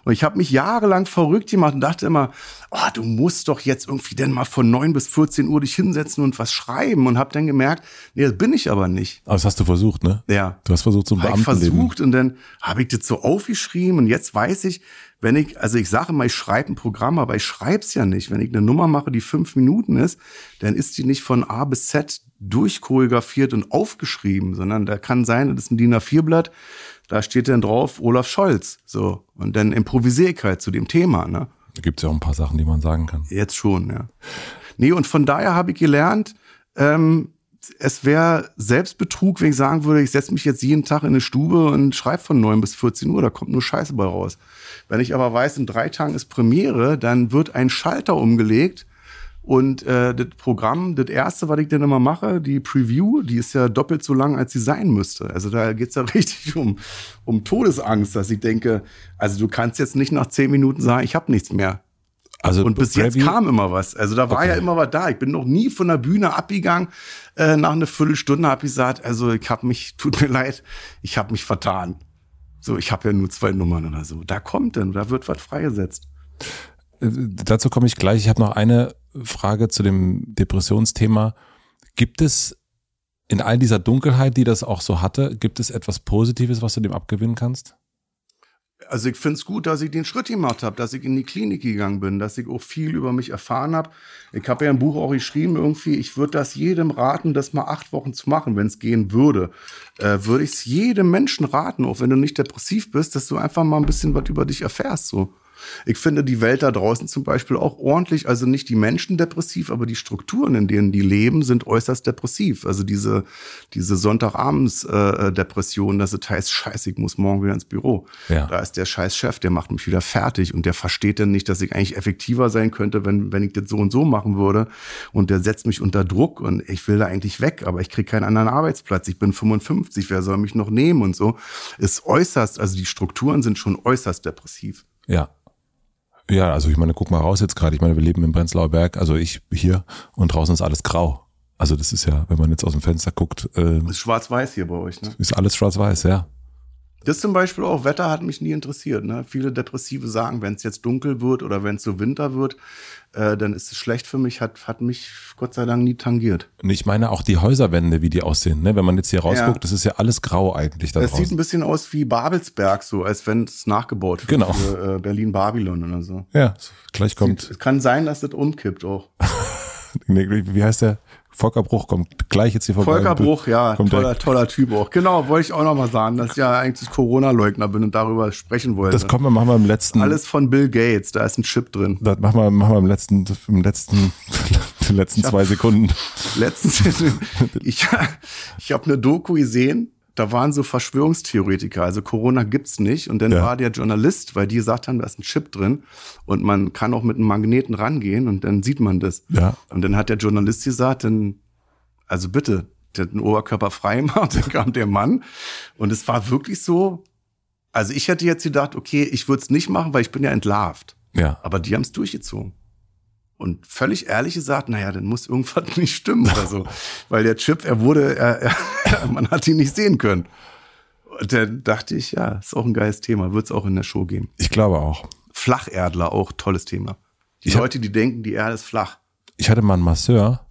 Und ich habe mich jahrelang verrückt gemacht und dachte immer, oh, du musst doch jetzt irgendwie denn mal von 9 bis 14 Uhr dich hinsetzen und was schreiben und habe dann gemerkt, nee, das bin ich aber nicht. aber das hast du versucht, ne? Ja. Du hast versucht zum Hab ich Beamtenleben. versucht und dann habe ich das so aufgeschrieben und jetzt weiß ich, wenn ich, also ich sage mal, ich schreibe ein Programm, aber ich schreibe es ja nicht. Wenn ich eine Nummer mache, die fünf Minuten ist, dann ist die nicht von A bis Z durchchoreografiert und aufgeschrieben, sondern da kann sein, das ist ein DIN A4-Blatt, da steht dann drauf Olaf Scholz. So. Und dann improvisiere ich halt zu dem Thema, ne? Da gibt's ja auch ein paar Sachen, die man sagen kann. Jetzt schon, ja. Nee, und von daher habe ich gelernt, ähm, es wäre Selbstbetrug, wenn ich sagen würde, ich setze mich jetzt jeden Tag in eine Stube und schreibe von 9 bis 14 Uhr, da kommt nur Scheiße bei raus. Wenn ich aber weiß, in drei Tagen ist Premiere, dann wird ein Schalter umgelegt und äh, das Programm, das erste, was ich dann immer mache, die Preview, die ist ja doppelt so lang, als sie sein müsste. Also da geht's ja richtig um, um Todesangst, dass ich denke, also du kannst jetzt nicht nach zehn Minuten sagen, ich habe nichts mehr. Also Und bis jetzt Preview- kam immer was. Also da war Okay. ja immer was da. Ich bin noch nie von der Bühne abgegangen. Äh, nach einer Viertelstunde habe ich gesagt, also ich habe mich, tut mir leid, ich habe mich vertan. So, ich habe ja nur zwei Nummern oder so. Da kommt denn, da wird was freigesetzt. Äh, dazu komme ich gleich. Ich habe noch eine Frage zu dem Depressionsthema. Gibt es in all dieser Dunkelheit, die das auch so hatte, gibt es etwas Positives, was du dem abgewinnen kannst? Also ich find's gut, dass ich den Schritt gemacht habe, dass ich in die Klinik gegangen bin, dass ich auch viel über mich erfahren habe. Ich habe ja ein Buch auch geschrieben, irgendwie, ich würde das jedem raten, das mal acht Wochen zu machen, wenn es gehen würde. Äh, würde ich es jedem Menschen raten, auch wenn du nicht depressiv bist, dass du einfach mal ein bisschen was über dich erfährst. So. Ich finde die Welt da draußen zum Beispiel auch ordentlich, also nicht die Menschen depressiv, aber die Strukturen, in denen die leben, sind äußerst depressiv. Also diese, diese Sonntagabends-Depression, dass es heißt, scheiße, ich muss morgen wieder ins Büro. Ja. Da ist der scheiß Chef, der macht mich wieder fertig und der versteht dann nicht, dass ich eigentlich effektiver sein könnte, wenn, wenn ich das so und so machen würde. Und der setzt mich unter Druck und ich will da eigentlich weg, aber ich kriege keinen anderen Arbeitsplatz. Ich bin 55, wer soll mich noch nehmen und so. Ist äußerst, also die Strukturen sind schon äußerst depressiv. Ja. Ja, also ich meine, guck mal raus jetzt gerade. Ich meine, wir leben im Prenzlauer Berg, also ich hier und draußen ist alles grau. Also das ist ja, wenn man jetzt aus dem Fenster guckt, äh, Ist schwarz-weiß hier bei euch, ne? ist alles schwarz-weiß, ja. Das zum Beispiel auch, Wetter hat mich nie interessiert. Ne? Viele Depressive sagen, wenn es jetzt dunkel wird oder wenn es so Winter wird, äh, dann ist es schlecht für mich, hat, hat mich Gott sei Dank nie tangiert. Und ich meine auch die Häuserwände, wie die aussehen. Ne? Wenn man jetzt hier rausguckt, Ja. das ist ja alles grau eigentlich da sieht draußen. ein bisschen aus wie Babelsberg, so als wenn es nachgebaut wird Genau. für äh, Berlin-Babylon oder so. Ja, gleich kommt, Es kann sein, dass das umkippt auch. wie heißt der? Volker Bruch kommt gleich jetzt hier vorbei. Volker Bruch, ja, Kommt toller, toller Typ auch. Genau, wollte ich auch noch mal sagen, dass ich ja eigentlich Corona-Leugner bin und darüber sprechen wollte. Das kommen wir, machen wir im letzten. Alles von Bill Gates, da ist ein Chip drin. Das machen wir, machen wir im letzten, im letzten, den letzten zwei Sekunden. Letztens, ich, ich habe eine Doku gesehen, da waren so Verschwörungstheoretiker, also Corona gibt's nicht. Und dann Ja. war der Journalist, weil die gesagt haben, da ist ein Chip drin und man kann auch mit einem Magneten rangehen und dann sieht man das. Ja. Und dann hat der Journalist gesagt, dann, also bitte, der hat den Oberkörper frei gemacht, dann kam der Mann. Und es war wirklich so, also ich hätte jetzt gedacht, okay, ich würde es nicht machen, weil ich bin ja entlarvt. Ja. Aber die haben es durchgezogen. Und völlig ehrlich gesagt, naja, dann muss irgendwas nicht stimmen oder so. Weil der Chip, er wurde, er, er, man hat ihn nicht sehen können. dann dachte ich, ja, ist auch ein geiles Thema, wird es auch in der Show geben. Ich glaube auch. Flacherdler, auch tolles Thema. Die Ich Leute, die denken, die Erde ist flach, Ich hatte mal einen Masseur,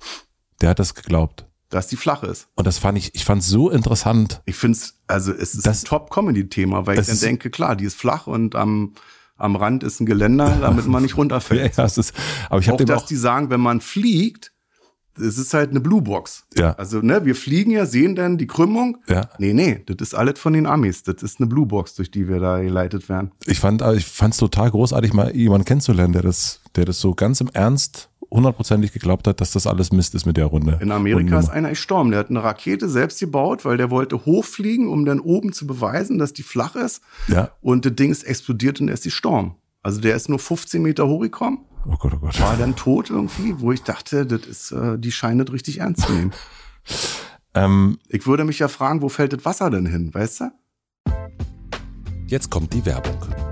der hat das geglaubt. dass die flach ist. Und das fand ich, ich fand so interessant. Ich finde es, also es ist Das- ein Top-Comedy-Thema, weil ich dann denke, klar, die ist flach und am, am Rand ist ein Geländer, damit man nicht Ja, runterfällt. ja, es ist, aber ich habe auch, dass auch, die sagen, wenn man fliegt, es ist halt eine Blue Box. Ja. Also, ne, wir fliegen ja, sehen dann die Krümmung. Ja. Nee, nee, das ist alles von den Amis. Das ist eine Blue Box, durch die wir da geleitet werden. ich fand, ich fand es total großartig, mal jemanden kennenzulernen, der das, der das so ganz im Ernst hundertprozentig geglaubt hat, dass das alles Mist ist mit der Runde. In Amerika ist einer gestorben. Der hat eine Rakete selbst gebaut, weil der wollte hochfliegen, um dann oben zu beweisen, dass die flach ist. Ja. Und das Ding ist explodiert und er ist gestorben. Also der ist nur 15 Meter hochgekommen, Oh Gott, oh Gott. war dann tot irgendwie, wo ich dachte, das ist, äh, die scheinen das richtig ernst zu nehmen. Ähm, Ich würde mich ja fragen, wo fällt das Wasser denn hin, weißt du? Jetzt kommt die Werbung.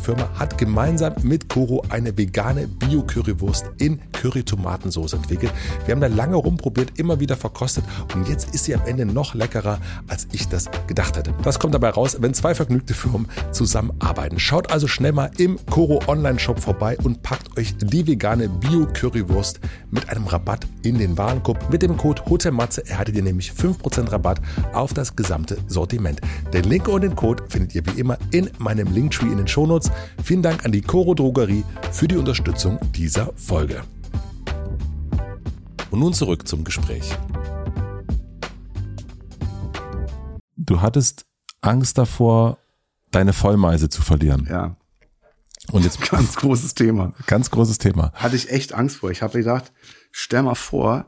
Firma, hat gemeinsam mit Koro eine vegane Bio-Currywurst in Curry-Tomatensauce entwickelt. Wir haben da lange rumprobiert, immer wieder verkostet und jetzt ist sie am Ende noch leckerer, als ich das gedacht hätte. Was kommt dabei raus, wenn zwei vergnügte Firmen zusammenarbeiten? Schaut also schnell mal im Koro Online-Shop vorbei und packt euch die vegane Bio-Currywurst mit einem Rabatt in den Warenkorb. Mit dem Code HOTELMATZE erhaltet ihr nämlich 5% Rabatt auf das gesamte Sortiment. Den Link und den Code findet ihr wie immer in meinem Linktree in den Shownotes. Vielen Dank an die Coro Drogerie für die Unterstützung dieser Folge. Und nun zurück zum Gespräch. Du hattest Angst davor, deine Vollmeise zu verlieren. Ja, Und jetzt ganz großes Thema. ganz großes Thema. Hatte ich echt Angst vor. Ich habe gedacht, stell mal vor,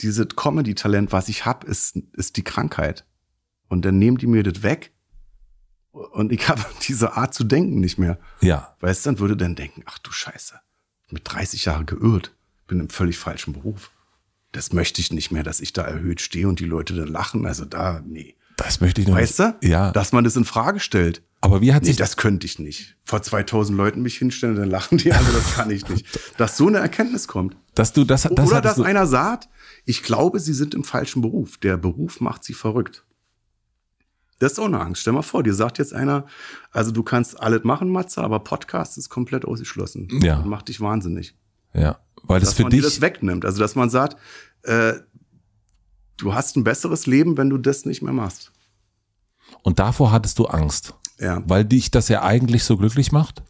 dieses Comedy-Talent, was ich hab, ist, ist die Krankheit. Und dann nehmen die mir das weg und ich habe diese Art zu denken nicht mehr. Ja. Weißt du, dann würde dann denken, ach du Scheiße, mit 30 Jahren geirrt, bin im völlig falschen Beruf. Das möchte ich nicht mehr, dass ich da erhöht stehe und die Leute dann lachen. Also da, nee. Das möchte ich noch Weißt du? nicht. Ja. Dass man das in Frage stellt. aber wie hat Nee, sich das könnte ich nicht. Vor 2000 Leuten mich hinstellen, dann lachen die alle, das kann ich nicht. Dass so eine Erkenntnis kommt. dass du das, das Oder dass du, einer sagt, ich glaube, sie sind im falschen Beruf. Der Beruf macht sie verrückt. Das ist auch eine Angst. Stell mal vor, dir sagt jetzt einer, also du kannst alles machen, Matze, aber Podcast ist komplett ausgeschlossen. Ja. Das macht dich wahnsinnig. ja, weil das für dich das wegnimmt. Also dass man sagt, äh, du hast ein besseres Leben, wenn du das nicht mehr machst. und davor hattest du Angst, Ja. weil dich das ja eigentlich so glücklich macht.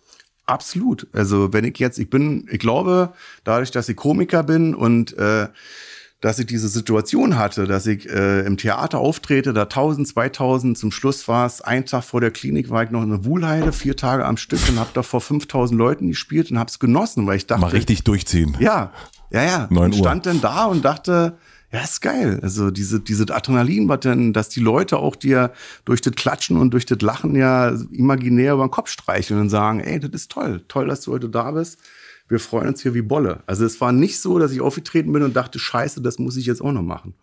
Absolut. Also wenn ich jetzt, ich bin, ich glaube, dadurch, dass ich Komiker bin und äh, dass ich diese Situation hatte, dass ich äh, im Theater auftrete, da 1000, 2000, zum Schluss war es, ein Tag vor der Klinik war ich noch in der Wuhlheide, vier Tage am Stück und habe da vor 5000 Leuten gespielt und habe es genossen, weil ich dachte, Mal richtig durchziehen. ja, ja, ja. Neun und Uhr. stand dann da und dachte, ja, ist geil. Also diese, diese Adrenalin, was denn, dass die Leute auch dir durch das Klatschen und durch das Lachen ja imaginär über den Kopf streicheln und sagen, ey, das ist toll, toll, dass du heute da bist. Wir freuen uns hier wie Bolle. Also es war nicht so, dass ich aufgetreten bin und dachte, scheiße, das muss ich jetzt auch noch machen.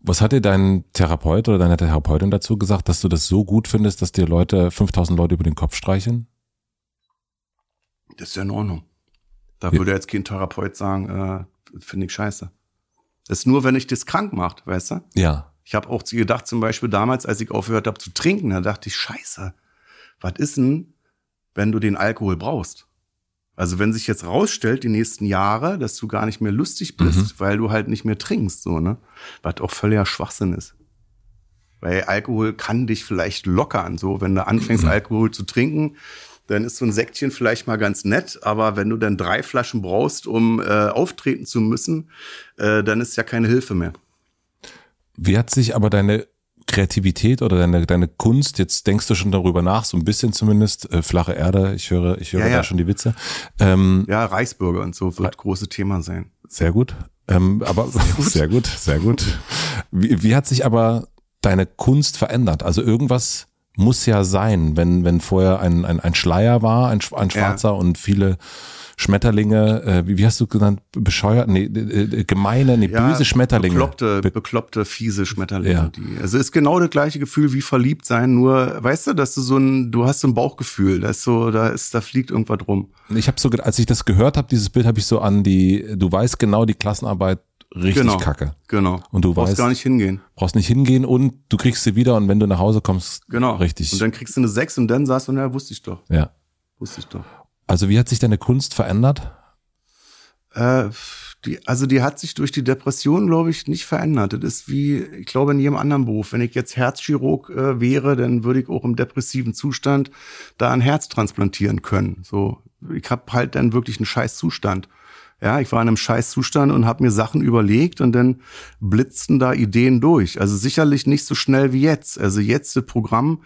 Was hat dir dein Therapeut oder deine Therapeutin dazu gesagt, dass du das so gut findest, dass dir Leute, 5000 Leute über den Kopf streicheln? Das ist ja in Ordnung. Da Ja. würde jetzt kein Therapeut sagen, äh, finde ich scheiße. Das ist nur, wenn ich das krank macht, weißt du? Ja. Ich habe auch gedacht, zum Beispiel damals, als ich aufgehört habe zu trinken, da dachte ich, scheiße, was ist denn, wenn du den Alkohol brauchst? Also wenn sich jetzt rausstellt, die nächsten Jahre, dass du gar nicht mehr lustig bist, weil du halt nicht mehr trinkst, so, ne? Was auch völliger Schwachsinn ist. Weil Alkohol kann dich vielleicht lockern, so. Wenn du anfängst, Alkohol zu trinken, dann ist so ein Säckchen vielleicht mal ganz nett, aber wenn du dann drei Flaschen brauchst, um äh, auftreten zu müssen, äh, dann ist ja keine Hilfe mehr. Wie hat sich aber deine Kreativität oder deine, deine Kunst, jetzt denkst du schon darüber nach, so ein bisschen zumindest, äh, flache Erde, ich höre, ich höre Ja, da ja. schon die Witze. Ähm, Ja, Reichsbürger und so wird große Thema sein. Sehr gut. Ähm, aber sehr gut, sehr gut. Wie, wie hat sich aber deine Kunst verändert? Also irgendwas muss ja sein, wenn, wenn vorher ein, ein, ein Schleier war, ein, ein schwarzer ja. und viele Schmetterlinge, äh, wie, wie hast du genannt, bescheuert, nee, äh, gemeine, nee, ja, böse Schmetterlinge. Bekloppte, Be bekloppte, fiese Schmetterlinge. Ja. Die, also ist genau das gleiche Gefühl wie verliebt sein, nur, weißt du, dass du so ein, du hast so ein Bauchgefühl, da ist so, da ist, da fliegt irgendwas rum. Ich habe so, als ich das gehört habe, dieses Bild, habe ich so an die, du weißt genau, die Klassenarbeit richtig genau, kacke. Genau. Und du brauchst weißt, gar nicht hingehen. Brauchst nicht hingehen und du kriegst sie wieder und wenn du nach Hause kommst, genau. richtig. Und dann kriegst du eine 6 und dann sagst du, na, wusste ich doch. Ja. Wusste ich doch. Also wie hat sich deine Kunst verändert? Äh, die, also die hat sich durch die Depression, glaube ich, nicht verändert. Das ist wie, ich glaube, in jedem anderen Beruf. Wenn ich jetzt Herzchirurg äh, wäre, dann würde ich auch im depressiven Zustand da ein Herz transplantieren können. So, ich habe halt dann wirklich einen scheiß Zustand. Ja, ich war in einem scheiß Zustand und habe mir Sachen überlegt und dann blitzten da Ideen durch. Also sicherlich nicht so schnell wie jetzt. Also jetzt das Programm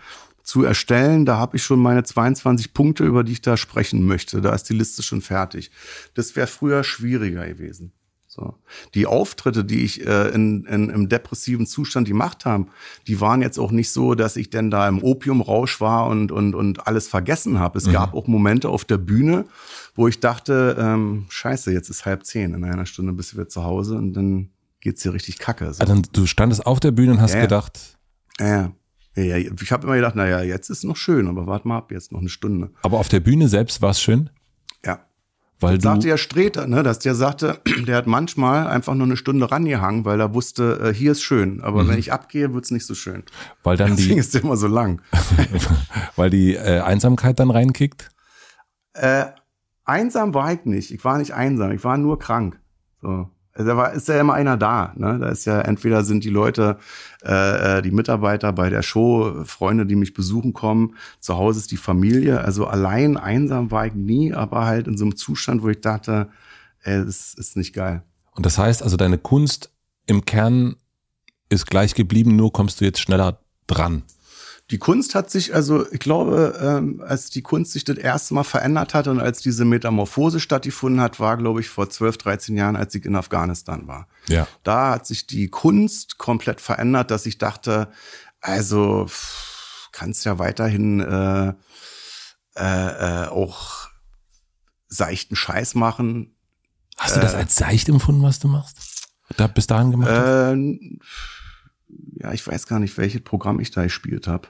zu erstellen. Da habe ich schon meine 22 Punkte, über die ich da sprechen möchte. Da ist die Liste schon fertig. Das wäre früher schwieriger gewesen. So. Die Auftritte, die ich äh, in, in, im depressiven Zustand gemacht haben, die waren jetzt auch nicht so, dass ich denn da im Opiumrausch war und, und, und alles vergessen habe. Es mhm. gab auch Momente auf der Bühne, wo ich dachte, ähm, scheiße, jetzt ist halb zehn, in einer Stunde bist du wieder zu Hause und dann geht's dir richtig kacke. So. Also du standest auf der Bühne und hast ja, gedacht. Ja. Ja, ich habe immer gedacht, naja, jetzt ist noch schön, aber warte mal ab, jetzt noch eine Stunde. Aber auf der Bühne selbst war es schön? Ja. Weil das sagte ja Streter, ne, dass der sagte, der hat manchmal einfach nur eine Stunde rangehangen, weil er wusste, äh, hier ist schön, aber mhm. wenn ich abgehe, wird's nicht so schön. Weil dann Deswegen die ist immer so lang. weil die äh, Einsamkeit dann reinkickt? Äh, einsam war ich nicht. Ich war nicht einsam, ich war nur krank. So. Da war, ist ja immer einer da. Ne? Da ist ja entweder sind die Leute, äh, äh, die Mitarbeiter bei der Show, Freunde, die mich besuchen kommen. Zu Hause ist die Familie. Also allein einsam war ich nie, aber halt in so einem Zustand, wo ich dachte, ey, das ist nicht geil. Und das heißt also, deine Kunst im Kern ist gleich geblieben, nur kommst du jetzt schneller dran. Die Kunst hat sich, also ich glaube, ähm, als die Kunst sich das erste Mal verändert hat und als diese Metamorphose stattgefunden hat, war, glaube ich, vor 12, 13 Jahren, als ich in Afghanistan war. Ja. Da hat sich die Kunst komplett verändert, dass ich dachte, also kannst ja weiterhin äh, äh, äh, auch seichten Scheiß machen. Hast du das äh, als seicht empfunden, was du machst? Da bis dahin gemacht hast? Äh, ja, ich weiß gar nicht, welches Programm ich da gespielt habe.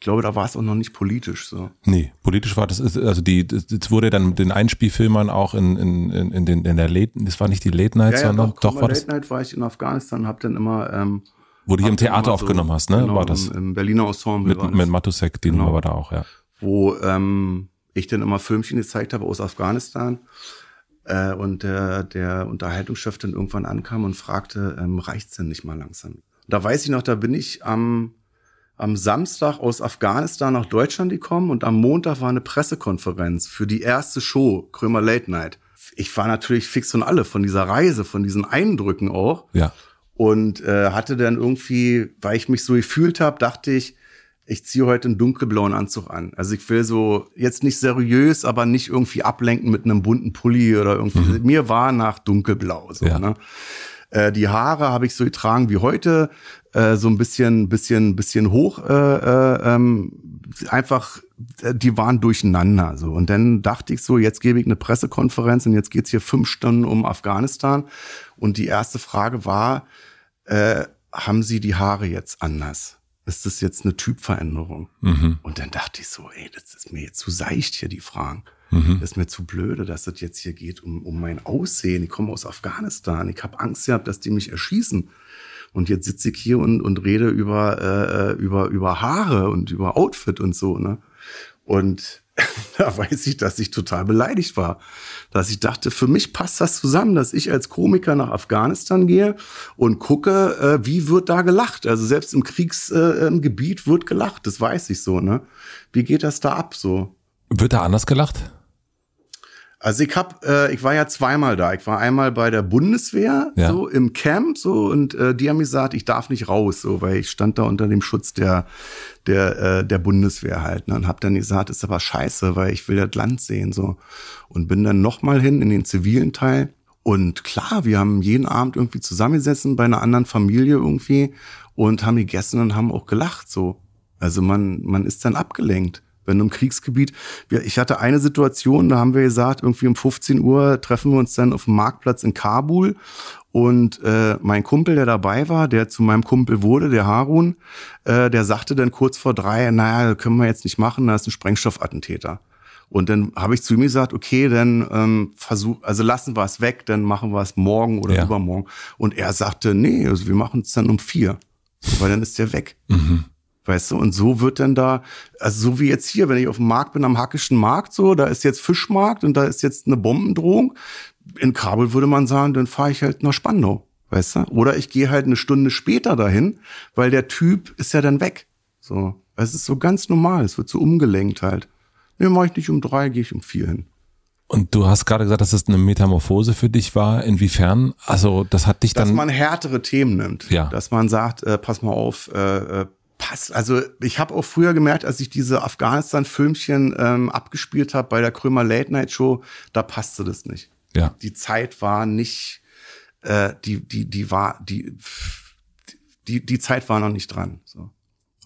Ich glaube, da war es auch noch nicht politisch so. Nee, politisch war das, also die, das wurde dann den Einspielfilmern auch in, in, in, in, den, in der Late, das war nicht die Late Night, ja, ja, sondern doch, doch war Late das. Night war ich in Afghanistan, hab dann immer, ähm, wo du hier im Theater aufgenommen so, hast, ne? Genau, war das? Im, im Berliner Ensemble. Mit, mit Matusek, die genau. Nummer war da auch, ja. Wo ähm, ich dann immer Filmchen gezeigt habe aus Afghanistan. Äh, und der, der Unterhaltungschef dann irgendwann ankam und fragte, ähm, reicht's denn nicht mal langsam? Da weiß ich noch, da bin ich am am Samstag aus Afghanistan nach Deutschland gekommen und am Montag war eine Pressekonferenz für die erste Show, Krömer Late Night. Ich war natürlich fix und alle von dieser Reise, von diesen Eindrücken auch. Ja. Und äh, hatte dann irgendwie, weil ich mich so gefühlt habe, dachte ich, ich ziehe heute einen dunkelblauen Anzug an. Also ich will so jetzt nicht seriös, aber nicht irgendwie ablenken mit einem bunten Pulli oder irgendwie. Mhm. Mir war nach dunkelblau so. Ja. Ne? Äh, die Haare habe ich so getragen wie heute, äh, so ein bisschen, bisschen, bisschen hoch, äh, äh, ähm, einfach, äh, die waren durcheinander. So. Und dann dachte ich so, jetzt gebe ich eine Pressekonferenz und jetzt geht's hier fünf Stunden um Afghanistan. Und die erste Frage war, äh, haben Sie die Haare jetzt anders? Ist das jetzt eine Typveränderung? Mhm. Und dann dachte ich so, ey, das ist mir jetzt zu seicht hier, die Fragen. Mhm. Das ist mir zu blöde, dass das jetzt hier geht um, um mein Aussehen. Ich komme aus Afghanistan. Ich habe Angst gehabt, dass die mich erschießen. Und jetzt sitze ich hier und, und rede über, äh, über, über Haare und über Outfit und so. Ne? Und da weiß ich, dass ich total beleidigt war. Dass ich dachte, für mich passt das zusammen, dass ich als Komiker nach Afghanistan gehe und gucke, äh, wie wird da gelacht. Also selbst im Kriegsgebiet äh, wird gelacht, das weiß ich so. Ne? Wie geht das da ab so? Wird da anders gelacht? Also ich hab, äh, ich war ja zweimal da. Ich war einmal bei der Bundeswehr, ja. so im Camp, so und äh, die haben gesagt, ich darf nicht raus, so, weil ich stand da unter dem Schutz der der äh, der Bundeswehr halt. Ne, und hab dann gesagt, ist aber scheiße, weil ich will das Land sehen, so und bin dann noch mal hin in den zivilen Teil Und klar, wir haben jeden Abend irgendwie zusammengesessen bei einer anderen Familie irgendwie und haben gegessen und haben auch gelacht so. Also man, man ist dann abgelenkt. Wenn du im Kriegsgebiet, ich hatte eine Situation, da haben wir gesagt, irgendwie um 15 Uhr treffen wir uns dann auf dem Marktplatz in Kabul und äh, mein Kumpel, der dabei war, der zu meinem Kumpel wurde, der Harun, äh, der sagte dann kurz vor drei, naja, können wir jetzt nicht machen, da ist ein Sprengstoffattentäter. Und dann habe ich zu ihm gesagt, okay, dann ähm, versuch, also lassen wir es weg, dann machen wir es morgen oder Ja. übermorgen. Und er sagte, nee, also wir machen es dann um vier, weil dann ist der weg. Mhm. Weißt du, und so wird dann da, also so wie jetzt hier, wenn ich auf dem Markt bin, am Hackischen Markt, so, da ist jetzt Fischmarkt und da ist jetzt eine Bombendrohung. In Kabul würde man sagen, dann fahre ich halt nach Spandau, weißt du? Oder ich gehe halt eine Stunde später dahin, weil der Typ ist ja dann weg. So, es ist so ganz normal, es wird so umgelenkt halt. Nee, mach ich nicht um drei, gehe ich um vier hin. Und du hast gerade gesagt, dass es eine Metamorphose für dich war. Inwiefern? Also das hat dich dass dann. man härtere Themen nimmt. Ja. Dass man sagt, äh, pass mal auf, äh, äh, pass. Also ich habe auch früher gemerkt, als ich diese Afghanistan-Filmchen ähm, abgespielt habe bei der Krömer Late Night Show, da passte das nicht. ja. Die Zeit war nicht, äh, die, die, die war, die, die, die Zeit war noch nicht dran. So.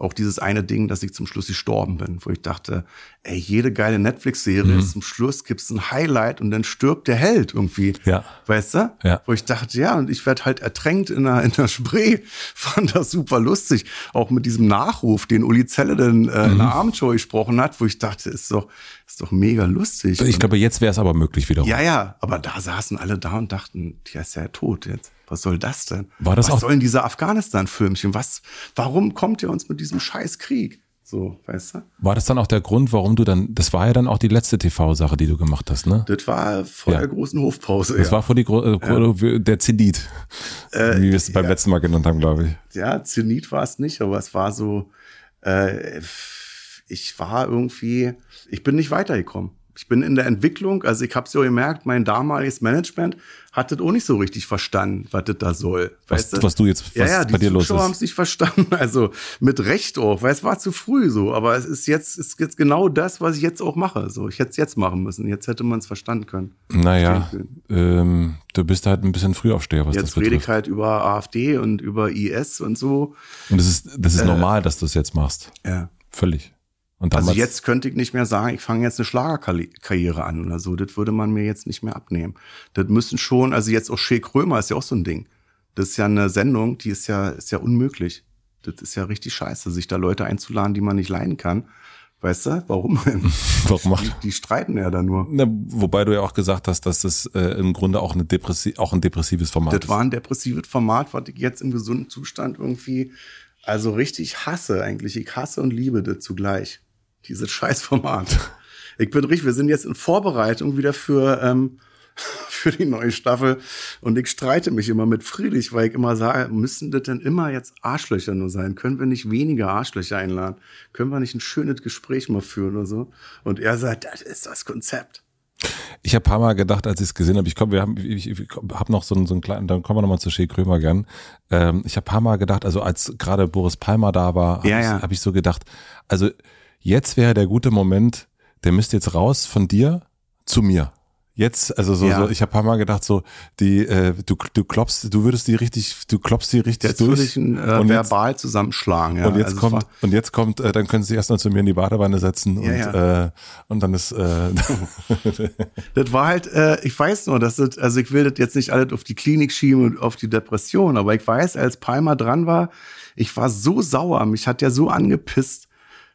Auch dieses eine Ding, dass ich zum Schluss gestorben bin, wo ich dachte, ey, jede geile Netflix-Serie ist zum Schluss gibt's ein Highlight und dann stirbt der Held irgendwie. Ja. Weißt du? Ja. Wo ich dachte, ja, und ich werde halt ertränkt in der, in der Spree. Fand das super lustig. Auch mit diesem Nachruf, den Uli Zelle dann äh, in der Abendshow gesprochen hat, wo ich dachte, ist doch, ist doch mega lustig. Ich glaube, jetzt wäre es aber möglich wiederum. Ja, ja, aber da saßen alle da und dachten, der ist ja tot jetzt. Was soll das denn? War das Was auch- sollen diese Afghanistan-Filmchen? Was, warum kommt ihr uns mit diesem scheiß Krieg? So, weißt du? War das dann auch der Grund, warum du dann, das war ja dann auch die letzte TV-Sache, die du gemacht hast, ne? Das war vor Ja. der großen Hofpause. Das ja. war vor die äh, der Zenit, wie wir es beim ja. letzten Mal genannt haben, glaube ich. ja, Zenit war es nicht, aber es war so, äh, ich war irgendwie, ich bin nicht weitergekommen. Ich bin in der Entwicklung, also ich habe ja gemerkt, mein damaliges Management hat das auch nicht so richtig verstanden, was das da soll. Was, weißt was du jetzt, was ja, ja, die bei dir los Zuschauer haben ist. es nicht verstanden. Also mit Recht auch, weil es war zu früh so. Aber es ist jetzt, ist jetzt genau das, was ich jetzt auch mache. So, ich hätte es jetzt machen müssen. Jetzt hätte man es verstanden können. Naja, ähm, du bist halt ein bisschen Frühaufsteher, was Jetzt das rede betrifft. ich halt über AfD und über IS und so. Und das ist, das ist Äh, normal, dass du es jetzt machst. Ja. Völlig. Also jetzt könnte ich nicht mehr sagen, ich fange jetzt eine Schlagerkarriere an oder so. Das würde man mir jetzt nicht mehr abnehmen. Das müssen schon, also jetzt auch Shea Krömer ist ja auch so ein Ding. Das ist ja eine Sendung, die ist ja, ist ja unmöglich. Das ist ja richtig scheiße, sich da Leute einzuladen, die man nicht leiden kann. Weißt du, warum warum Die, die streiten ja da nur. Na, wobei du ja auch gesagt hast, dass das äh, im Grunde auch, eine Depressi auch ein depressives Format Das war ein depressives Format, was ich jetzt im gesunden Zustand irgendwie, also richtig hasse eigentlich. Ich hasse und liebe das zugleich. Dieses Scheißformat. Ich bin richtig, wir sind jetzt in Vorbereitung wieder für, ähm, für die neue Staffel und ich streite mich immer mit Friedrich, weil ich immer sage, müssen das denn immer jetzt Arschlöcher nur sein? Können wir nicht weniger Arschlöcher einladen? Können wir nicht ein schönes Gespräch mal führen oder so? Und er sagt, das ist das Konzept. Ich habe paar Mal gedacht, als ich es gesehen habe, ich komme, wir haben, ich, ich habe noch so einen, so einen kleinen, dann kommen wir nochmal zu Shea Krömer gern. Ähm, ich habe paar Mal gedacht, also als gerade Boris Palmer da war, habe Ja, ich, ja. hab ich so gedacht, also jetzt wäre der gute Moment, der müsste jetzt raus von dir zu mir. Jetzt, also so, Ja. so ich habe paar Mal gedacht, so die, äh, du, du klopfst, du würdest die richtig, du klopfst die richtig Jetzt durch. würde ich ein äh, und jetzt, verbal zusammenschlagen. Ja. und jetzt Also kommt, und jetzt kommt, äh, dann können sie erstmal zu mir in die Badewanne setzen Ja, und, ja. Äh, und dann ist, äh, Das war halt, äh, ich weiß nur, dass das, also ich will das jetzt nicht alles auf die Klinik schieben und auf die Depression, aber ich weiß, als Palmer dran war, ich war so sauer, mich hat der so angepisst.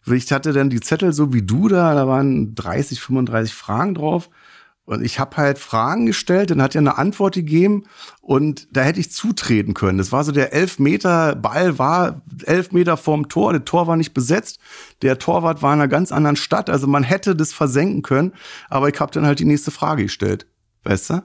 Ich hatte dann die Zettel so wie du da, da waren 30, 35 Fragen drauf. Und ich habe halt Fragen gestellt, dann hat er eine Antwort gegeben und da hätte ich zutreten können. Das war so der elf Meter Ball war elf Meter vorm Tor, das Tor war nicht besetzt, der Torwart war in einer ganz anderen Stadt, also man hätte das versenken können, aber ich habe dann halt die nächste Frage gestellt, weißt du?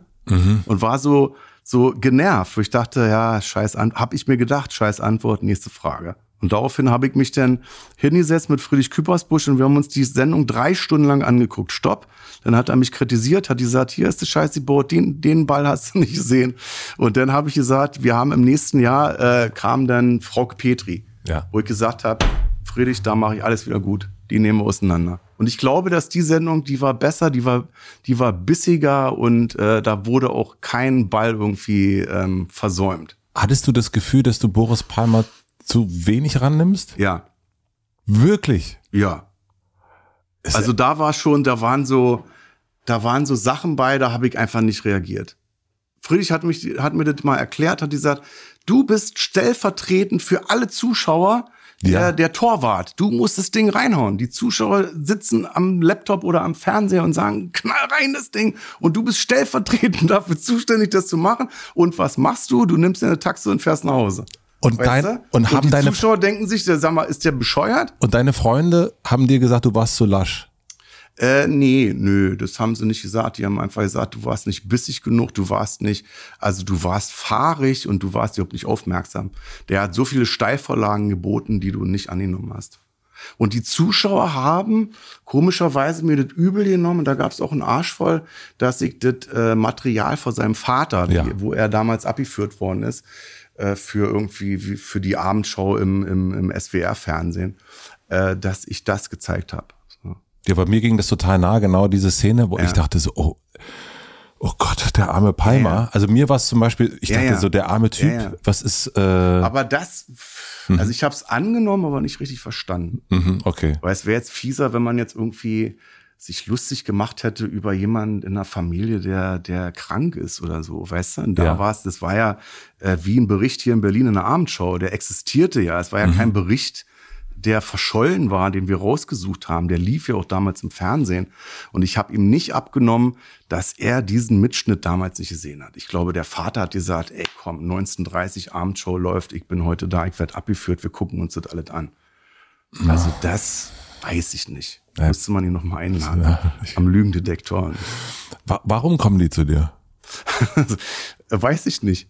Und war so so genervt, wo ich dachte, ja, scheiß an, habe ich mir gedacht, scheiß Antwort, nächste Frage. Und daraufhin habe ich mich dann hingesetzt mit Friedrich Küppersbusch und wir haben uns die Sendung drei Stunden lang angeguckt. Stopp. Dann hat er mich kritisiert, hat gesagt, hier ist die Boot, den, den Ball hast du nicht gesehen. Und dann habe ich gesagt, wir haben im nächsten Jahr, äh, kam dann Frau Petri. Ja. Wo ich gesagt habe, Friedrich, da mache ich alles wieder gut. Die nehmen wir auseinander. Und ich glaube, dass die Sendung, die war besser, die war, die war bissiger und äh, da wurde auch kein Ball irgendwie ähm, versäumt. Hattest du das Gefühl, dass du Boris Palmer zu wenig rannimmst? Ja. Wirklich? Ja. also da war schon, da waren so, da waren so Sachen bei, da habe ich einfach nicht reagiert. Friedrich hat mich, hat mir das mal erklärt, hat gesagt, du bist stellvertretend für alle Zuschauer der, ja. der Torwart. Du musst das Ding reinhauen. Die Zuschauer sitzen am Laptop oder am Fernseher und sagen, knall rein das Ding. Und du bist stellvertretend dafür zuständig, das zu machen. Und was machst du? Du nimmst deine Taxe und fährst nach Hause. Und, dein, und, und haben die deine Zuschauer denken sich, sag mal, ist der bescheuert? Und deine Freunde haben dir gesagt, du warst zu lasch. Äh, nee, nö, das haben sie nicht gesagt. Die haben einfach gesagt, du warst nicht bissig genug, du warst nicht, also du warst fahrig und du warst überhaupt nicht aufmerksam. Der hat so viele Steilvorlagen geboten, die du nicht angenommen hast. Und die Zuschauer haben komischerweise mir das übel genommen. Da gab es auch einen Arsch voll, dass ich das äh, Material von seinem Vater, ja. die, wo er damals abgeführt worden ist, äh, für irgendwie für die Abendschau im, im, im SWR-Fernsehen, äh, dass ich das gezeigt habe. Ja, bei mir ging das total nah, genau diese Szene, wo ja. ich dachte so, oh, oh Gott, der arme Palmer. Ja, ja. Also mir war es zum Beispiel, ich dachte so, der arme Typ, was ist. Äh aber das, mhm. also ich habe es angenommen, aber nicht richtig verstanden. Mhm, okay. Weil es wäre jetzt fieser, wenn man jetzt irgendwie sich lustig gemacht hätte über jemanden in einer Familie, der, der krank ist oder so, weißt du? Und da ja. war es, das war ja äh, wie ein Bericht hier in Berlin in der Abendshow, der existierte ja. Es war ja mhm. kein Bericht, der verschollen war, den wir rausgesucht haben, der lief ja auch damals im Fernsehen. Und ich habe ihm nicht abgenommen, dass er diesen Mitschnitt damals nicht gesehen hat. Ich glaube, der Vater hat gesagt, ey komm, 1930 Abendshow läuft, ich bin heute da, ich werde abgeführt, wir gucken uns das alles an. Also das weiß ich nicht. Ja. Müsste man ihn noch mal einladen. Ja. Am Lügendetektor. Warum kommen die zu dir? weiß ich nicht.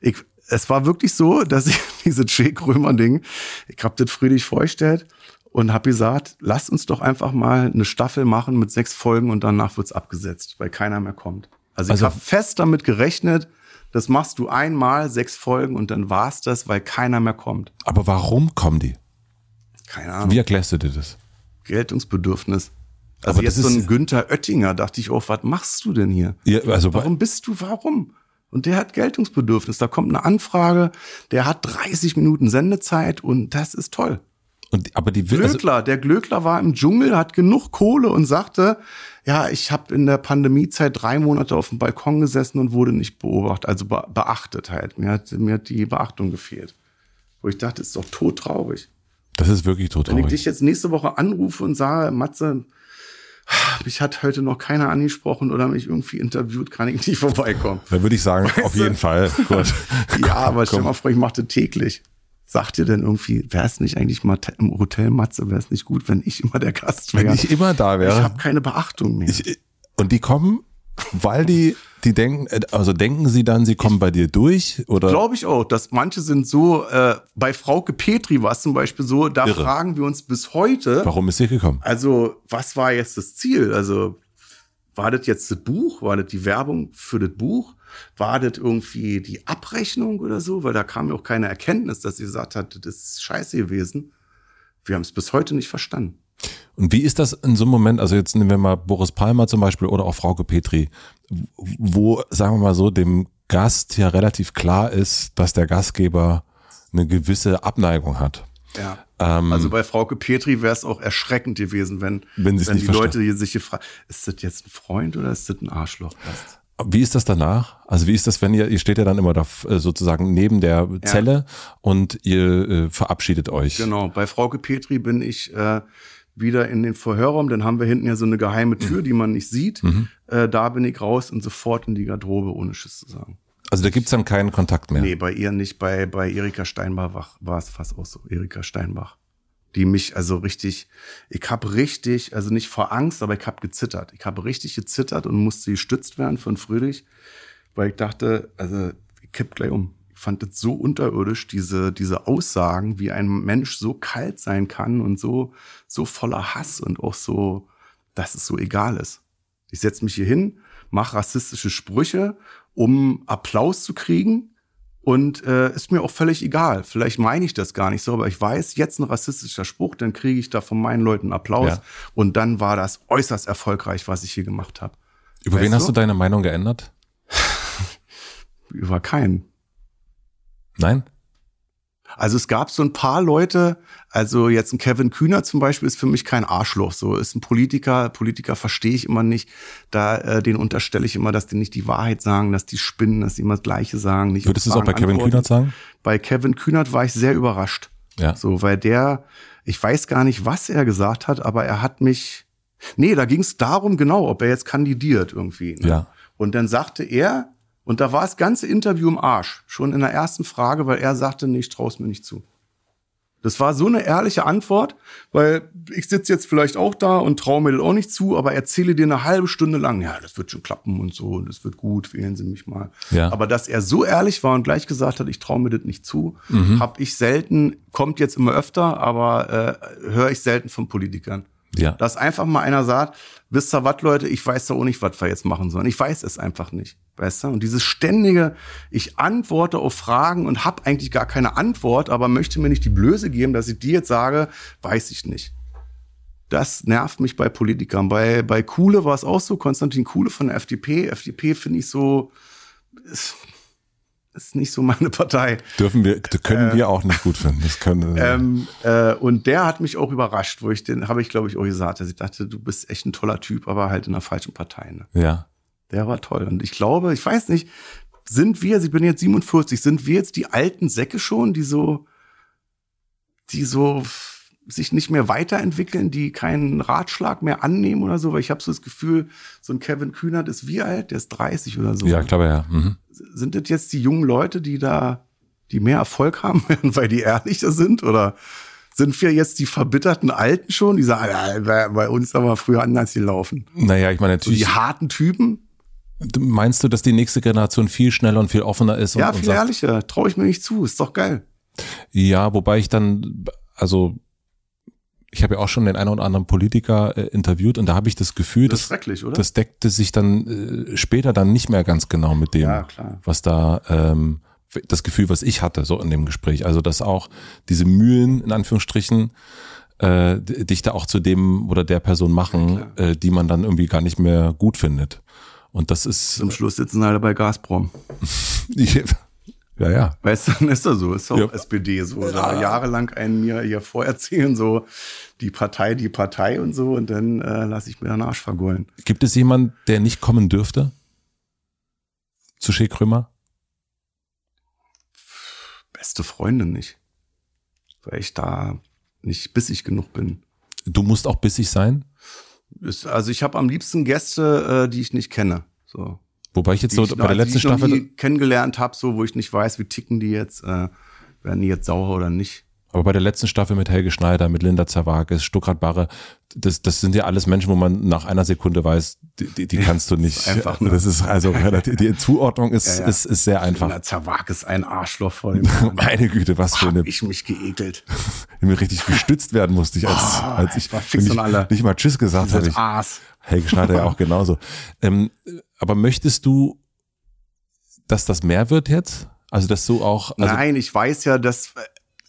Ich, es war wirklich so, dass ich diese Che Krömer-Ding, ich hab das Friedrich vorgestellt und hab gesagt, lasst uns doch einfach mal eine Staffel machen mit sechs Folgen und danach wird's abgesetzt, weil keiner mehr kommt. Also, also ich habe fest damit gerechnet, das machst du einmal, sechs Folgen und dann war's das, weil keiner mehr kommt. Aber warum kommen die? Keine Ahnung. Wie erklärst du dir das? Geltungsbedürfnis. Also Aber jetzt so ein Günther Oettinger, dachte ich auch, was machst du denn hier? Ja, also warum bist du, warum? Und der hat Geltungsbedürfnis. Da kommt eine Anfrage, der hat 30 Minuten Sendezeit und das ist toll. Und, aber die Glöckler, also der Glöckler war im Dschungel, hat genug Kohle und sagte, ja, ich habe in der Pandemiezeit drei Monate auf dem Balkon gesessen und wurde nicht beobachtet, also be beachtet halt. Mir hat, mir hat die Beachtung gefehlt. Wo ich dachte, ist doch todtraurig. Das ist wirklich todtraurig. Wenn ich dich jetzt nächste Woche anrufe und sage, Matze, mich hat heute noch keiner angesprochen oder mich irgendwie interviewt, kann ich nicht vorbeikommen. Dann würde ich sagen, weißt auf jeden Fall. Gut. ja, aber stell mal vor, ich mache das täglich. Sagt ihr denn irgendwie, wäre es nicht eigentlich mal im Hotel Matze, wäre es nicht gut, wenn ich immer der Gast wäre? Wenn ich immer da wäre. Ich habe keine Beachtung mehr. Ich, und die kommen weil die, die denken, äh, also denken sie dann, sie kommen ich, bei dir durch? Oder? Glaube ich auch, dass manche sind so, äh, bei Frauke Petri war es zum Beispiel so, da Irre. fragen wir uns bis heute. Warum ist sie gekommen? Also, was war jetzt das Ziel? Also, war das jetzt das Buch? War das die Werbung für das Buch? War das irgendwie die Abrechnung oder so? Weil da kam ja auch keine Erkenntnis, dass sie gesagt hat, das ist scheiße gewesen. Wir haben es bis heute nicht verstanden. Und wie ist das in so einem Moment, also jetzt nehmen wir mal Boris Palmer zum Beispiel oder auch Frauke Petri, wo, sagen wir mal so, dem Gast ja relativ klar ist, dass der Gastgeber eine gewisse Abneigung hat. Ja. Ähm, also bei Frauke Petri wäre es auch erschreckend gewesen, wenn, wenn, wenn die Leute hier sich gefragt, ist das jetzt ein Freund oder ist das ein Arschloch? Wie ist das danach? Also wie ist das, wenn ihr, ihr steht ja dann immer da äh, sozusagen neben der Zelle ja. und ihr äh, verabschiedet euch. Genau, bei Frauke Petri bin ich äh, wieder in den Verhörraum, dann haben wir hinten ja so eine geheime Tür, die man nicht sieht. Mhm. Äh, da bin ich raus und sofort in die Garderobe, ohne Schiss zu sagen. Also da gibt's dann keinen Kontakt mehr? Nee, bei ihr nicht. Bei, bei Erika Steinbach war es fast auch so. Erika Steinbach. Die mich also richtig, ich habe richtig, also nicht vor Angst, aber ich habe gezittert. Ich habe richtig gezittert und musste gestützt werden von Friedrich, weil ich dachte, also ich kipp gleich um fand es so unterirdisch, diese, diese Aussagen, wie ein Mensch so kalt sein kann und so, so voller Hass und auch so, dass es so egal ist. Ich setze mich hier hin, mache rassistische Sprüche, um Applaus zu kriegen Und äh, ist mir auch völlig egal. Vielleicht meine ich das gar nicht so, aber ich weiß, jetzt ein rassistischer Spruch, dann kriege ich da von meinen Leuten Applaus. Ja. Und dann war das äußerst erfolgreich, was ich hier gemacht habe. Über Weißt wen hast du? du deine Meinung geändert? Über keinen. Nein? Also es gab so ein paar Leute, also jetzt ein Kevin Kühner zum Beispiel ist für mich kein Arschloch. So ist ein Politiker, Politiker verstehe ich immer nicht. Da äh, den unterstelle ich immer, dass die nicht die Wahrheit sagen, dass die spinnen, dass die immer das Gleiche sagen. Nicht Würdest du es auch bei Kevin antworten. Kühnert sagen? Bei Kevin Kühnert war ich sehr überrascht. Ja. So, weil der, ich weiß gar nicht, was er gesagt hat, aber er hat mich. Nee, da ging es darum, genau, ob er jetzt kandidiert irgendwie. Ne? Ja. Und dann sagte er, und da war das ganze Interview im Arsch, schon in der ersten Frage, weil er sagte, nee, ich trau's mir nicht zu. Das war so eine ehrliche Antwort, weil ich sitze jetzt vielleicht auch da und traue mir das auch nicht zu, aber erzähle dir eine halbe Stunde lang, ja, das wird schon klappen und so, und das wird gut, wählen Sie mich mal. Ja. Aber dass er so ehrlich war und gleich gesagt hat, ich traue mir das nicht zu, hab ich selten, kommt jetzt immer öfter, aber äh, höre ich selten von Politikern. Ja. Dass einfach mal einer sagt, wisst ihr was, Leute, ich weiß da auch nicht, was wir jetzt machen sollen. Ich weiß es einfach nicht. Weißt du? Und dieses ständige, ich antworte auf Fragen und habe eigentlich gar keine Antwort, aber möchte mir nicht die Blöße geben, dass ich dir jetzt sage, weiß ich nicht. Das nervt mich bei Politikern. Bei, bei Kuhle war es auch so, Konstantin Kuhle von der FDP. FDP finde ich so, ist, ist nicht so meine Partei. Dürfen wir, können wir auch nicht gut finden. Das können, Ähm, äh, und der hat mich auch überrascht, wo ich den, habe ich glaube ich auch gesagt, dass ich dachte, du bist echt ein toller Typ, aber halt in der falschen Partei. Ne? ja. Der war toll. Und ich glaube, ich weiß nicht, sind wir, ich bin jetzt 47, sind wir jetzt die alten Säcke schon, die so, die so sich nicht mehr weiterentwickeln, die keinen Ratschlag mehr annehmen oder so, weil ich habe so das Gefühl, so ein Kevin Kühnert ist wie alt, der ist 30 oder so. Ja, ich glaube ja. Mhm. Sind das jetzt die jungen Leute, die da, die mehr Erfolg haben werden, weil die ehrlicher sind? Oder sind wir jetzt die verbitterten Alten schon, die sagen, ja, bei- uns aber früher anders gelaufen? Naja, ich meine So die natürlich, harten Typen? meinst du, dass die nächste Generation viel schneller und viel offener ist? Und, Ja, und viel sagt, ehrlicher. Traue ich mir nicht zu. Ist doch geil. Ja, wobei ich dann, also ich habe ja auch schon den einen oder anderen Politiker äh, interviewt und da habe ich das Gefühl, Das dass das deckte sich dann äh, später dann nicht mehr ganz genau mit dem, Ja, was da ähm, das Gefühl, was ich hatte, so in dem Gespräch. Also dass auch diese Mühlen in Anführungsstrichen äh, dich da auch zu dem oder der Person machen, äh, die man dann irgendwie gar nicht mehr gut findet. Und das ist Zum Schluss sitzen alle bei Gazprom. ja ja Weißt du, dann ist das so. Ist doch Ja. SPD so. Da jahrelang einen mir hier vorerzählen, so die Partei, die Partei und so. Und dann äh, lasse ich mir den Arsch vergollen. Gibt es jemand, der nicht kommen dürfte? Zu Shea Krömer? Beste Freundin nicht. Weil ich da nicht bissig genug bin. Du musst auch bissig sein. Ist, also ich habe am liebsten Gäste, äh, die ich nicht kenne. So. Wobei ich jetzt so ich, bei der also letzten ich Staffel, nie kennengelernt habe, so wo ich nicht weiß, wie ticken die jetzt, äh, werden die jetzt sauer oder nicht. aber bei der letzten Staffel mit Helge Schneider, mit Linda Zerwakis, Stuckrad Barre, das, das sind ja alles Menschen, wo man nach einer Sekunde weiß, die, die, die kannst du nicht. einfach, ne? Das ist also relativ, die Zuordnung ist, Ja, ja. ist, ist sehr einfach. Zerwag ist ein Arschloch vor dem. Meine Güte, was für eine, Hab ich mich geekelt. mir richtig gestützt werden musste ich, als, Ah, als ich, ich ich alle. nicht mal Tschüss gesagt habe. Ich. Helge Schneider ja auch genauso. Ähm, aber möchtest du, dass das mehr wird jetzt? Also, dass du auch, also, Nein, ich weiß ja, dass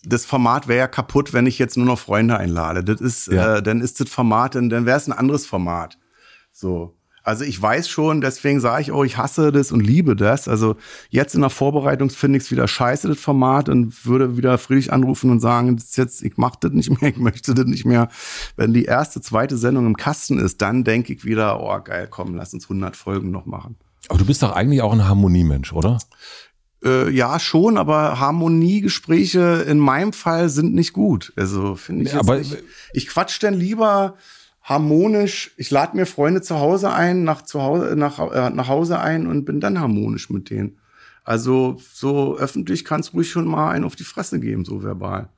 das Format wäre ja kaputt, wenn ich jetzt nur noch Freunde einlade. Das ist, Ja. äh, dann ist das Format, dann, dann wäre es ein anderes Format. So. Also ich weiß schon, deswegen sage ich auch, ich hasse das und liebe das. Also jetzt in der Vorbereitung finde ich es wieder scheiße, das Format, und würde wieder Friedrich anrufen und sagen, das ist jetzt, ich mache das nicht mehr, ich möchte das nicht mehr. Wenn die erste, zweite Sendung im Kasten ist, dann denke ich wieder, oh geil, komm, lass uns 100 Folgen noch machen. aber du bist doch eigentlich auch ein Harmoniemensch, oder? Äh, ja, schon, aber Harmoniegespräche in meinem Fall sind nicht gut. Also finde ich Ja, aber- nicht. Ich quatsch dann lieber harmonisch. Ich lade mir Freunde zu Hause ein, nach zu Hause, nach, äh, nach Hause ein und bin dann harmonisch mit denen. Also so öffentlich kannst ruhig schon mal einen auf die Fresse geben, so verbal.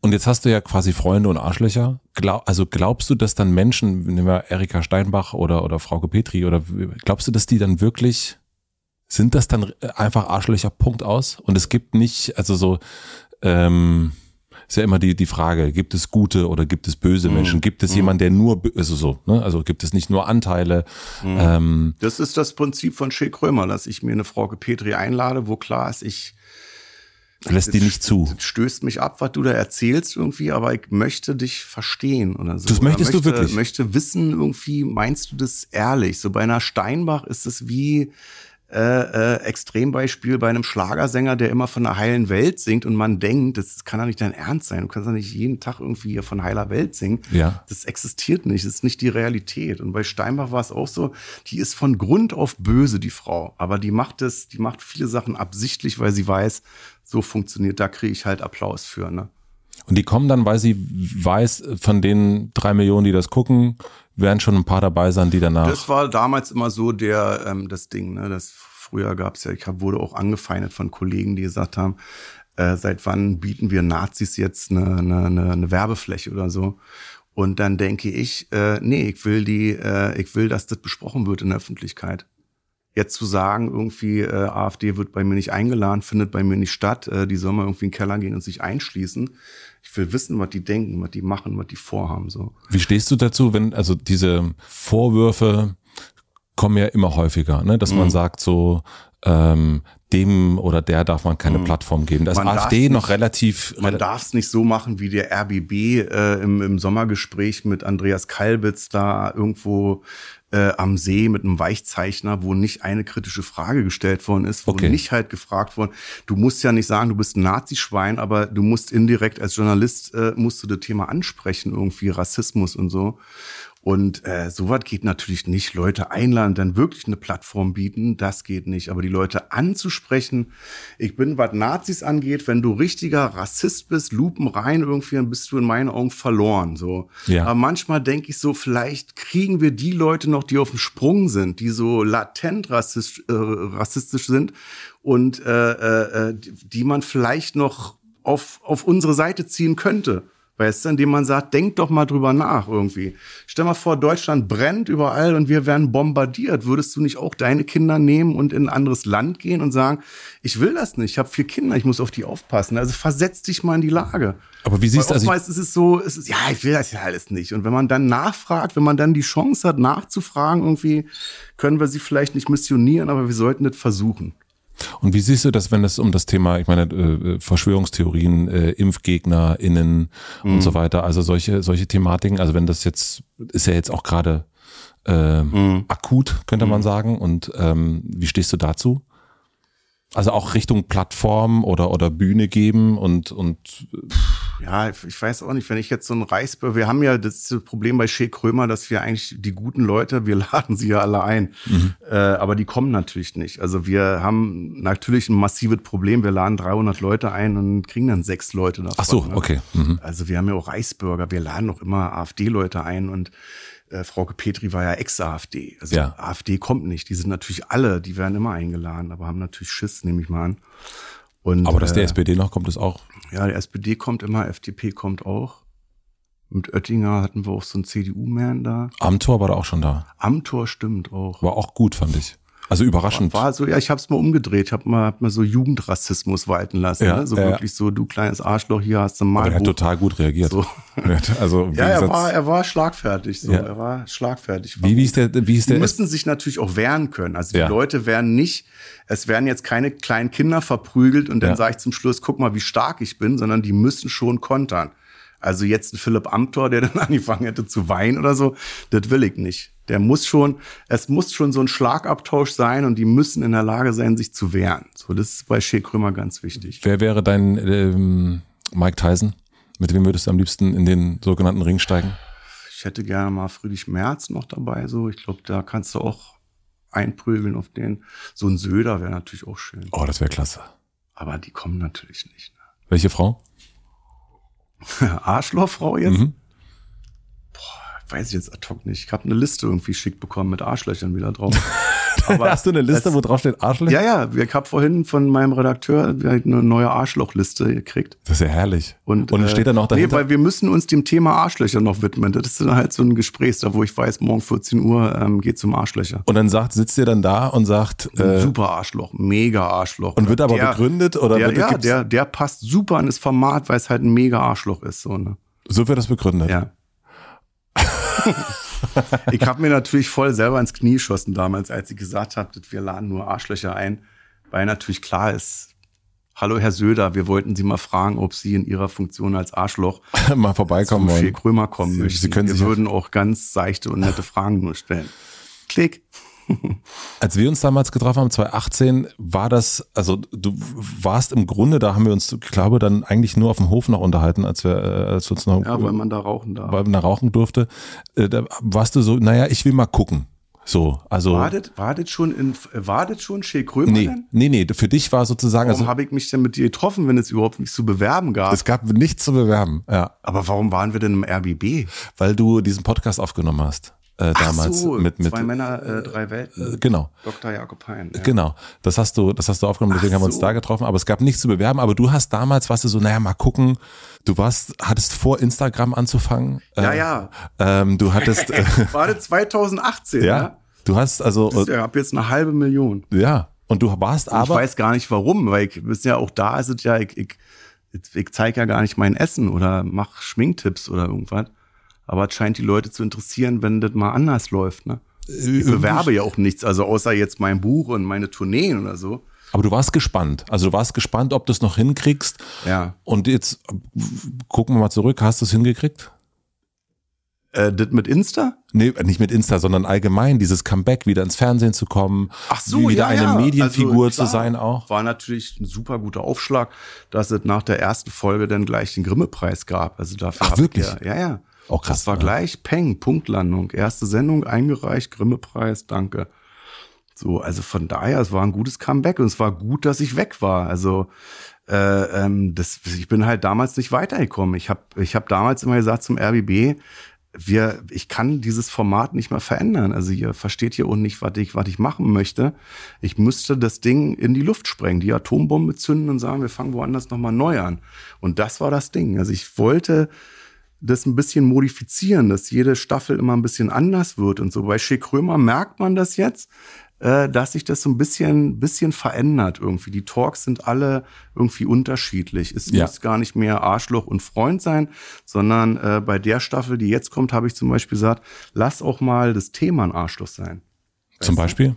Und jetzt hast du ja quasi Freunde und Arschlöcher. Glaub, also glaubst du, dass dann Menschen, nehmen wir Erika Steinbach oder, oder Frauke Petri, oder glaubst du, dass die dann wirklich, sind das dann einfach Arschlöcher, Punkt aus? Und es gibt nicht, also so, ähm, ist ja immer die, die Frage, gibt es gute oder gibt es böse Menschen? Gibt es jemanden, der nur, also so, ne? Also gibt es nicht nur Anteile? Ähm, Das ist das Prinzip von Schick Krömer, dass ich mir eine Frau Petri einlade, wo klar ist, ich lässt die nicht zu. Stößt mich ab, was du da erzählst irgendwie, aber ich möchte dich verstehen oder so. Das möchtest du möchte, wirklich? möchte wissen irgendwie, meinst du das ehrlich? So bei einer Steinbach ist es wie äh, äh, Extrembeispiel bei einem Schlagersänger, der immer von einer heilen Welt singt und man denkt, das kann doch nicht dein Ernst sein. Du kannst doch nicht jeden Tag irgendwie hier von heiler Welt singen. Ja. Das existiert nicht, das ist nicht die Realität. Und bei Steinbach war es auch so, die ist von Grund auf böse, die Frau. Aber die macht es, die macht viele Sachen absichtlich, weil sie weiß, so funktioniert, da kriege ich halt Applaus für. Ne? Und die kommen dann, weil sie weiß, von den drei Millionen, die das gucken, werden schon ein paar dabei sein, die danach. Das war damals immer so der ähm, das Ding, ne? Das früher gab's ja, ich hab, wurde auch angefeindet von Kollegen, die gesagt haben, äh, seit wann bieten wir Nazis jetzt eine, eine, eine, eine Werbefläche oder so? Und dann denke ich, äh, nee, ich will die, äh, ich will, dass das besprochen wird in der Öffentlichkeit. Jetzt zu sagen, irgendwie äh, AfD wird bei mir nicht eingeladen, findet bei mir nicht statt, äh, die sollen mal irgendwie in den Keller gehen und sich einschließen. Ich will wissen, was die denken, was die machen, was die vorhaben. So. Wie stehst du dazu, wenn, also diese Vorwürfe kommen ja immer häufiger, ne? dass Mhm. man sagt so, ähm, dem oder der darf man keine Plattform geben. Da ist Mhm. Man AfD nicht- noch relativ, Man rela- darf es nicht so machen wie der RBB äh, im, im Sommergespräch mit Andreas Kalbitz da irgendwo äh, am See mit einem Weichzeichner, wo nicht eine kritische Frage gestellt worden ist, wo Okay. nicht halt gefragt worden, du musst ja nicht sagen, du bist ein Nazischwein, aber du musst indirekt als Journalist, äh, musst du das Thema ansprechen, irgendwie Rassismus und so. Und äh, sowas geht natürlich nicht. Leute einladen, dann wirklich eine Plattform bieten, das geht nicht. Aber die Leute anzusprechen, ich bin, was Nazis angeht, wenn du richtiger Rassist bist, Lupen rein irgendwie, dann bist du in meinen Augen verloren. So. Ja. Aber manchmal denke ich so, vielleicht kriegen wir die Leute noch, die auf dem Sprung sind, die so latent rassistisch, äh, rassistisch sind und äh, äh, äh, die- die man vielleicht noch auf, auf unsere Seite ziehen könnte. Weißt du, indem man sagt, denk doch mal drüber nach irgendwie. Stell mal vor, Deutschland brennt überall und wir werden bombardiert. Würdest du nicht auch deine Kinder nehmen und in ein anderes Land gehen und sagen, ich will das nicht, ich habe vier Kinder, ich muss auf die aufpassen. Also versetz dich mal in die Lage. aber wie siehst du, Weil also oftmals ist es so, es ist, ja, ich will das ja alles nicht. Und wenn man dann nachfragt, wenn man dann die Chance hat, nachzufragen, irgendwie, können wir sie vielleicht nicht missionieren, aber wir sollten das versuchen. Und wie siehst du das, wenn es um das Thema, ich meine, äh, Verschwörungstheorien, äh, ImpfgegnerInnen Mhm. und so weiter, also solche, solche Thematiken, also wenn das jetzt, ist ja jetzt auch gerade äh, Mhm. akut, könnte man sagen. Und ähm, wie stehst du dazu? Also auch Richtung Plattform oder, oder Bühne geben und, und Ja, ich weiß auch nicht, wenn ich jetzt so ein Reichsbürger, wir haben ja das Problem bei Shea Krömer, dass wir eigentlich die guten Leute, wir laden sie ja alle ein, äh, aber die kommen natürlich nicht. Also wir haben natürlich ein massives Problem, wir laden 300 Leute ein und kriegen dann sechs Leute davon. ach so, ne? okay. Mhm. Also wir haben ja auch Reichsbürger, wir laden auch immer AfD-Leute ein und äh, Frauke Petri war ja Ex-AfD. Also Ja. AfD kommt nicht. Die sind natürlich alle, die werden immer eingeladen, aber haben natürlich Schiss, nehme ich mal an. Und, Aber dass der äh, SPD noch kommt, ist auch. ja, die SPD kommt immer, FDP kommt auch. Mit Oettinger hatten wir auch so einen CDU-Man da. Amtor war da auch schon da. Amtor stimmt auch. War auch gut, fand ich. Also überraschend. War so, ja, ich hab's mal umgedreht. Ich hab mal, hab mal so Jugendrassismus walten lassen. Ja, ne? So ja, wirklich so, du kleines Arschloch, hier hast du mal. Der hat total gut reagiert. So. Also, Ja, er war, er war schlagfertig. So. Ja. Er war schlagfertig. wie, wie ist der, wie ist Die der, müssten sich natürlich auch wehren können. Also die. Leute werden nicht, es werden jetzt keine kleinen Kinder verprügelt und dann Ja. sage ich zum Schluss, guck mal, wie stark ich bin, sondern die müssen schon kontern. Also jetzt ein Philipp Amthor, der dann angefangen hätte zu weinen oder so, das will ich nicht. Der muss schon, es muss schon so ein Schlagabtausch sein und die müssen in der Lage sein, sich zu wehren. So, das ist bei Shea Krömer ganz wichtig. wer wäre dein ähm, Mike Tyson? Mit wem würdest du am liebsten in den sogenannten Ring steigen? Ich hätte gerne mal Friedrich Merz noch dabei, so. Ich glaube, da kannst du auch einprügeln auf den. So ein Söder wäre natürlich auch schön. Oh, das wäre klasse. Aber die kommen natürlich nicht. Ne? Welche Frau? Arschlochfrau jetzt? Mhm. Weiß ich jetzt ad hoc nicht. Ich habe eine Liste irgendwie schick bekommen mit Arschlöchern wieder drauf. Aber Hast du eine Liste, es- wo drauf steht Arschlöcher? Ja, ja, ich habe vorhin von meinem Redakteur eine neue Arschlochliste gekriegt. Das ist ja herrlich. Und, Und äh, steht da noch Nee, dahinter? weil wir müssen uns dem Thema Arschlöcher noch widmen. Das ist dann halt so ein Gespräch, da wo ich weiß, morgen 14 Uhr ähm, geht zum Arschlöcher. und dann sagt, sitzt ihr dann da und sagt, äh, super Arschloch, mega Arschloch. und wird aber der, begründet oder Der, wird, ja, der, der passt super an das Format, weil es halt ein mega Arschloch ist. So, ne? so wird das begründet. Ja. Ich habe mir natürlich voll selber ins Knie geschossen damals, als ich gesagt habe, wir laden nur Arschlöcher ein, weil natürlich klar ist, hallo Herr Söder, wir wollten Sie mal fragen, ob Sie in Ihrer Funktion als Arschloch Mal vorbeikommen zu wollen. Krömer kommen Sie- möchten. Sie können wir würden auch ganz seichte und nette Fragen nur stellen. Klick. Als wir uns damals getroffen haben, 2018, war das, also du warst im Grunde, da haben wir uns, ich glaube, dann eigentlich nur auf dem Hof noch unterhalten, als wir, äh, als wir uns noch Ja, weil man da rauchen darf. weil man da rauchen durfte. Äh, Da warst du so, naja, ich will mal gucken. So, also. Wartet, wartet schon in, wartet schon Shea Krömer Nee, denn? nee, nee, für dich war sozusagen, Warum also habe ich mich denn mit dir getroffen, wenn es überhaupt nichts zu bewerben gab? es gab nichts zu bewerben, ja, Aber warum waren wir denn im RBB? weil du diesen Podcast aufgenommen hast, äh, damals so, mit, mit, zwei Männer, äh, drei Welten. äh, genau. Dr. Jakob Hein. Ja. Genau, das hast du, das hast du aufgenommen, deswegen Ach haben wir uns so. da getroffen, aber es gab nichts zu bewerben, aber du hast damals, warst du so, naja, mal gucken, du warst, hattest vor, Instagram anzufangen. Ja, Äh, ja. Ähm, du hattest, äh, War das 2018, ja? ja, du hast also, Ich habe jetzt eine halbe Million. ja, und du warst ich aber, weiß gar nicht warum, weil ich wisst ja auch da ist es ja, ich, ich, ich zeige ja gar nicht mein Essen oder mach Schminktipps oder irgendwas. Aber es scheint die Leute zu interessieren, wenn das mal anders läuft. Ne? Ich bewerbe ja auch nichts, also außer jetzt mein Buch und meine Tourneen oder so. aber du warst gespannt, also du warst gespannt, ob du es noch hinkriegst Ja. und jetzt äh, gucken wir mal zurück, hast du es hingekriegt? Äh, das mit Insta? Nee, nicht mit Insta, sondern allgemein, dieses Comeback, wieder ins Fernsehen zu kommen, Ach so, wieder ja, eine ja. Medienfigur Also, zu klar, sein auch. War natürlich ein super guter Aufschlag, dass es nach der ersten Folge dann gleich den Grimme-Preis gab. Also dafür Ach, wirklich? Ja, ja, ja. Auch krass, Das war ja. gleich Peng, Punktlandung. Erste Sendung eingereicht, Grimme-Preis, danke. So, also von daher, es war ein gutes Comeback und es war gut, dass ich weg war. Also äh, ähm, das, ich bin halt damals nicht weitergekommen. Ich habe ich hab damals immer gesagt zum RBB, wir, ich kann dieses Format nicht mehr verändern. Also ihr versteht hier unten nicht, was ich, was ich machen möchte. Ich müsste das Ding in die Luft sprengen, die Atombombe zünden und sagen, wir fangen woanders nochmal neu an. Und das war das Ding. Also ich wollte das ein bisschen modifizieren, dass jede Staffel immer ein bisschen anders wird und so. Bei Shea Krömer merkt man das jetzt, äh, dass sich das so ein bisschen, bisschen verändert irgendwie. Die Talks sind alle irgendwie unterschiedlich. Es Ja. muss gar nicht mehr Arschloch und Freund sein, sondern äh, bei der Staffel, die jetzt kommt, habe ich zum Beispiel gesagt, lass auch mal das Thema ein Arschloch sein. Zum Beispiel?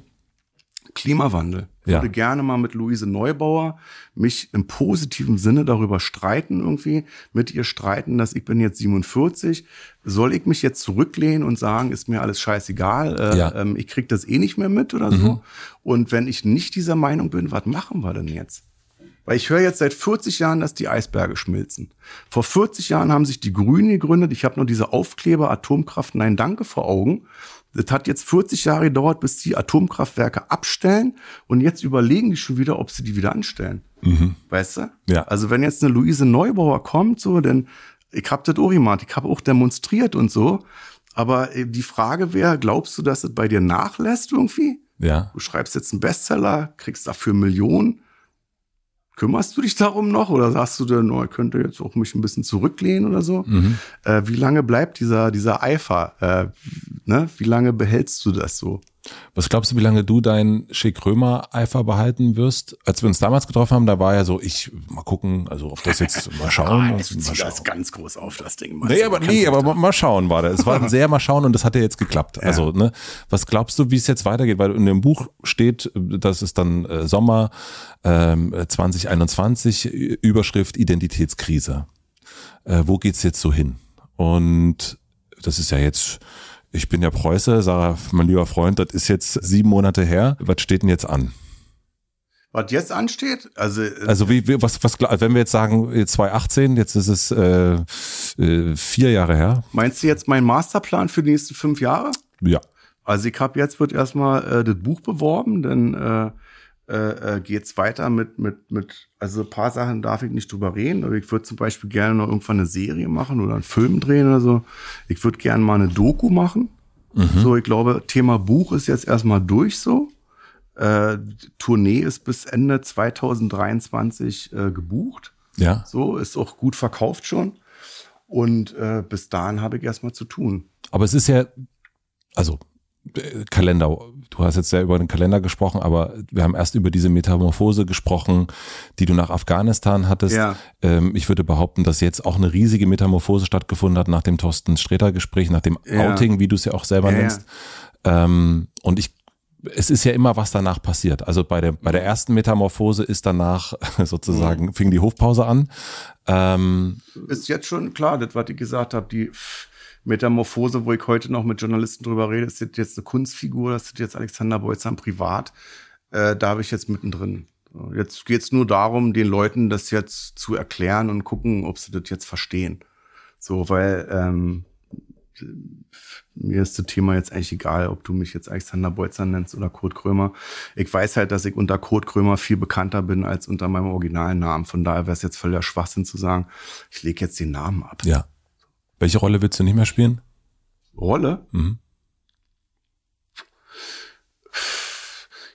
Klimawandel. Ich Ja. würde gerne mal mit Luise Neubauer mich im positiven Sinne darüber streiten irgendwie, mit ihr streiten, dass ich bin jetzt 47. Soll ich mich jetzt zurücklehnen und sagen, ist mir alles scheißegal, äh, Ja. ähm, ich krieg das eh nicht mehr mit oder so? Und wenn ich nicht dieser Meinung bin, was machen wir denn jetzt? Weil ich höre jetzt seit 40 Jahren, dass die Eisberge schmilzen. Vor 40 Jahren haben sich die Grünen gegründet. Ich habe nur diese Aufkleber Atomkraft Nein Danke vor Augen. Das hat jetzt 40 Jahre gedauert, bis die Atomkraftwerke abstellen. Und jetzt überlegen die schon wieder, ob sie die wieder anstellen. Weißt du? Ja. Also wenn jetzt eine Luise Neubauer kommt, so, dann, ich hab das auch gemacht, ich habe auch demonstriert und so. Aber äh, die Frage wäre, glaubst du, dass es bei dir nachlässt irgendwie? Ja. Du schreibst jetzt einen Bestseller, kriegst dafür Millionen. Kümmerst du dich darum noch oder sagst du dann, oh, ich könnte jetzt auch mich ein bisschen zurücklehnen oder so? Mhm. Äh, wie lange bleibt dieser, dieser Eifer? Äh, ne? Wie lange behältst du das so? Was glaubst du, wie lange du deinen Schick Römer Eifer behalten wirst? Als wir uns damals getroffen haben, da war ja so, ich mal gucken, also auf das jetzt mal schauen. ich mal zieh schauen. das ganz groß auf, das Ding. Nee, aber, nee, aber mal- mal schauen war das. Es war ein sehr mal schauen und das hat ja jetzt geklappt. Also, ne, was glaubst du, wie es jetzt weitergeht? Weil in dem Buch steht, das ist dann äh, Sommer ähm, 2021, Überschrift Identitätskrise. Äh, wo geht's jetzt so hin? Und das ist ja jetzt, ich bin ja Preuße, Sarah, mein lieber Freund, das ist jetzt sieben Monate her. Was steht denn jetzt an? Was jetzt ansteht, also, äh, Also wie, wie was, was, gla- wenn wir jetzt sagen, äh, 2018, jetzt ist es äh, äh, vier Jahre her. meinst du jetzt meinen Masterplan für die nächsten fünf Jahre? Ja. Also ich habe jetzt wird erstmal äh, das Buch beworben, dann äh, äh, äh, geht's weiter mit mit mit also ein paar Sachen darf ich nicht drüber reden, aber ich würde zum Beispiel gerne noch irgendwann eine Serie machen oder einen Film drehen oder so. Ich würde gerne mal eine Doku machen. So, ich glaube, Thema Buch ist jetzt erstmal durch so. Äh, Tournee ist bis Ende 2023 äh, gebucht. Ja. So, ist auch gut verkauft schon. Und äh, bis dahin habe ich erstmal zu tun. Aber es ist ja, also Kalender, du hast jetzt ja über den Kalender gesprochen, aber wir haben erst über diese Metamorphose gesprochen, die du nach Afghanistan hattest. Ja. Ähm, ich würde behaupten, dass jetzt auch eine riesige Metamorphose stattgefunden hat nach dem Thorsten Sträter-Gespräch, nach dem Ja. Outing, wie du es ja auch selber Ja, ja. nennst. Ähm, und ich es ist ja immer was danach passiert. Also bei der, bei der ersten Metamorphose ist danach sozusagen, Mhm. fing die Hofpause an. Ähm, Ist jetzt schon klar, das, was ich gesagt habe, die Metamorphose, wo ich heute noch mit Journalisten drüber rede, ist das jetzt eine Kunstfigur, das ist jetzt Alexander Bolzan privat. Äh, da habe ich jetzt mittendrin. So, Jetzt geht's nur darum, den Leuten das jetzt zu erklären und gucken, ob sie das jetzt verstehen. So, weil ähm, mir ist das Thema jetzt eigentlich egal, ob du mich jetzt Alexander Bolzan nennst oder Kurt Krömer. Ich weiß halt, dass ich unter Kurt Krömer viel bekannter bin als unter meinem originalen Namen. Von daher wäre es jetzt völliger Schwachsinn zu sagen, ich lege jetzt den Namen ab. ja. Welche Rolle willst du nicht mehr spielen? Rolle? Mhm.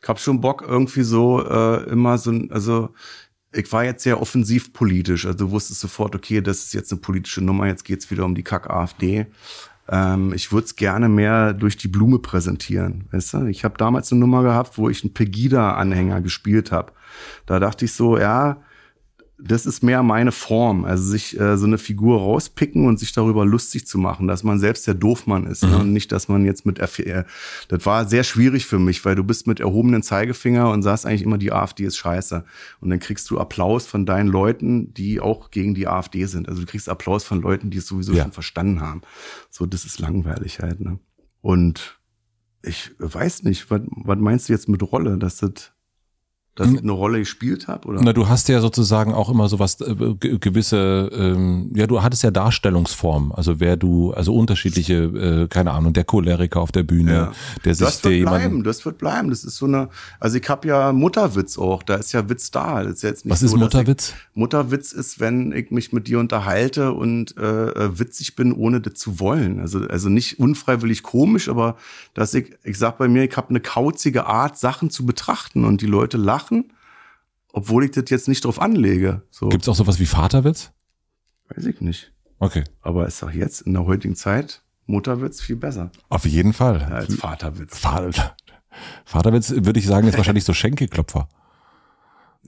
Ich habe schon Bock irgendwie so äh, immer so, ein- also ich war jetzt sehr offensiv politisch, also du wusstest sofort, okay, das ist jetzt eine politische Nummer, jetzt geht's wieder um die Kack-AfD. Ähm, ich würde es gerne mehr durch die Blume präsentieren. Weißt du? Ich habe damals eine Nummer gehabt, wo ich einen Pegida-Anhänger gespielt habe. Da dachte ich so, ja, das ist mehr meine Form. Also sich äh, so eine Figur rauspicken und sich darüber lustig zu machen, dass man selbst der Doofmann ist. Ne? Und nicht, dass man jetzt mit Erf- äh, Das war sehr schwierig für mich, weil du bist mit erhobenen Zeigefinger und sagst eigentlich immer, die AfD ist scheiße. Und dann kriegst du Applaus von deinen Leuten, die auch gegen die AfD sind. Also du kriegst Applaus von Leuten, die es sowieso Ja. schon verstanden haben. So, das ist langweilig halt. Ne? Und ich weiß nicht, was, was meinst du jetzt mit Rolle, dass das dass ich eine Rolle gespielt habe? Oder? Na, du hast ja sozusagen auch immer sowas äh, ge- gewisse, ähm, ja, du hattest ja Darstellungsformen, also wer du, also unterschiedliche, äh, keine Ahnung, der Choleriker auf der Bühne, Ja. der sich Das wird bleiben, das wird bleiben. Das ist so eine, also ich habe ja Mutterwitz auch, da ist ja Witz da. Das ist jetzt nicht Was ist so, dass Mutterwitz? Ich, Mutterwitz ist, wenn ich mich mit dir unterhalte und äh, äh, witzig bin, ohne das zu wollen. Also, also nicht unfreiwillig komisch, aber dass ich, ich sag bei mir, ich habe eine kauzige Art, Sachen zu betrachten und die Leute lachen, obwohl ich das jetzt nicht drauf anlege. So, Gibt's auch sowas wie Vaterwitz? weiß ich nicht. Okay. Aber ist doch jetzt in der heutigen Zeit Mutterwitz viel besser Auf jeden Fall. als Vaterwitz. Vater, Vaterwitz würde ich sagen, ist wahrscheinlich so Schenkelklopfer.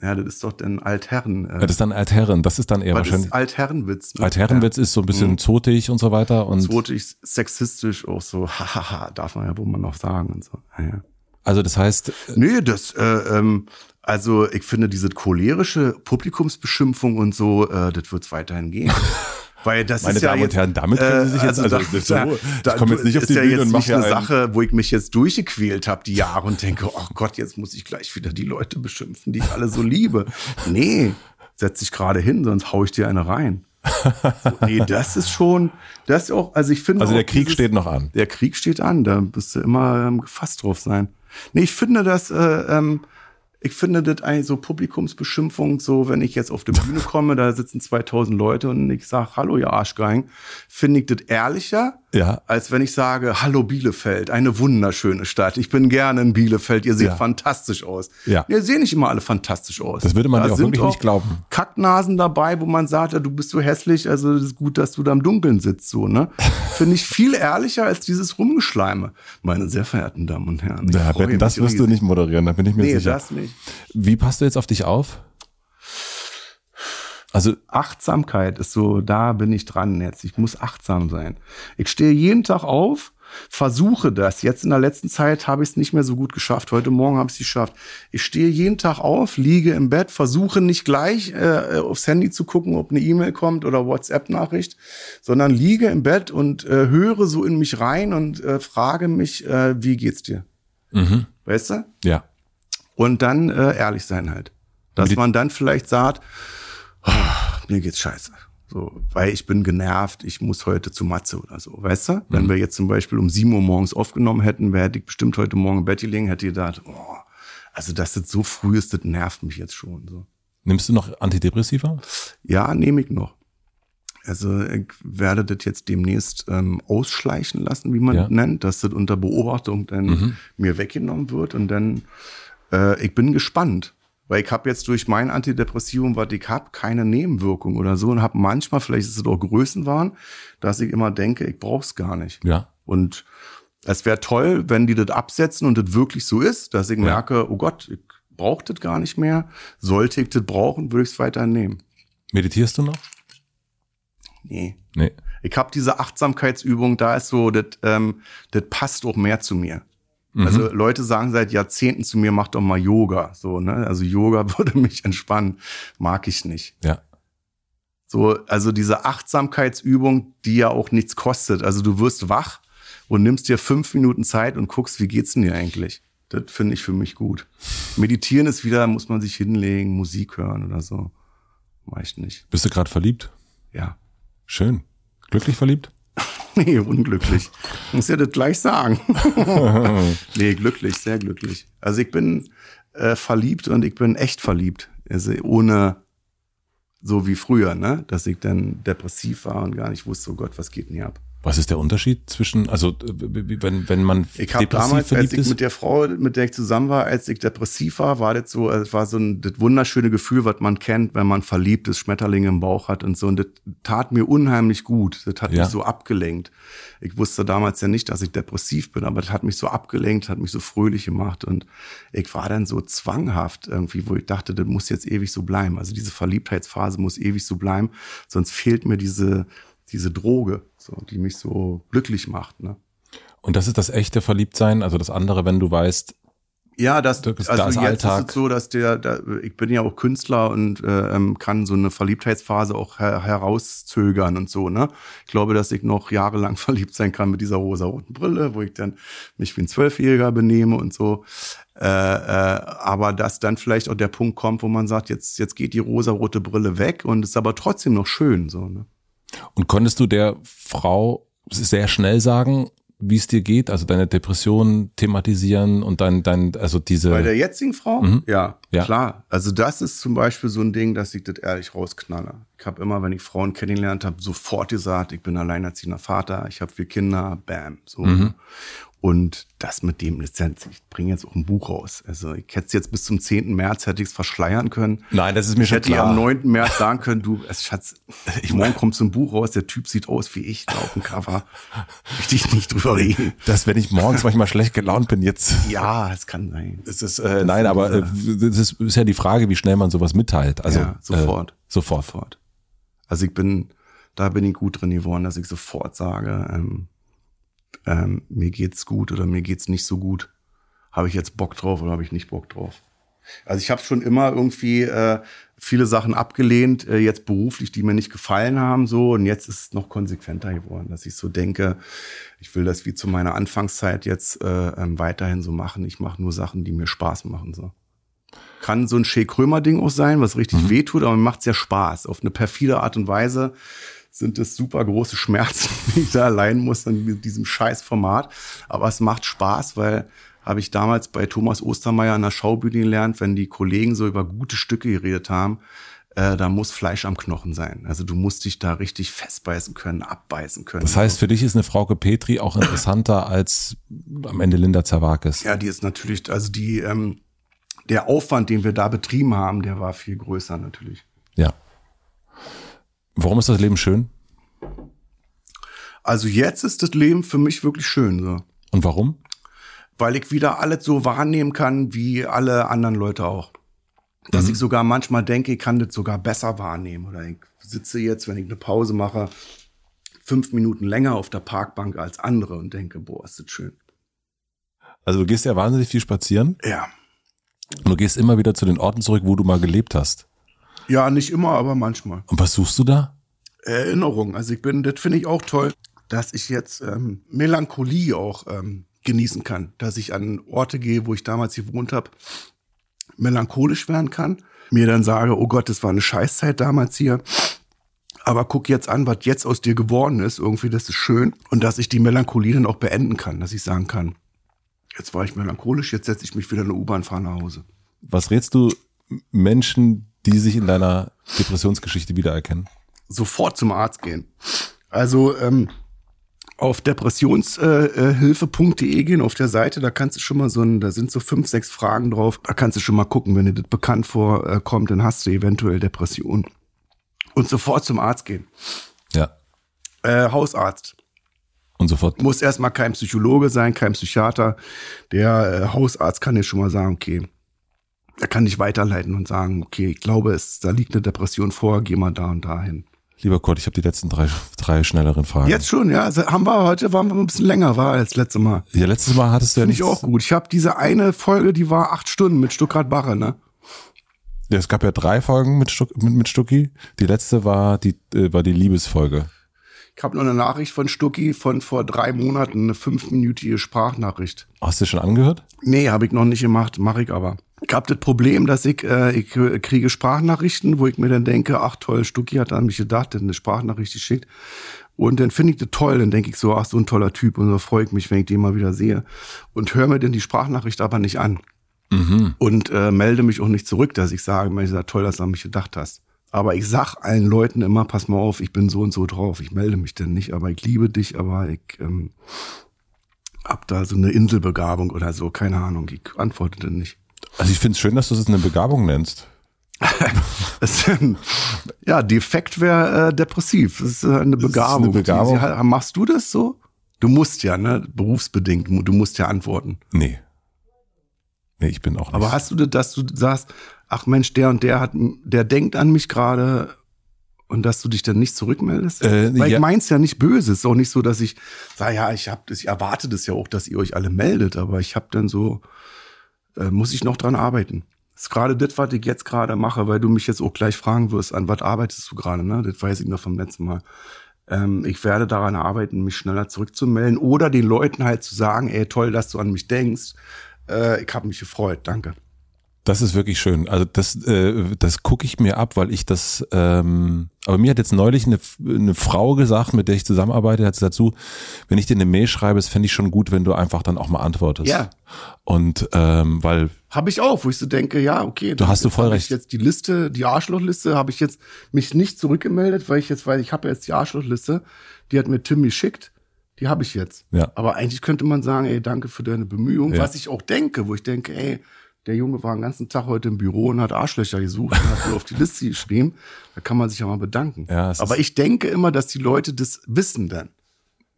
Ja, das ist doch dann Altherren. Äh, Ja, Das ist dann Altherren, das ist dann eher wahrscheinlich. ist Altherrenwitz. Ne? Altherrenwitz ist so ein bisschen zotig und so weiter und Ja. Zotig, sexistisch auch so, hahaha, darf man ja wohl mal noch sagen und so. Ja, ja. Also das heißt, Nee, das, äh, ähm, also ich finde diese cholerische Publikumsbeschimpfung und so, äh, das wird's weiterhin gehen. Weil das Meine ist ja Damen und jetzt, Herren, damit können Sie sich jetzt- also, das ist so- ich komme jetzt nicht auf die ja Bühne jetzt und mache nicht ja eine Sache, wo ich mich jetzt durchgequält habe die Jahre und denke, oh Gott, jetzt muss ich gleich wieder die Leute beschimpfen, die ich alle so liebe. Nee, setz dich gerade hin, sonst hau ich dir eine rein. So, nee, das ist schon, das ist auch, also ich finde also der Krieg dieses- steht noch an. der Krieg steht an, da bist du immer ähm, gefasst drauf sein. Nee, ich finde das, äh, ähm, ich finde das eigentlich so Publikumsbeschimpfung, so wenn ich jetzt auf die Bühne komme, da sitzen 2000 Leute und ich sage, hallo, ihr Arschgeigen, finde ich das ehrlicher, Ja. als wenn ich sage, hallo Bielefeld, eine wunderschöne Stadt. Ich bin gerne in Bielefeld, ihr seht Ja. fantastisch aus. Ja. Ihr seht nicht immer alle fantastisch aus. Das würde man Da dir auch wirklich nicht glauben. Kacknasen dabei, wo man sagt, ja, du bist so hässlich, also es ist gut, dass du da im Dunkeln sitzt, so, ne? Finde ich viel ehrlicher als dieses Rumgeschleime, meine sehr verehrten Damen und Herren. Ja, Wetten, das wirst du nicht moderieren, da bin ich mir Nee, sicher. das nicht. Wie passt du jetzt auf dich auf? Also Achtsamkeit ist so, da bin ich dran jetzt. Ich muss achtsam sein. Ich stehe jeden Tag auf, versuche das. Jetzt in der letzten Zeit habe ich es nicht mehr so gut geschafft. Heute Morgen habe ich es geschafft. Ich stehe jeden Tag auf, liege im Bett, versuche nicht gleich äh, aufs Handy zu gucken, ob eine E-Mail kommt oder WhatsApp-Nachricht, sondern liege im Bett und äh, höre so in mich rein und äh, frage mich, äh, wie geht's dir? mhm. Weißt du? ja. Und dann äh, ehrlich sein halt. Dass man dann vielleicht sagt, oh, mir geht's scheiße. So, weil ich bin genervt, ich muss heute zu Matze oder so, weißt du? Wenn wir jetzt zum Beispiel um 7 Uhr morgens aufgenommen hätten, wäre ich bestimmt heute Morgen im Bett gelegen, hätte ich gedacht, oh, also dass das so früh ist, das nervt mich jetzt schon. So. Nimmst du noch Antidepressiva? Ja, nehme ich noch. Also ich werde das jetzt demnächst ähm, ausschleichen lassen, wie man Ja. das nennt, dass das unter Beobachtung dann Mhm. mir weggenommen wird und dann äh, ich bin gespannt. Weil ich habe jetzt durch mein Antidepressivum, was ich hab, keine Nebenwirkung oder so und habe manchmal, vielleicht ist es auch Größenwahn, dass ich immer denke, ich brauch's gar nicht. Ja. Und es wäre toll, wenn die das absetzen und das wirklich so ist, dass ich Ja. merke, oh Gott, ich brauche das gar nicht mehr. Sollte ich das brauchen, würde ich es weiterhin nehmen. Meditierst du noch? Nee. Nee. Ich habe diese Achtsamkeitsübung, da ist so, das ähm, das passt auch mehr zu mir. Mhm. Also Leute sagen seit Jahrzehnten zu mir, mach doch mal Yoga. So, ne? Also Yoga würde mich entspannen. Mag ich nicht. Ja. So, also diese Achtsamkeitsübung, die ja auch nichts kostet. Also du wirst wach und nimmst dir fünf Minuten Zeit und guckst, wie geht's denn dir eigentlich? Das finde ich für mich gut. Meditieren ist wieder, muss man sich hinlegen, Musik hören oder so. Mach ich nicht. Bist du gerade verliebt? Ja. Schön. Glücklich verliebt? Nee, unglücklich. Muss ja das gleich sagen. nee, glücklich, sehr glücklich. Also ich bin äh, verliebt und ich bin echt verliebt. Also ohne so wie früher, ne? Dass ich dann depressiv war und gar nicht wusste, oh Gott, was geht denn hier ab? Was ist der Unterschied zwischen, also äh, wenn, wenn man Ich habe depressiv damals, als verliebt ich ist? mit der Frau, mit der ich zusammen war, als ich depressiv war, war das so, es war so ein das wunderschöne Gefühl, was man kennt, wenn man verliebt ist, Schmetterlinge im Bauch hat und so. Und das tat mir unheimlich gut. Das hat Ja. mich so abgelenkt. Ich wusste damals ja nicht, dass ich depressiv bin, aber das hat mich so abgelenkt, hat mich so fröhlich gemacht. Und ich war dann so zwanghaft irgendwie, wo ich dachte, das muss jetzt ewig so bleiben. Also diese Verliebtheitsphase muss ewig so bleiben, sonst fehlt mir diese, diese Droge, so, die mich so glücklich macht. Ne? Und das ist das echte Verliebtsein, also das andere, wenn du weißt, Ja, das, Das ist- also da ist jetzt Alltag. ist es so, dass der, da, ich bin ja auch Künstler und äh, ähm, kann so eine Verliebtheitsphase auch her herauszögern und so, ne? Ich glaube, dass ich noch jahrelang verliebt sein kann mit dieser rosa-roten Brille, wo ich dann mich wie ein Zwölfjähriger benehme und so. Äh, äh, aber dass dann vielleicht auch der Punkt kommt, wo man sagt, jetzt, jetzt geht die rosa-rote Brille weg und ist aber trotzdem noch schön, so, ne? Und konntest du der Frau sehr schnell sagen, wie es dir geht, also deine Depression thematisieren und dein, dein, also diese, Bei der jetzigen Frau? Mhm. Ja, Ja. klar. Also das ist zum Beispiel so ein Ding, dass ich das ehrlich rausknalle. Ich habe immer, wenn ich Frauen kennengelernt habe, sofort gesagt, ich bin alleinerziehender Vater, ich habe vier Kinder, bam. So. Mhm. Und das mit dem Lizenz, ich bringe jetzt auch ein Buch raus. Also ich hätte es jetzt bis zum 10. März, hätte ich es verschleiern können. nein, das ist mir Ich schon hätte ja klar. am 9. März sagen können, du, es, Schatz, ich morgen kommt so ein Buch raus, der Typ sieht aus wie ich, da auf dem Cover. Möchte ich nicht drüber reden. dass wenn ich morgens manchmal schlecht gelaunt bin, jetzt Ja, es kann sein. ist es, äh, nein, aber äh, das ist, ist ja die Frage, wie schnell man sowas mitteilt. Also Ja, sofort. Äh, sofort. Sofort. Also ich bin, da bin ich gut drin geworden, dass ich sofort sage, ähm, ähm, mir geht's gut oder mir geht's nicht so gut. Habe ich jetzt Bock drauf oder habe ich nicht Bock drauf? Also ich habe schon immer irgendwie äh, viele Sachen abgelehnt, äh, jetzt beruflich, die mir nicht gefallen haben, so und jetzt ist es noch konsequenter geworden, dass ich so denke, ich will das wie zu meiner Anfangszeit jetzt äh, ähm, weiterhin so machen. Ich mache nur Sachen, die mir Spaß machen. So kann so ein Shea Krömer Ding auch sein, was richtig wehtut, aber mir macht's ja Spaß. Auf eine perfide Art und Weise sind es super große Schmerzen, die ich da allein muss an diesem scheiß Format. Aber es macht Spaß, weil habe ich damals bei Thomas Ostermeier an der Schaubühne gelernt, wenn die Kollegen so über gute Stücke geredet haben, äh, da muss Fleisch am Knochen sein. Also du musst dich da richtig festbeißen können, abbeißen können. Das heißt, für dich ist eine Frauke Petri auch interessanter als am Ende Linda Zerwakis. Ja, die ist natürlich, also die, ähm, der Aufwand, den wir da betrieben haben, der war viel größer natürlich. Ja. Warum ist das Leben schön? Also jetzt ist das Leben für mich wirklich schön, so. Und warum? Weil ich wieder alles so wahrnehmen kann, wie alle anderen Leute auch. Dass ich sogar manchmal denke, ich kann das sogar besser wahrnehmen. Oder ich sitze jetzt, wenn ich eine Pause mache, fünf Minuten länger auf der Parkbank als andere und denke, boah, ist das schön. Also du gehst ja wahnsinnig viel spazieren Ja. und du gehst immer wieder zu den Orten zurück, wo du mal gelebt hast. Ja, nicht immer, aber manchmal. Und was suchst du da? Erinnerung. Also ich bin, das finde ich auch toll, dass ich jetzt ähm, Melancholie auch ähm, genießen kann. Dass ich an Orte gehe, wo ich damals gewohnt habe, melancholisch werden kann. Mir dann sage, oh Gott, das war eine Scheißzeit damals hier. Aber guck jetzt an, was jetzt aus dir geworden ist. Irgendwie, das ist schön. Und dass ich die Melancholie dann auch beenden kann. Dass ich sagen kann, jetzt war ich melancholisch, jetzt setze ich mich wieder in eine U-Bahn, fahre nach Hause. Was rätst du Menschen, die sich in deiner Depressionsgeschichte wiedererkennen? Sofort zum Arzt gehen. Also ähm, auf depressionshilfe.de gehen, auf der Seite, da kannst du schon mal so ein, da sind so fünf, sechs Fragen drauf, da kannst du schon mal gucken, wenn dir das bekannt vorkommt, dann hast du eventuell Depression. Und sofort zum Arzt gehen. Ja. Äh, Hausarzt. Und sofort. Muss erstmal kein Psychologe sein, kein Psychiater. Der äh, Hausarzt kann dir schon mal sagen, okay, er kann dich weiterleiten und sagen, okay, ich glaube, es, da liegt eine Depression vor, geh mal da und dahin. Lieber Kurt, ich habe die letzten drei, drei schnelleren Fragen. Jetzt schon, ja. Also haben wir heute waren wir ein bisschen länger war als letztes Mal. Ja, letztes Mal hattest du ja Finde ich auch gut. Ich habe diese eine Folge, die war acht Stunden mit Stuttgart Barre, ne? Ja, es gab ja drei Folgen mit, Stuck, mit, mit Stucki. Die letzte war die, äh, war die Liebesfolge. Ich habe noch eine Nachricht von Stucki von vor drei Monaten, eine fünfminütige Sprachnachricht. Hast du schon angehört? Nee, habe ich noch nicht gemacht, mache ich aber. Ich habe das Problem, dass ich, äh, ich kriege Sprachnachrichten, wo ich mir dann denke, ach toll, Stucki hat an mich gedacht, der hat eine Sprachnachricht geschickt. Und dann finde ich das toll, dann denke ich so, ach so ein toller Typ und so freue ich mich, wenn ich den mal wieder sehe. Und höre mir dann die Sprachnachricht aber nicht an. Und äh, melde mich auch nicht zurück, dass ich sage, Mensch, ist toll, dass du an mich gedacht hast. Aber ich sag allen Leuten immer, pass mal auf, ich bin so und so drauf. Ich melde mich denn nicht, aber ich liebe dich, aber ich ähm, hab da so eine Inselbegabung oder so, keine Ahnung, ich antworte denn nicht. Also ich finde es schön, dass du es eine Begabung nennst. Ja, defekt wäre äh, depressiv. Das ist äh, eine ist eine Begabung. Begabung. Die, die, machst du das so? Du musst ja, ne? Berufsbedingt. Du musst ja antworten. Nee. Nee, ich bin auch nicht. Aber hast du das, dass du sagst, ach Mensch, der und der hat, der denkt an mich gerade und dass du dich dann nicht zurückmeldest? Äh, Weil ja. ich mein's ja nicht böse. Es ist auch nicht so, dass ich sage, ja, ich hab das, ich erwarte das ja auch, dass ihr euch alle meldet, aber ich habe dann so, äh, muss ich noch dran arbeiten. Das ist gerade das, was ich jetzt gerade mache, weil du mich jetzt auch gleich fragen wirst, an was arbeitest du gerade, ne? Das weiß ich noch vom letzten Mal. Ähm, ich werde daran arbeiten, mich schneller zurückzumelden oder den Leuten halt zu sagen, ey, toll, dass du an mich denkst. Äh, ich habe mich gefreut, danke. Das ist wirklich schön. Also das, äh, das gucke ich mir ab, weil ich das. Ähm, aber mir hat jetzt neulich eine, eine Frau gesagt, mit der ich zusammenarbeite, hat gesagt, dazu, wenn ich dir eine Mail schreibe, es fände ich schon gut, wenn du einfach dann auch mal antwortest. Ja. Und ähm, weil Habe ich auch, wo ich so denke, ja, okay. Du hast du voll recht. Ich jetzt die Liste, die Arschlochliste, habe ich jetzt mich nicht zurückgemeldet, weil ich jetzt weiß, ich habe jetzt die Arschlochliste, die hat mir Tim geschickt, die habe ich jetzt. Ja. Aber eigentlich könnte man sagen, ey, danke für deine Bemühung, Ja. was ich auch denke, wo ich denke, ey, der Junge war den ganzen Tag heute im Büro und hat Arschlöcher gesucht und hat die auf die Liste geschrieben. Da kann man sich ja mal bedanken. Ja, Aber ich denke immer, dass die Leute das wissen dann.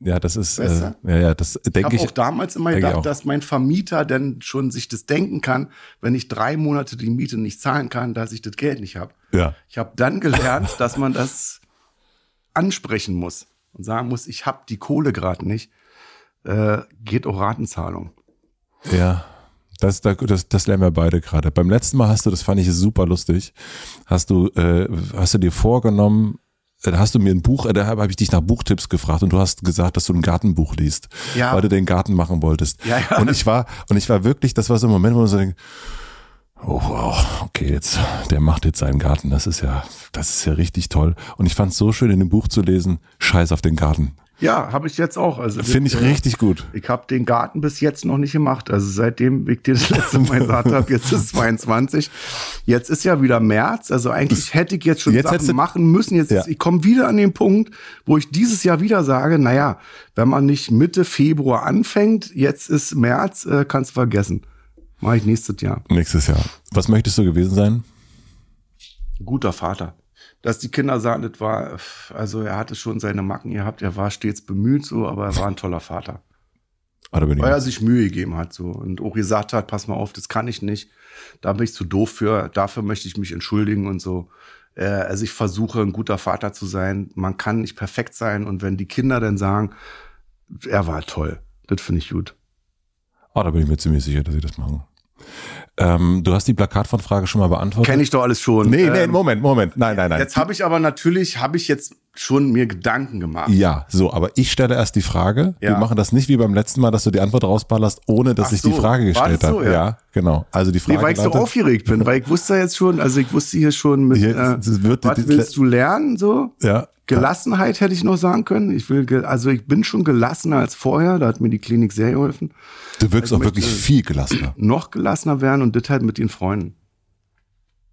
ja, das ist äh, ja, ja, das Ich denke habe ich. auch damals immer ich gedacht, dass mein Vermieter denn schon sich das denken kann, wenn ich drei Monate die Miete nicht zahlen kann, dass ich das Geld nicht habe. Ja. Ich habe dann gelernt, dass man das ansprechen muss und sagen muss, ich habe die Kohle gerade nicht. Äh, geht auch Ratenzahlung. Ja, das, das, das lernen wir beide gerade. Beim letzten Mal hast du, das fand ich super lustig, hast du, äh, hast du dir vorgenommen, äh, da hast du mir ein Buch, äh, da habe hab ich dich nach Buchtipps gefragt und du hast gesagt, dass du ein Gartenbuch liest, Ja. weil du den Garten machen wolltest. Ja, ja. Und ich war, und ich war wirklich, das war so ein Moment, wo man so denkt, oh wow, okay, jetzt, der macht jetzt seinen Garten, das ist ja, das ist ja richtig toll. Und ich fand es so schön, in dem Buch zu lesen, Scheiß auf den Garten. Ja, habe ich jetzt auch. Also Finde ich äh, richtig gut. Ich habe den Garten bis jetzt noch nicht gemacht. Also seitdem ich dir das letzte Mal gesagt habe, jetzt ist 22. Jetzt ist ja wieder März. Also eigentlich hätte ich jetzt schon Jetzt Sachen machen müssen. Jetzt Ja. ich komme wieder an den Punkt, wo ich dieses Jahr wieder sage, naja, wenn man nicht Mitte Februar anfängt, jetzt ist März, äh, kannst du vergessen. Mache ich nächstes Jahr. Nächstes Jahr. Was möchtest du gewesen sein? Guter Vater. Dass die Kinder sagen, das war, also er hatte schon seine Macken gehabt, er war stets bemüht so, aber er war ein toller Vater. Ah, weil er sich Mühe gegeben hat so und auch gesagt hat, pass mal auf, das kann ich nicht, da bin ich zu doof für, dafür möchte ich mich entschuldigen und so. Äh, also ich versuche ein guter Vater zu sein. Man kann nicht perfekt sein und wenn die Kinder dann sagen, er war toll, das finde ich gut. Ah, da bin ich mir ziemlich sicher, dass sie das machen. Ähm, du hast die Plakatvorfrage schon mal beantwortet. Kenne ich doch alles schon. Nee, nee, Ähm, Moment, Moment. Nein, nein, nein. Jetzt habe ich aber natürlich, habe ich jetzt schon mir Gedanken gemacht. ja, so, aber ich stelle erst die Frage. Ja. Wir machen das nicht wie beim letzten Mal, dass du die Antwort rausballerst, ohne dass Ach ich so, die Frage gestellt so, habe. ja? genau. Also die Frage Nee, weil ich so aufgeregt bin, weil ich wusste jetzt schon, also ich wusste hier schon mit, Hier, äh, wird- was die- willst du lernen, so? Ja. Gelassenheit hätte ich noch sagen können. Ich will, also ich bin schon gelassener als vorher. Da hat mir die Klinik sehr geholfen. Du wirkst Ich auch wirklich viel gelassener. Noch gelassener werden und das halt mit den Freunden.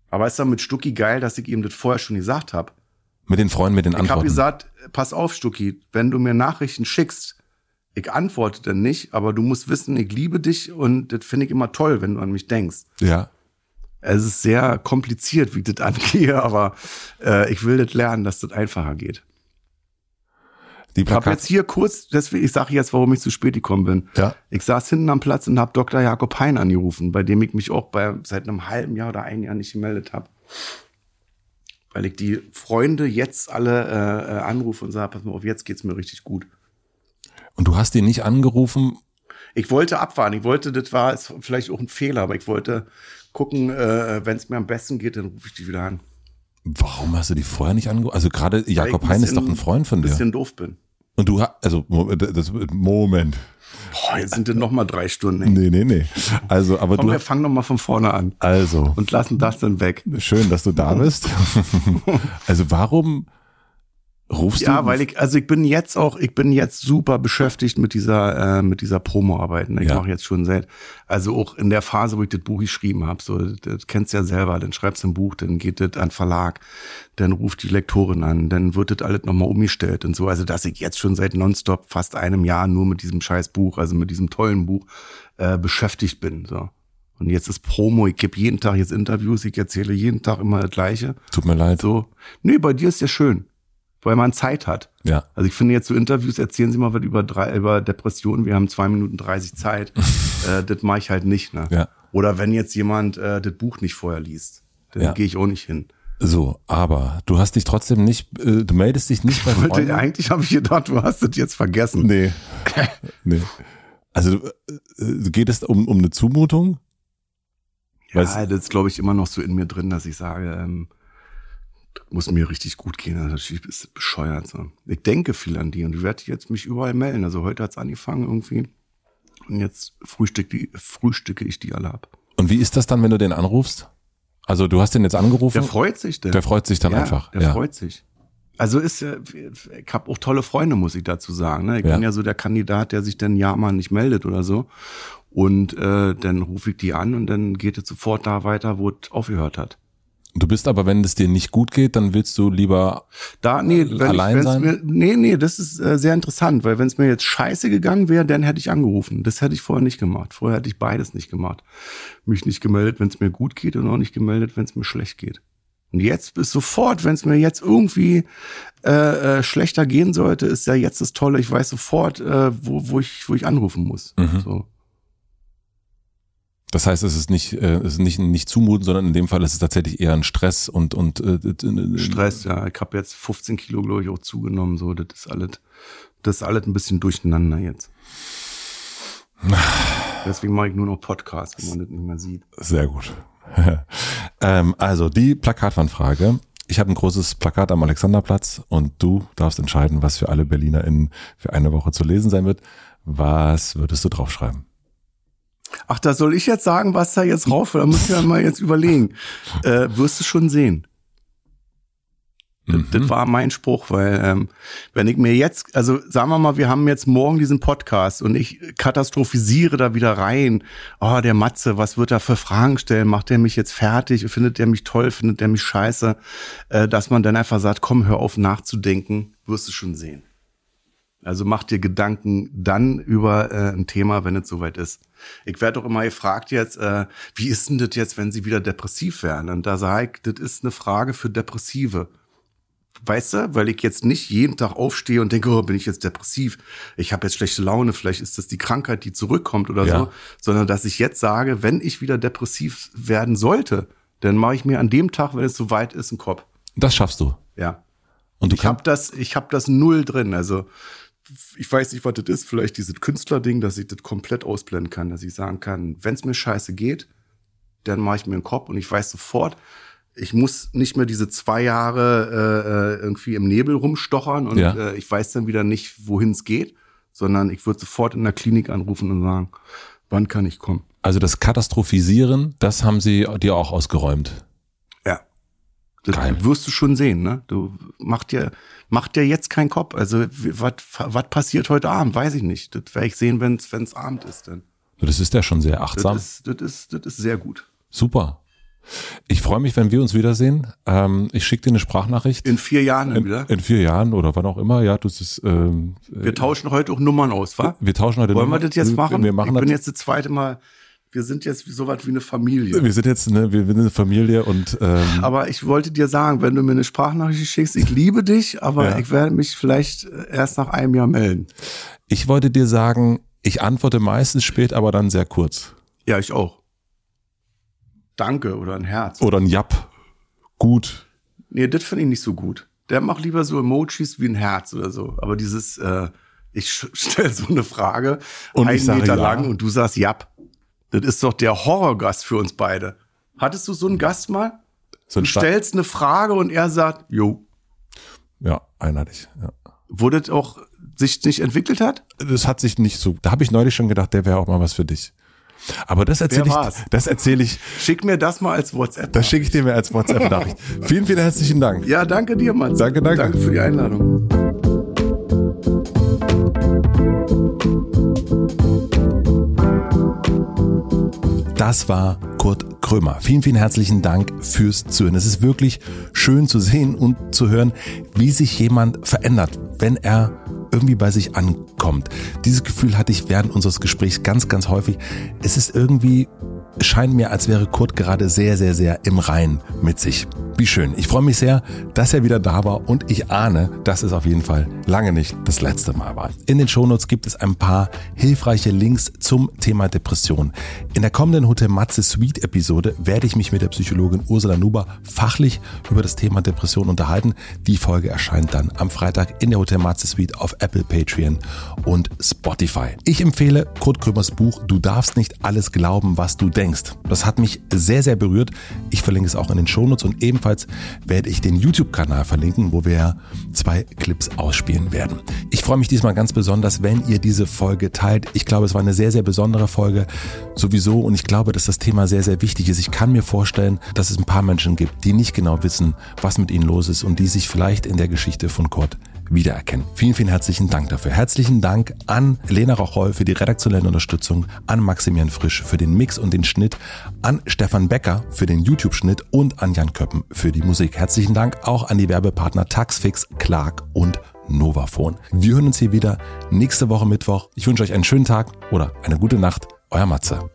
Aber ist dann mit Stucki geil, dass ich ihm das vorher schon gesagt habe. Mit den Freunden, mit den Ich habe Antworten. gesagt, pass auf, Stucki, wenn du mir Nachrichten schickst, Ich antworte dann nicht, aber du musst wissen, ich liebe dich und das finde ich immer toll, wenn du an mich denkst. Ja. Es ist sehr kompliziert, wie ich das angehe, aber äh, ich will das lernen, dass das einfacher geht. Die Ich habe jetzt hier kurz, deswegen, ich sage jetzt, warum ich zu spät gekommen bin. Ja. Ich saß hinten am Platz und habe Dr. Jakob Hein angerufen, bei dem ich mich auch bei, seit einem halben Jahr oder ein Jahr nicht gemeldet habe. Weil ich die Freunde jetzt alle äh, äh, anrufe und sage, pass mal auf, jetzt geht's mir richtig gut. Und du hast ihn nicht angerufen. Ich wollte abwarten. Ich wollte, das war vielleicht auch ein Fehler, aber ich wollte gucken, äh, wenn es mir am besten geht, dann rufe ich die wieder an. Warum hast du die vorher nicht angerufen? Also gerade Jakob ich Hein ist doch ein Freund von Ein dir. bisschen doof bin. Und du hast, also, das, Moment. Boah, jetzt sind das noch mal drei Stunden. Ey. Nee, nee, nee. Also, aber Komm, du, wir fangen noch mal von vorne an also, und lassen das dann weg. schön, dass du da bist. also, warum rufst Ja, du? weil ich, also ich bin jetzt auch, ich bin jetzt super beschäftigt mit dieser, äh, mit dieser Promo-Arbeit. Ich Ja. mache jetzt schon seit, also auch in der Phase, wo ich das Buch geschrieben habe, so, das kennst du ja selber, dann schreibst du ein Buch, dann geht das an Verlag, dann ruft die Lektorin an, dann wird das alles nochmal umgestellt und so. Also, dass ich jetzt schon seit nonstop fast einem Jahr nur mit diesem scheiß Buch, also mit diesem tollen Buch, äh, beschäftigt bin, so. Und jetzt ist Promo, ich gebe jeden Tag jetzt Interviews, ich erzähle jeden Tag immer das Gleiche. Tut mir leid. So, nee, bei dir ist ja schön, weil man Zeit hat. Ja. Also ich finde jetzt so Interviews, erzählen Sie mal was über, drei, über Depressionen, wir haben zwei Minuten 30 Zeit. äh, das mache ich halt nicht. Ne? Ja. Oder wenn jetzt jemand äh, das Buch nicht vorher liest, dann Ja. gehe ich auch nicht hin. So, aber du hast dich trotzdem nicht, äh, du meldest dich nicht bei Wollte, Freunden. eigentlich habe ich gedacht, du hast das jetzt vergessen. Nee. nee. Also äh, äh, geht es um, um eine Zumutung? Ja, Weiß- das ist, glaube ich, immer noch so in mir drin, dass ich sage, ähm, muss mir richtig gut gehen. Also, Das ist bescheuert. So. Ich denke viel an die und ich werde jetzt mich überall melden. Also heute hat's angefangen irgendwie. Und jetzt frühstücke, die, frühstücke ich die alle ab. Und wie ist das dann, wenn du den anrufst? Also du hast den jetzt angerufen? Der freut sich denn. Der freut sich dann ja, einfach. Der ja. freut sich. Also ist ja, ich habe auch tolle Freunde, muss ich dazu sagen. Ne? Ich Ja. bin ja so der Kandidat, der sich dann ja mal nicht meldet oder so. Und äh, dann rufe ich die an und dann geht es sofort da weiter, wo es aufgehört hat. Du bist aber, wenn es dir nicht gut geht, dann willst du lieber. Da, nee, Allein ich, sein? Mir, nee, nee, das ist äh, sehr interessant, weil wenn es mir jetzt scheiße gegangen wäre, dann hätte ich angerufen. Das hätte ich vorher nicht gemacht. Vorher hätte ich beides nicht gemacht. Mich nicht gemeldet, wenn es mir gut geht und auch nicht gemeldet, wenn es mir schlecht geht. Und jetzt ist sofort, wenn es mir jetzt irgendwie äh, äh, schlechter gehen sollte, ist ja jetzt das Tolle, ich weiß sofort, äh, wo, wo, ich, wo ich anrufen muss. Mhm. So. Das heißt, es ist nicht, äh, es ist nicht, nicht zumuten, sondern in dem Fall ist es tatsächlich eher ein Stress und, und äh, Stress, ja. Ich habe jetzt 15 Kilo, glaube ich, auch zugenommen. So, das ist alles, das ist alles ein bisschen durcheinander jetzt. Deswegen mache ich nur noch Podcasts, wenn man das nicht mehr sieht. Sehr gut. ähm, also die Plakatwandfrage. Ich habe ein großes Plakat am Alexanderplatz und du darfst entscheiden, was für alle BerlinerInnen für eine Woche zu lesen sein wird. Was würdest du draufschreiben? Ach, da soll ich jetzt sagen, was da jetzt rauf will? Da muss ich ja mal jetzt überlegen. Äh, wirst du schon sehen. Das, das war mein Spruch, weil ähm, wenn ich mir jetzt, also sagen wir mal, wir haben jetzt morgen diesen Podcast und ich katastrophisiere da wieder rein. Oh, der Matze, was wird er für Fragen stellen? Macht der mich jetzt fertig? Findet der mich toll? Findet der mich scheiße? Äh, dass man dann einfach sagt, komm, hör auf nachzudenken, wirst du schon sehen. Also mach dir Gedanken dann über äh, ein Thema, wenn es soweit ist. Ich werde doch immer gefragt jetzt, äh, wie ist denn das jetzt, wenn sie wieder depressiv werden? Und da sage ich, das ist eine Frage für Depressive. Weißt du, weil ich jetzt nicht jeden Tag aufstehe und denke, oh, bin ich jetzt depressiv? Ich habe jetzt schlechte Laune, vielleicht ist das die Krankheit, die zurückkommt oder Ja. so, sondern dass ich jetzt sage, wenn ich wieder depressiv werden sollte, dann mache ich mir an dem Tag, wenn es soweit ist, einen Kopf. Das schaffst du. Ja. Und du ich habe das, ich habe das null drin. Also ich weiß nicht, was das ist. Vielleicht dieses Künstlerding, dass ich das komplett ausblenden kann, dass ich sagen kann, wenn es mir scheiße geht, dann mache ich mir einen Kopf und ich weiß sofort, ich muss nicht mehr diese zwei Jahre äh, äh, irgendwie im Nebel rumstochern und Ja. äh, ich weiß dann wieder nicht, wohin es geht, sondern ich würde sofort in der Klinik anrufen und sagen, wann kann ich kommen? also das Katastrophisieren, das haben sie dir auch ausgeräumt. Das Geil. wirst du schon sehen, ne? Du mach dir, mach dir jetzt keinen Kopf. Also, was passiert heute Abend? Weiß ich nicht. Das werde ich sehen, wenn es Abend ist. Dann. Das ist ja schon sehr Das achtsam. ist, das, ist, das ist sehr gut. Super. Ich freue mich, wenn wir uns wiedersehen. Ähm, ich schicke dir eine Sprachnachricht. In vier Jahren in, wieder? In vier Jahren oder wann auch immer. Ja, das ist. Ähm, wir tauschen heute auch Nummern aus, wa? Wir tauschen heute Wollen Nummern. wir das jetzt machen? Wir machen ich bin das. jetzt das zweite Mal. Wir sind jetzt so was wie eine Familie. Wir sind jetzt ne, wir sind eine Familie und. Ähm, aber ich wollte dir sagen, wenn du mir eine Sprachnachricht schickst, ich liebe dich, aber ja. ich werde mich vielleicht erst nach einem Jahr melden. Ich wollte dir sagen, ich antworte meistens spät, aber dann sehr kurz. Ja, ich auch. Danke oder ein Herz. Oder ein Jap. Gut. Nee, das finde ich nicht so gut. Der macht lieber so Emojis wie ein Herz oder so. Aber dieses, äh, ich stelle so eine Frage, und einen Meter ja. lang und du sagst Jap. Das ist doch der Horrorgast für uns beide. Hattest du so einen Gast mal? So ein du stellst eine Frage und er sagt, jo. Ja, einen hatte ich. Ja. Wo das auch sich nicht entwickelt hat? Das hat sich nicht so. Da habe ich neulich schon gedacht, der wäre auch mal was für dich. Aber das erzähle ich, das erzähle ich. Schick mir das mal als WhatsApp. Das schicke ich dir mir als WhatsApp-Nachricht. vielen, vielen herzlichen Dank. Ja, danke dir, Mann. Danke, danke. Danke für die Einladung. Das war Kurt Krömer. Vielen, vielen herzlichen Dank fürs Zuhören. Es ist wirklich schön zu sehen und zu hören, wie sich jemand verändert, wenn er irgendwie bei sich ankommt. Dieses Gefühl hatte ich während unseres Gesprächs ganz, ganz häufig. Es ist irgendwie, scheint mir, als wäre Kurt gerade sehr, sehr, sehr im Rein mit sich. Wie schön. Ich freue mich sehr, dass er wieder da war und ich ahne, dass es auf jeden Fall lange nicht das letzte Mal war. In den Shownotes gibt es ein paar hilfreiche Links zum Thema Depression. In der kommenden Hotel Matze Suite Episode werde ich mich mit der Psychologin Ursula Nuber fachlich über das Thema Depression unterhalten. Die Folge erscheint dann am Freitag in der Hotel Matze Suite auf Apple, Patreon und Spotify. Ich empfehle Kurt Krömers Buch Du darfst nicht alles glauben, was du denkst. Das hat mich sehr, sehr berührt. Ich verlinke es auch in den Shownotes und ebenfalls werde ich den YouTube-Kanal verlinken, wo wir zwei Clips ausspielen werden. Ich freue mich diesmal ganz besonders, wenn ihr diese Folge teilt. Ich glaube, es war eine sehr, sehr besondere Folge sowieso und ich glaube, dass das Thema sehr, sehr wichtig ist. Ich kann mir vorstellen, dass es ein paar Menschen gibt, die nicht genau wissen, was mit ihnen los ist und die sich vielleicht in der Geschichte von Kurt wiedererkennen. Vielen, vielen herzlichen Dank dafür. Herzlichen Dank an Lena Rocholl für die redaktionelle Unterstützung, an Maximilian Frisch für den Mix und den Schnitt, an Stefan Becker für den YouTube-Schnitt und an Jan Köppen für die Musik. Herzlichen Dank auch an die Werbepartner Taxfix, Clark und Novafone. Wir hören uns hier wieder nächste Woche Mittwoch. Ich wünsche euch einen schönen Tag oder eine gute Nacht. Euer Matze.